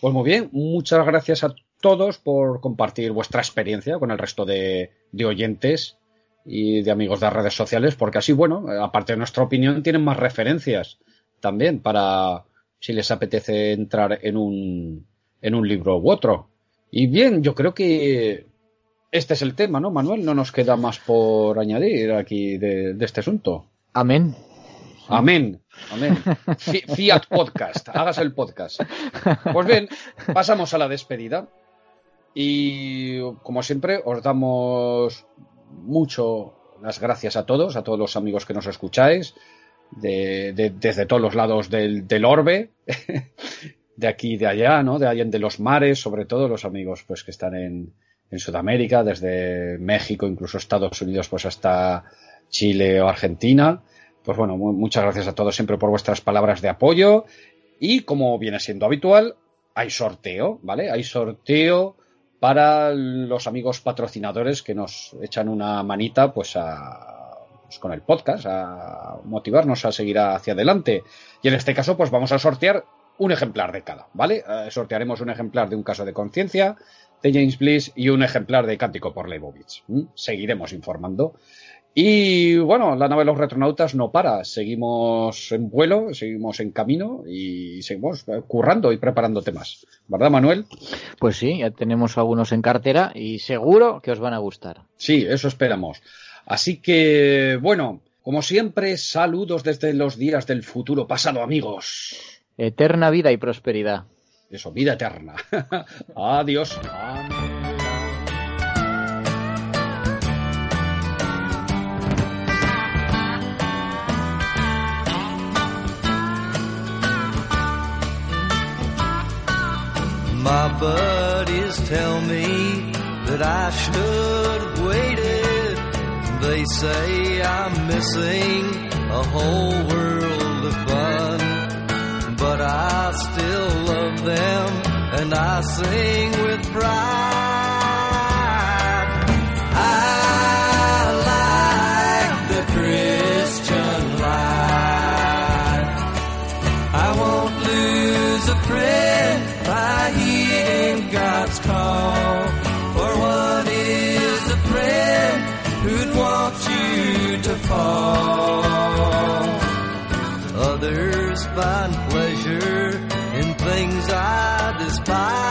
Pues muy bien, muchas gracias a todos por compartir vuestra experiencia con el resto de oyentes y de amigos de las redes sociales, porque así, bueno, aparte de nuestra opinión, tienen más referencias también para, si les apetece entrar en un, en un libro u otro. Y bien, yo creo que este es el tema, ¿no, Manuel? No nos queda más por añadir aquí de, este asunto. Amén. Amén. Amén. Fiat Podcast. Hagas el podcast. Pues bien, pasamos a la despedida. Y como siempre, os damos mucho las gracias a todos, a todos los amigos que nos escucháis, de, desde todos los lados del, orbe, de aquí y de allá, ¿no? De allá de los mares, sobre todo los amigos pues que están en, en Sudamérica, desde México, incluso Estados Unidos, pues hasta Chile o Argentina. Pues bueno, muchas gracias a todos siempre por vuestras palabras de apoyo. Y como viene siendo habitual, hay sorteo, ¿vale? Hay sorteo para los amigos patrocinadores que nos echan una manita, pues a, pues con el podcast, a motivarnos a seguir hacia adelante. Y en este caso, pues vamos a sortear un ejemplar de cada, ¿vale? Eh, sortearemos un ejemplar de un caso de conciencia de James Bliss y un ejemplar de Cántico por Leibovitz. Seguiremos informando. Y bueno, la nave de los retronautas no para, seguimos en vuelo, seguimos en camino y seguimos currando y preparando temas. ¿Verdad, Manuel? Pues sí, ya tenemos algunos en cartera y seguro que os van a gustar. Sí, eso esperamos. Así que, bueno, como siempre, saludos desde los días del futuro pasado, amigos. Eterna vida y prosperidad. Eso, vida eterna. Adiós. My buddies tell me that I should have waited. They say I'm missing a whole world of fun. But I still love them and I sing with pride. I like the Christian life. I won't lose a friend want you to fall? Others find pleasure in things I despise.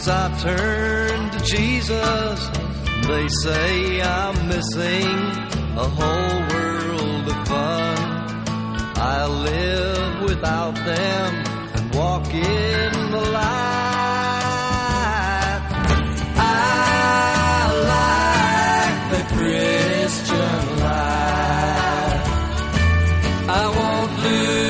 Since I turned to Jesus, they say I'm missing a whole world of fun. I live without them and walk in the light. Christian life. I won't lose.